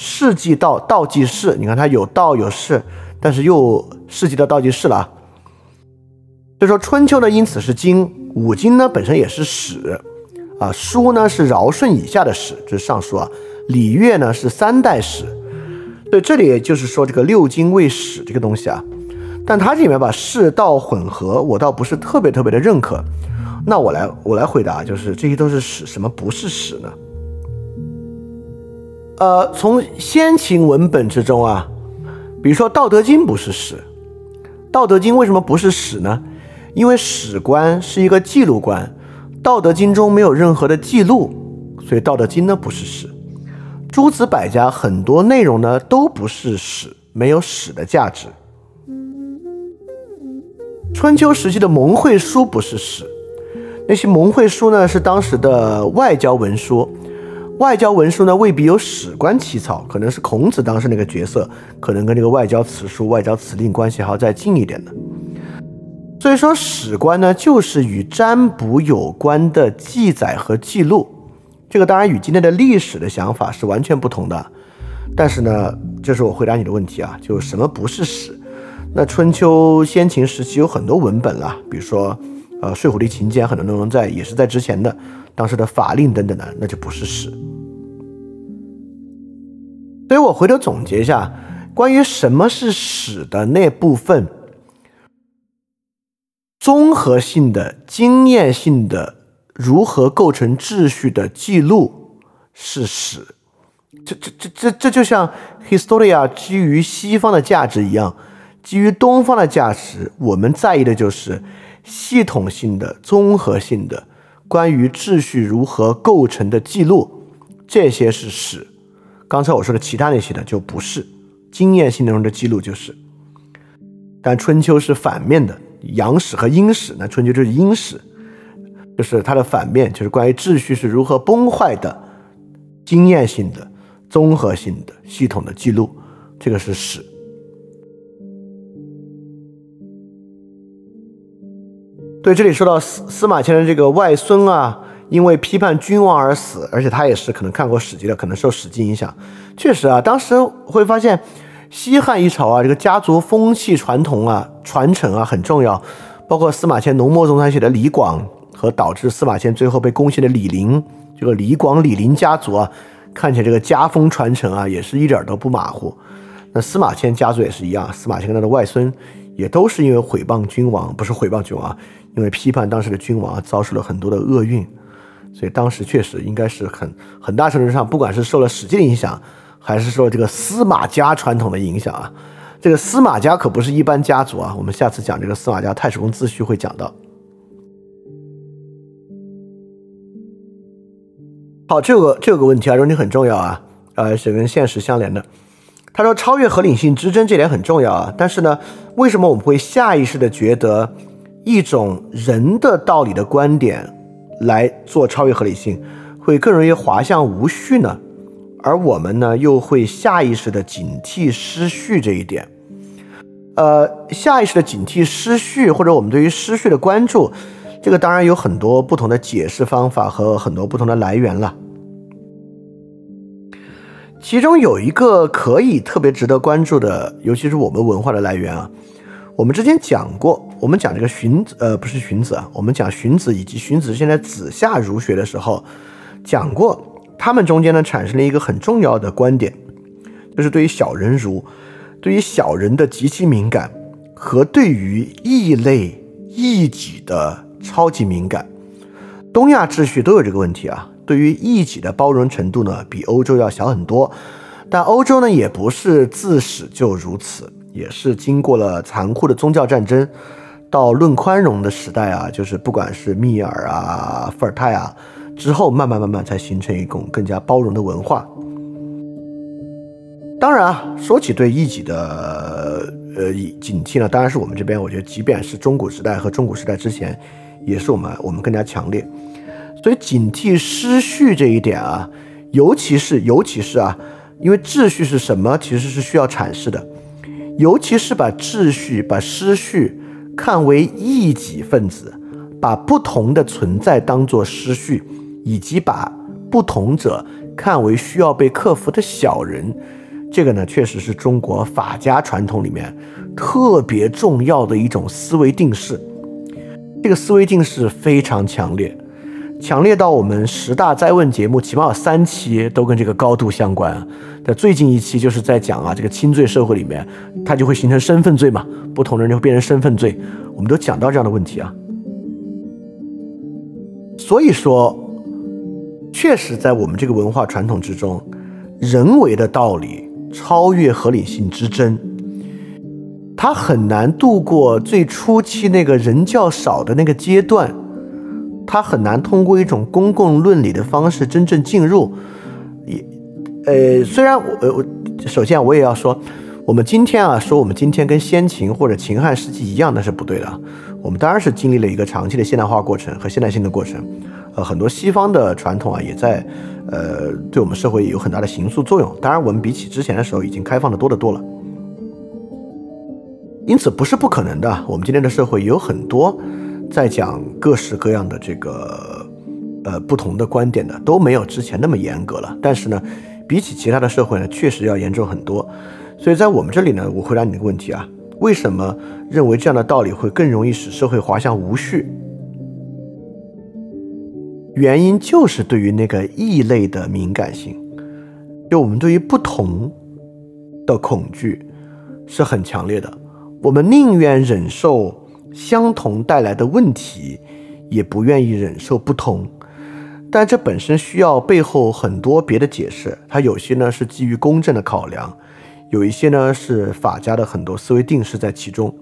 世纪道，道即事。你看它有道有事，但是又世纪道，道即事了。所以说，春秋呢因此是经，五经呢本身也是史啊，书呢是尧舜以下的史，这是尚书啊，礼乐呢是三代史。对，这里就是说这个六经为史这个东西啊，但它这里面把世道混合，我倒不是特别特别的认可。那我来我来回答，就是这些都是史，什么不是史呢？呃，从先秦文本之中啊，比如说《道德经》不是史，《道德经》为什么不是史呢？因为史官是一个记录官，《道德经》中没有任何的记录，所以《道德经》呢不是史。诸子百家很多内容呢都不是史，没有史的价值。春秋时期的盟会书不是史，那些盟会书呢是当时的外交文书，外交文书呢未必有史官起草，可能是孔子当时那个角色，可能跟这个外交辞书、外交辞令关系还要再近一点的。所以说，史官呢就是与占卜有关的记载和记录。这个当然与今天的历史的想法是完全不同的，但是呢，这是我回答你的问题啊，就什么不是史？那春秋先秦时期有很多文本了，比如说，呃，《睡虎地秦简》很多内容在也是在之前的，当时的法令等等的，那就不是史。所以我回头总结一下，关于什么是史的那部分，综合性的、经验性的，如何构成秩序的记录是史。这、这、这、这、这就像 Historia 基于西方的价值一样，基于东方的价值，我们在意的就是系统性的、综合性的关于秩序如何构成的记录，这些是史。刚才我说的其他那些呢，就不是经验性内容的记录，就是。但春秋是反面的，阳史和阴史，那春秋就是阴史，就是它的反面，就是关于秩序是如何崩坏的，经验性的、综合性的、系统的记录，这个是史。对，这里说到司司马迁的这个外孙啊。因为批判君王而死，而且他也是可能看过《史记》的，可能受《史记》影响。确实啊，当时会发现西汉一朝啊，这个家族风气传统啊、传承啊很重要。包括司马迁浓墨重彩写的李广，和导致司马迁最后被攻陷的李陵，这个李广、李陵家族啊，看起来这个家风传承啊，也是一点都不马虎。那司马迁家族也是一样，司马迁跟他的外孙也都是因为毁谤君王，不是毁谤君王，因为批判当时的君王，遭受了很多的厄运。所以当时确实应该是很很大程度上，不管是受了《史记》的影响，还是受这个司马家传统的影响啊，这个司马家可不是一般家族啊。我们下次讲这个司马家太史公自序会讲到。好，这个这个问题啊，问题很重要啊，呃，是跟现实相连的。他说超越合理性之争这点很重要啊，但是呢，为什么我们会下意识的觉得一种人的道理的观点？来做超越合理性，会更容易滑向无序呢，而我们呢又会下意识的警惕失序这一点。呃，下意识的警惕失序，或者我们对于失序的关注，这个当然有很多不同的解释方法和很多不同的来源了。其中有一个可以特别值得关注的，尤其是我们文化的来源啊。我们之前讲过，我们讲这个荀子，呃，不是荀子啊，我们讲荀子以及荀子现在子夏儒学的时候，讲过他们中间呢产生了一个很重要的观点，就是对于小人儒，对于小人的极其敏感，和对于异类异己的超级敏感。东亚秩序都有这个问题啊，对于异己的包容程度呢比欧洲要小很多，但欧洲呢也不是自始就如此。也是经过了残酷的宗教战争，到论宽容的时代啊，就是不管是密尔啊、伏尔泰啊之后，慢慢慢慢才形成一种更加包容的文化。当然啊，说起对异己的呃警惕呢，当然是我们这边，我觉得即便是中古时代和中古时代之前，也是我们我们更加强烈。所以警惕失序这一点啊，尤其是尤其是啊，因为秩序是什么，其实是需要阐释的。尤其是把秩序、把失序看为异己分子，把不同的存在当作失序，以及把不同者看为需要被克服的小人，这个呢，确实是中国法家传统里面特别重要的一种思维定式。这个思维定式非常强烈。强烈到我们十大灾问节目起码有三期都跟这个高度相关。那最近一期就是在讲啊，这个轻罪社会里面，它就会形成身份罪嘛，不同的人就会变成身份罪。我们都讲到这样的问题啊。所以说，确实在我们这个文化传统之中，人为的道理超越合理性之争，它很难度过最初期那个人较少的那个阶段。他很难通过一种公共论理的方式真正进入，也，呃，虽然我，我首先我也要说，我们今天啊，说我们今天跟先秦或者秦汉时期一样，那是不对的。我们当然是经历了一个长期的现代化过程和现代性的过程，呃，很多西方的传统啊，也在，呃，对我们社会有很大的形塑作用。当然，我们比起之前的时候，已经开放的多得多了。因此，不是不可能的。我们今天的社会有很多。在讲各式各样的这个呃不同的观点的都没有之前那么严格了，但是呢，比起其他的社会呢，确实要严重很多。所以在我们这里呢，我回答你的问题啊，为什么认为这样的道理会更容易使社会滑向无序？原因就是对于那个异类的敏感性，就我们对于不同的恐惧是很强烈的。我们宁愿忍受相同带来的问题，也不愿意忍受不同。但这本身需要背后很多别的解释，它有些呢是基于公正的考量，有一些呢是法家的很多思维定式在其中。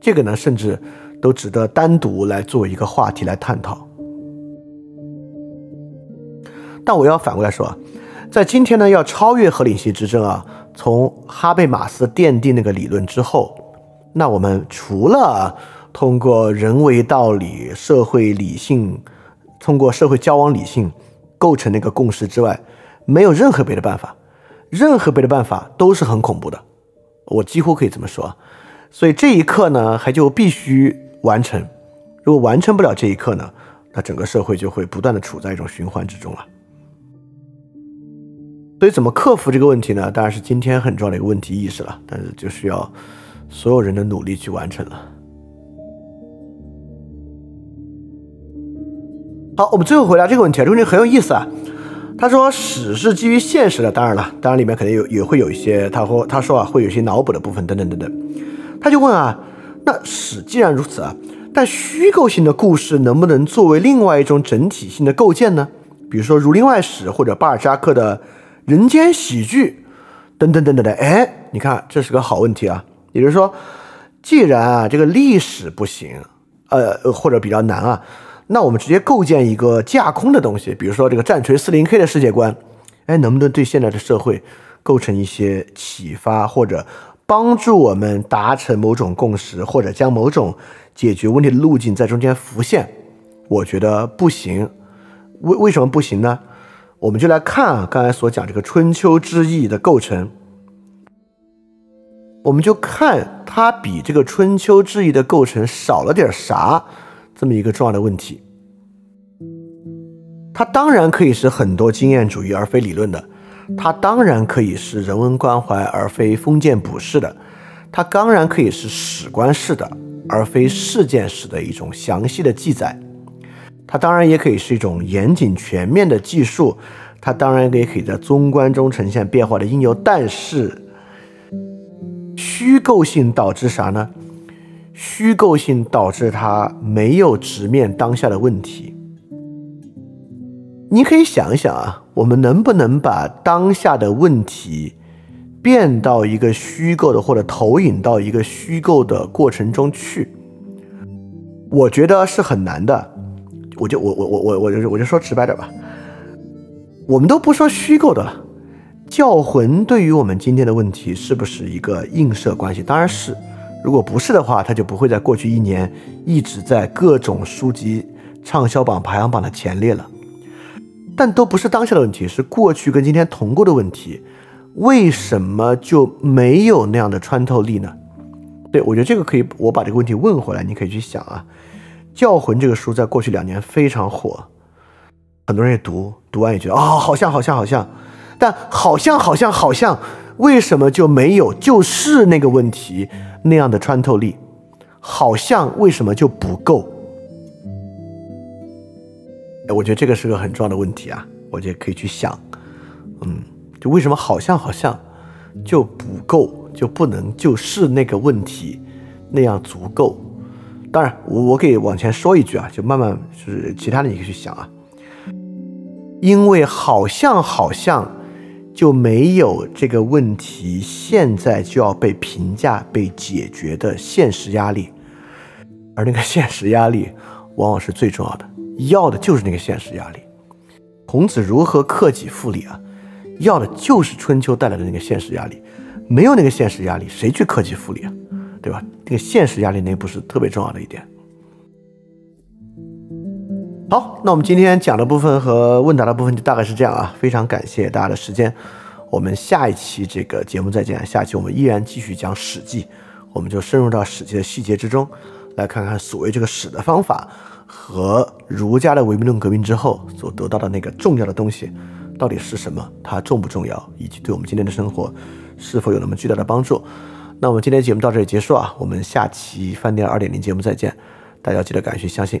这个呢，甚至都值得单独来做一个话题来探讨。但我要反过来说，在今天呢，要超越合理性之争啊，从哈贝马斯奠定那个理论之后，那我们除了通过人为道理、社会理性。通过社会交往理性构成那个共识之外，没有任何别的办法，任何别的办法都是很恐怖的，我几乎可以这么说。所以这一刻呢，还就必须完成。如果完成不了这一刻呢，那整个社会就会不断的处在一种循环之中了。所以怎么克服这个问题呢？当然是今天很重要的一个问题意识了，但是就需要所有人的努力去完成了。好，我们最后回答这个问题啊，这个问题很有意思啊。他说史是基于现实的，当然了，当然里面肯定有也会有一些，他说他说啊会有一些脑补的部分等等等等。他就问啊，那史既然如此啊，但虚构性的故事能不能作为另外一种整体性的构建呢？比如说《儒林外史》或者巴尔扎克的人间喜剧等等等等的。哎，你看这是个好问题啊。也就是说，既然啊这个历史不行，呃或者比较难啊。那我们直接构建一个架空的东西，比如说这个战锤四零 K 的世界观，哎，能不能对现在的社会构成一些启发，或者帮助我们达成某种共识，或者将某种解决问题的路径在中间浮现？我觉得不行。为为什么不行呢？我们就来看啊，刚才所讲这个春秋之意的构成，我们就看它比这个春秋之意的构成少了点啥。这么一个重要的问题，它当然可以是很多经验主义而非理论的，它当然可以是人文关怀而非封建补式的，它当然可以是史观式的而非事件史的一种详细的记载，它当然也可以是一种严谨全面的记述，它当然也可以在综观中呈现变化的因由，但是虚构性导致啥呢？虚构性导致他没有直面当下的问题。你可以想一想啊，我们能不能把当下的问题变到一个虚构的，或者投影到一个虚构的过程中去？我觉得是很难的。我就我我我我我就我就说直白点吧，我们都不说虚构的了，教魂对于我们今天的问题是不是一个映射关系？当然是。如果不是的话，他就不会在过去一年一直在各种书籍畅销榜排行榜的前列了。但都不是当下的问题，是过去跟今天同过的问题。为什么就没有那样的穿透力呢？对我觉得这个可以，我把这个问题问回来，你可以去想啊。《教魂》这个书在过去两年非常火，很多人也读，读完也觉得啊，好像好像好像，但好像好像好像，为什么就没有就是那个问题？那样的穿透力，好像为什么就不够？我觉得这个是个很重要的问题啊，我觉得可以去想，嗯，就为什么好像好像就不够，就不能就是那个问题那样足够？当然，我我可以往前说一句啊，就慢慢就是其他的你可以去想啊，因为好像好像。就没有这个问题现在就要被评价、被解决的现实压力，而那个现实压力往往是最重要的，要的就是那个现实压力。孔子如何克己复礼啊？要的就是春秋带来的那个现实压力。没有那个现实压力，谁去克己复礼啊？对吧？那个现实压力那不是特别重要的一点。好，那我们今天讲的部分和问答的部分就大概是这样啊，非常感谢大家的时间，我们下一期这个节目再见，下期我们依然继续讲《史记》，我们就深入到《史记》的细节之中，来看看所谓这个史的方法和儒家的唯物论革命之后所得到的那个重要的东西到底是什么，它重不重要，以及对我们今天的生活是否有那么巨大的帮助。那我们今天节目到这里结束啊，我们下期饭店二点零节目再见，大家记得赶快去相信。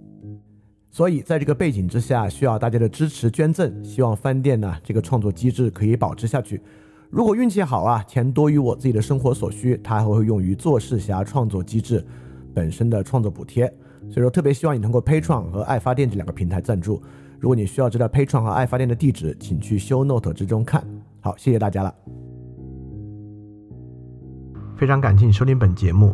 所以，在这个背景之下，需要大家的支持捐赠。希望饭店呢这个创作机制可以保持下去。如果运气好啊，钱多于我自己的生活所需，它还会用于做事侠创作机制本身的创作补贴。所以说，特别希望你通过 Patreon 和爱发电这两个平台赞助。如果你需要知道 Patreon 和爱发电的地址，请去 Show Note 之中看。好，谢谢大家了。非常感谢你收听本节目。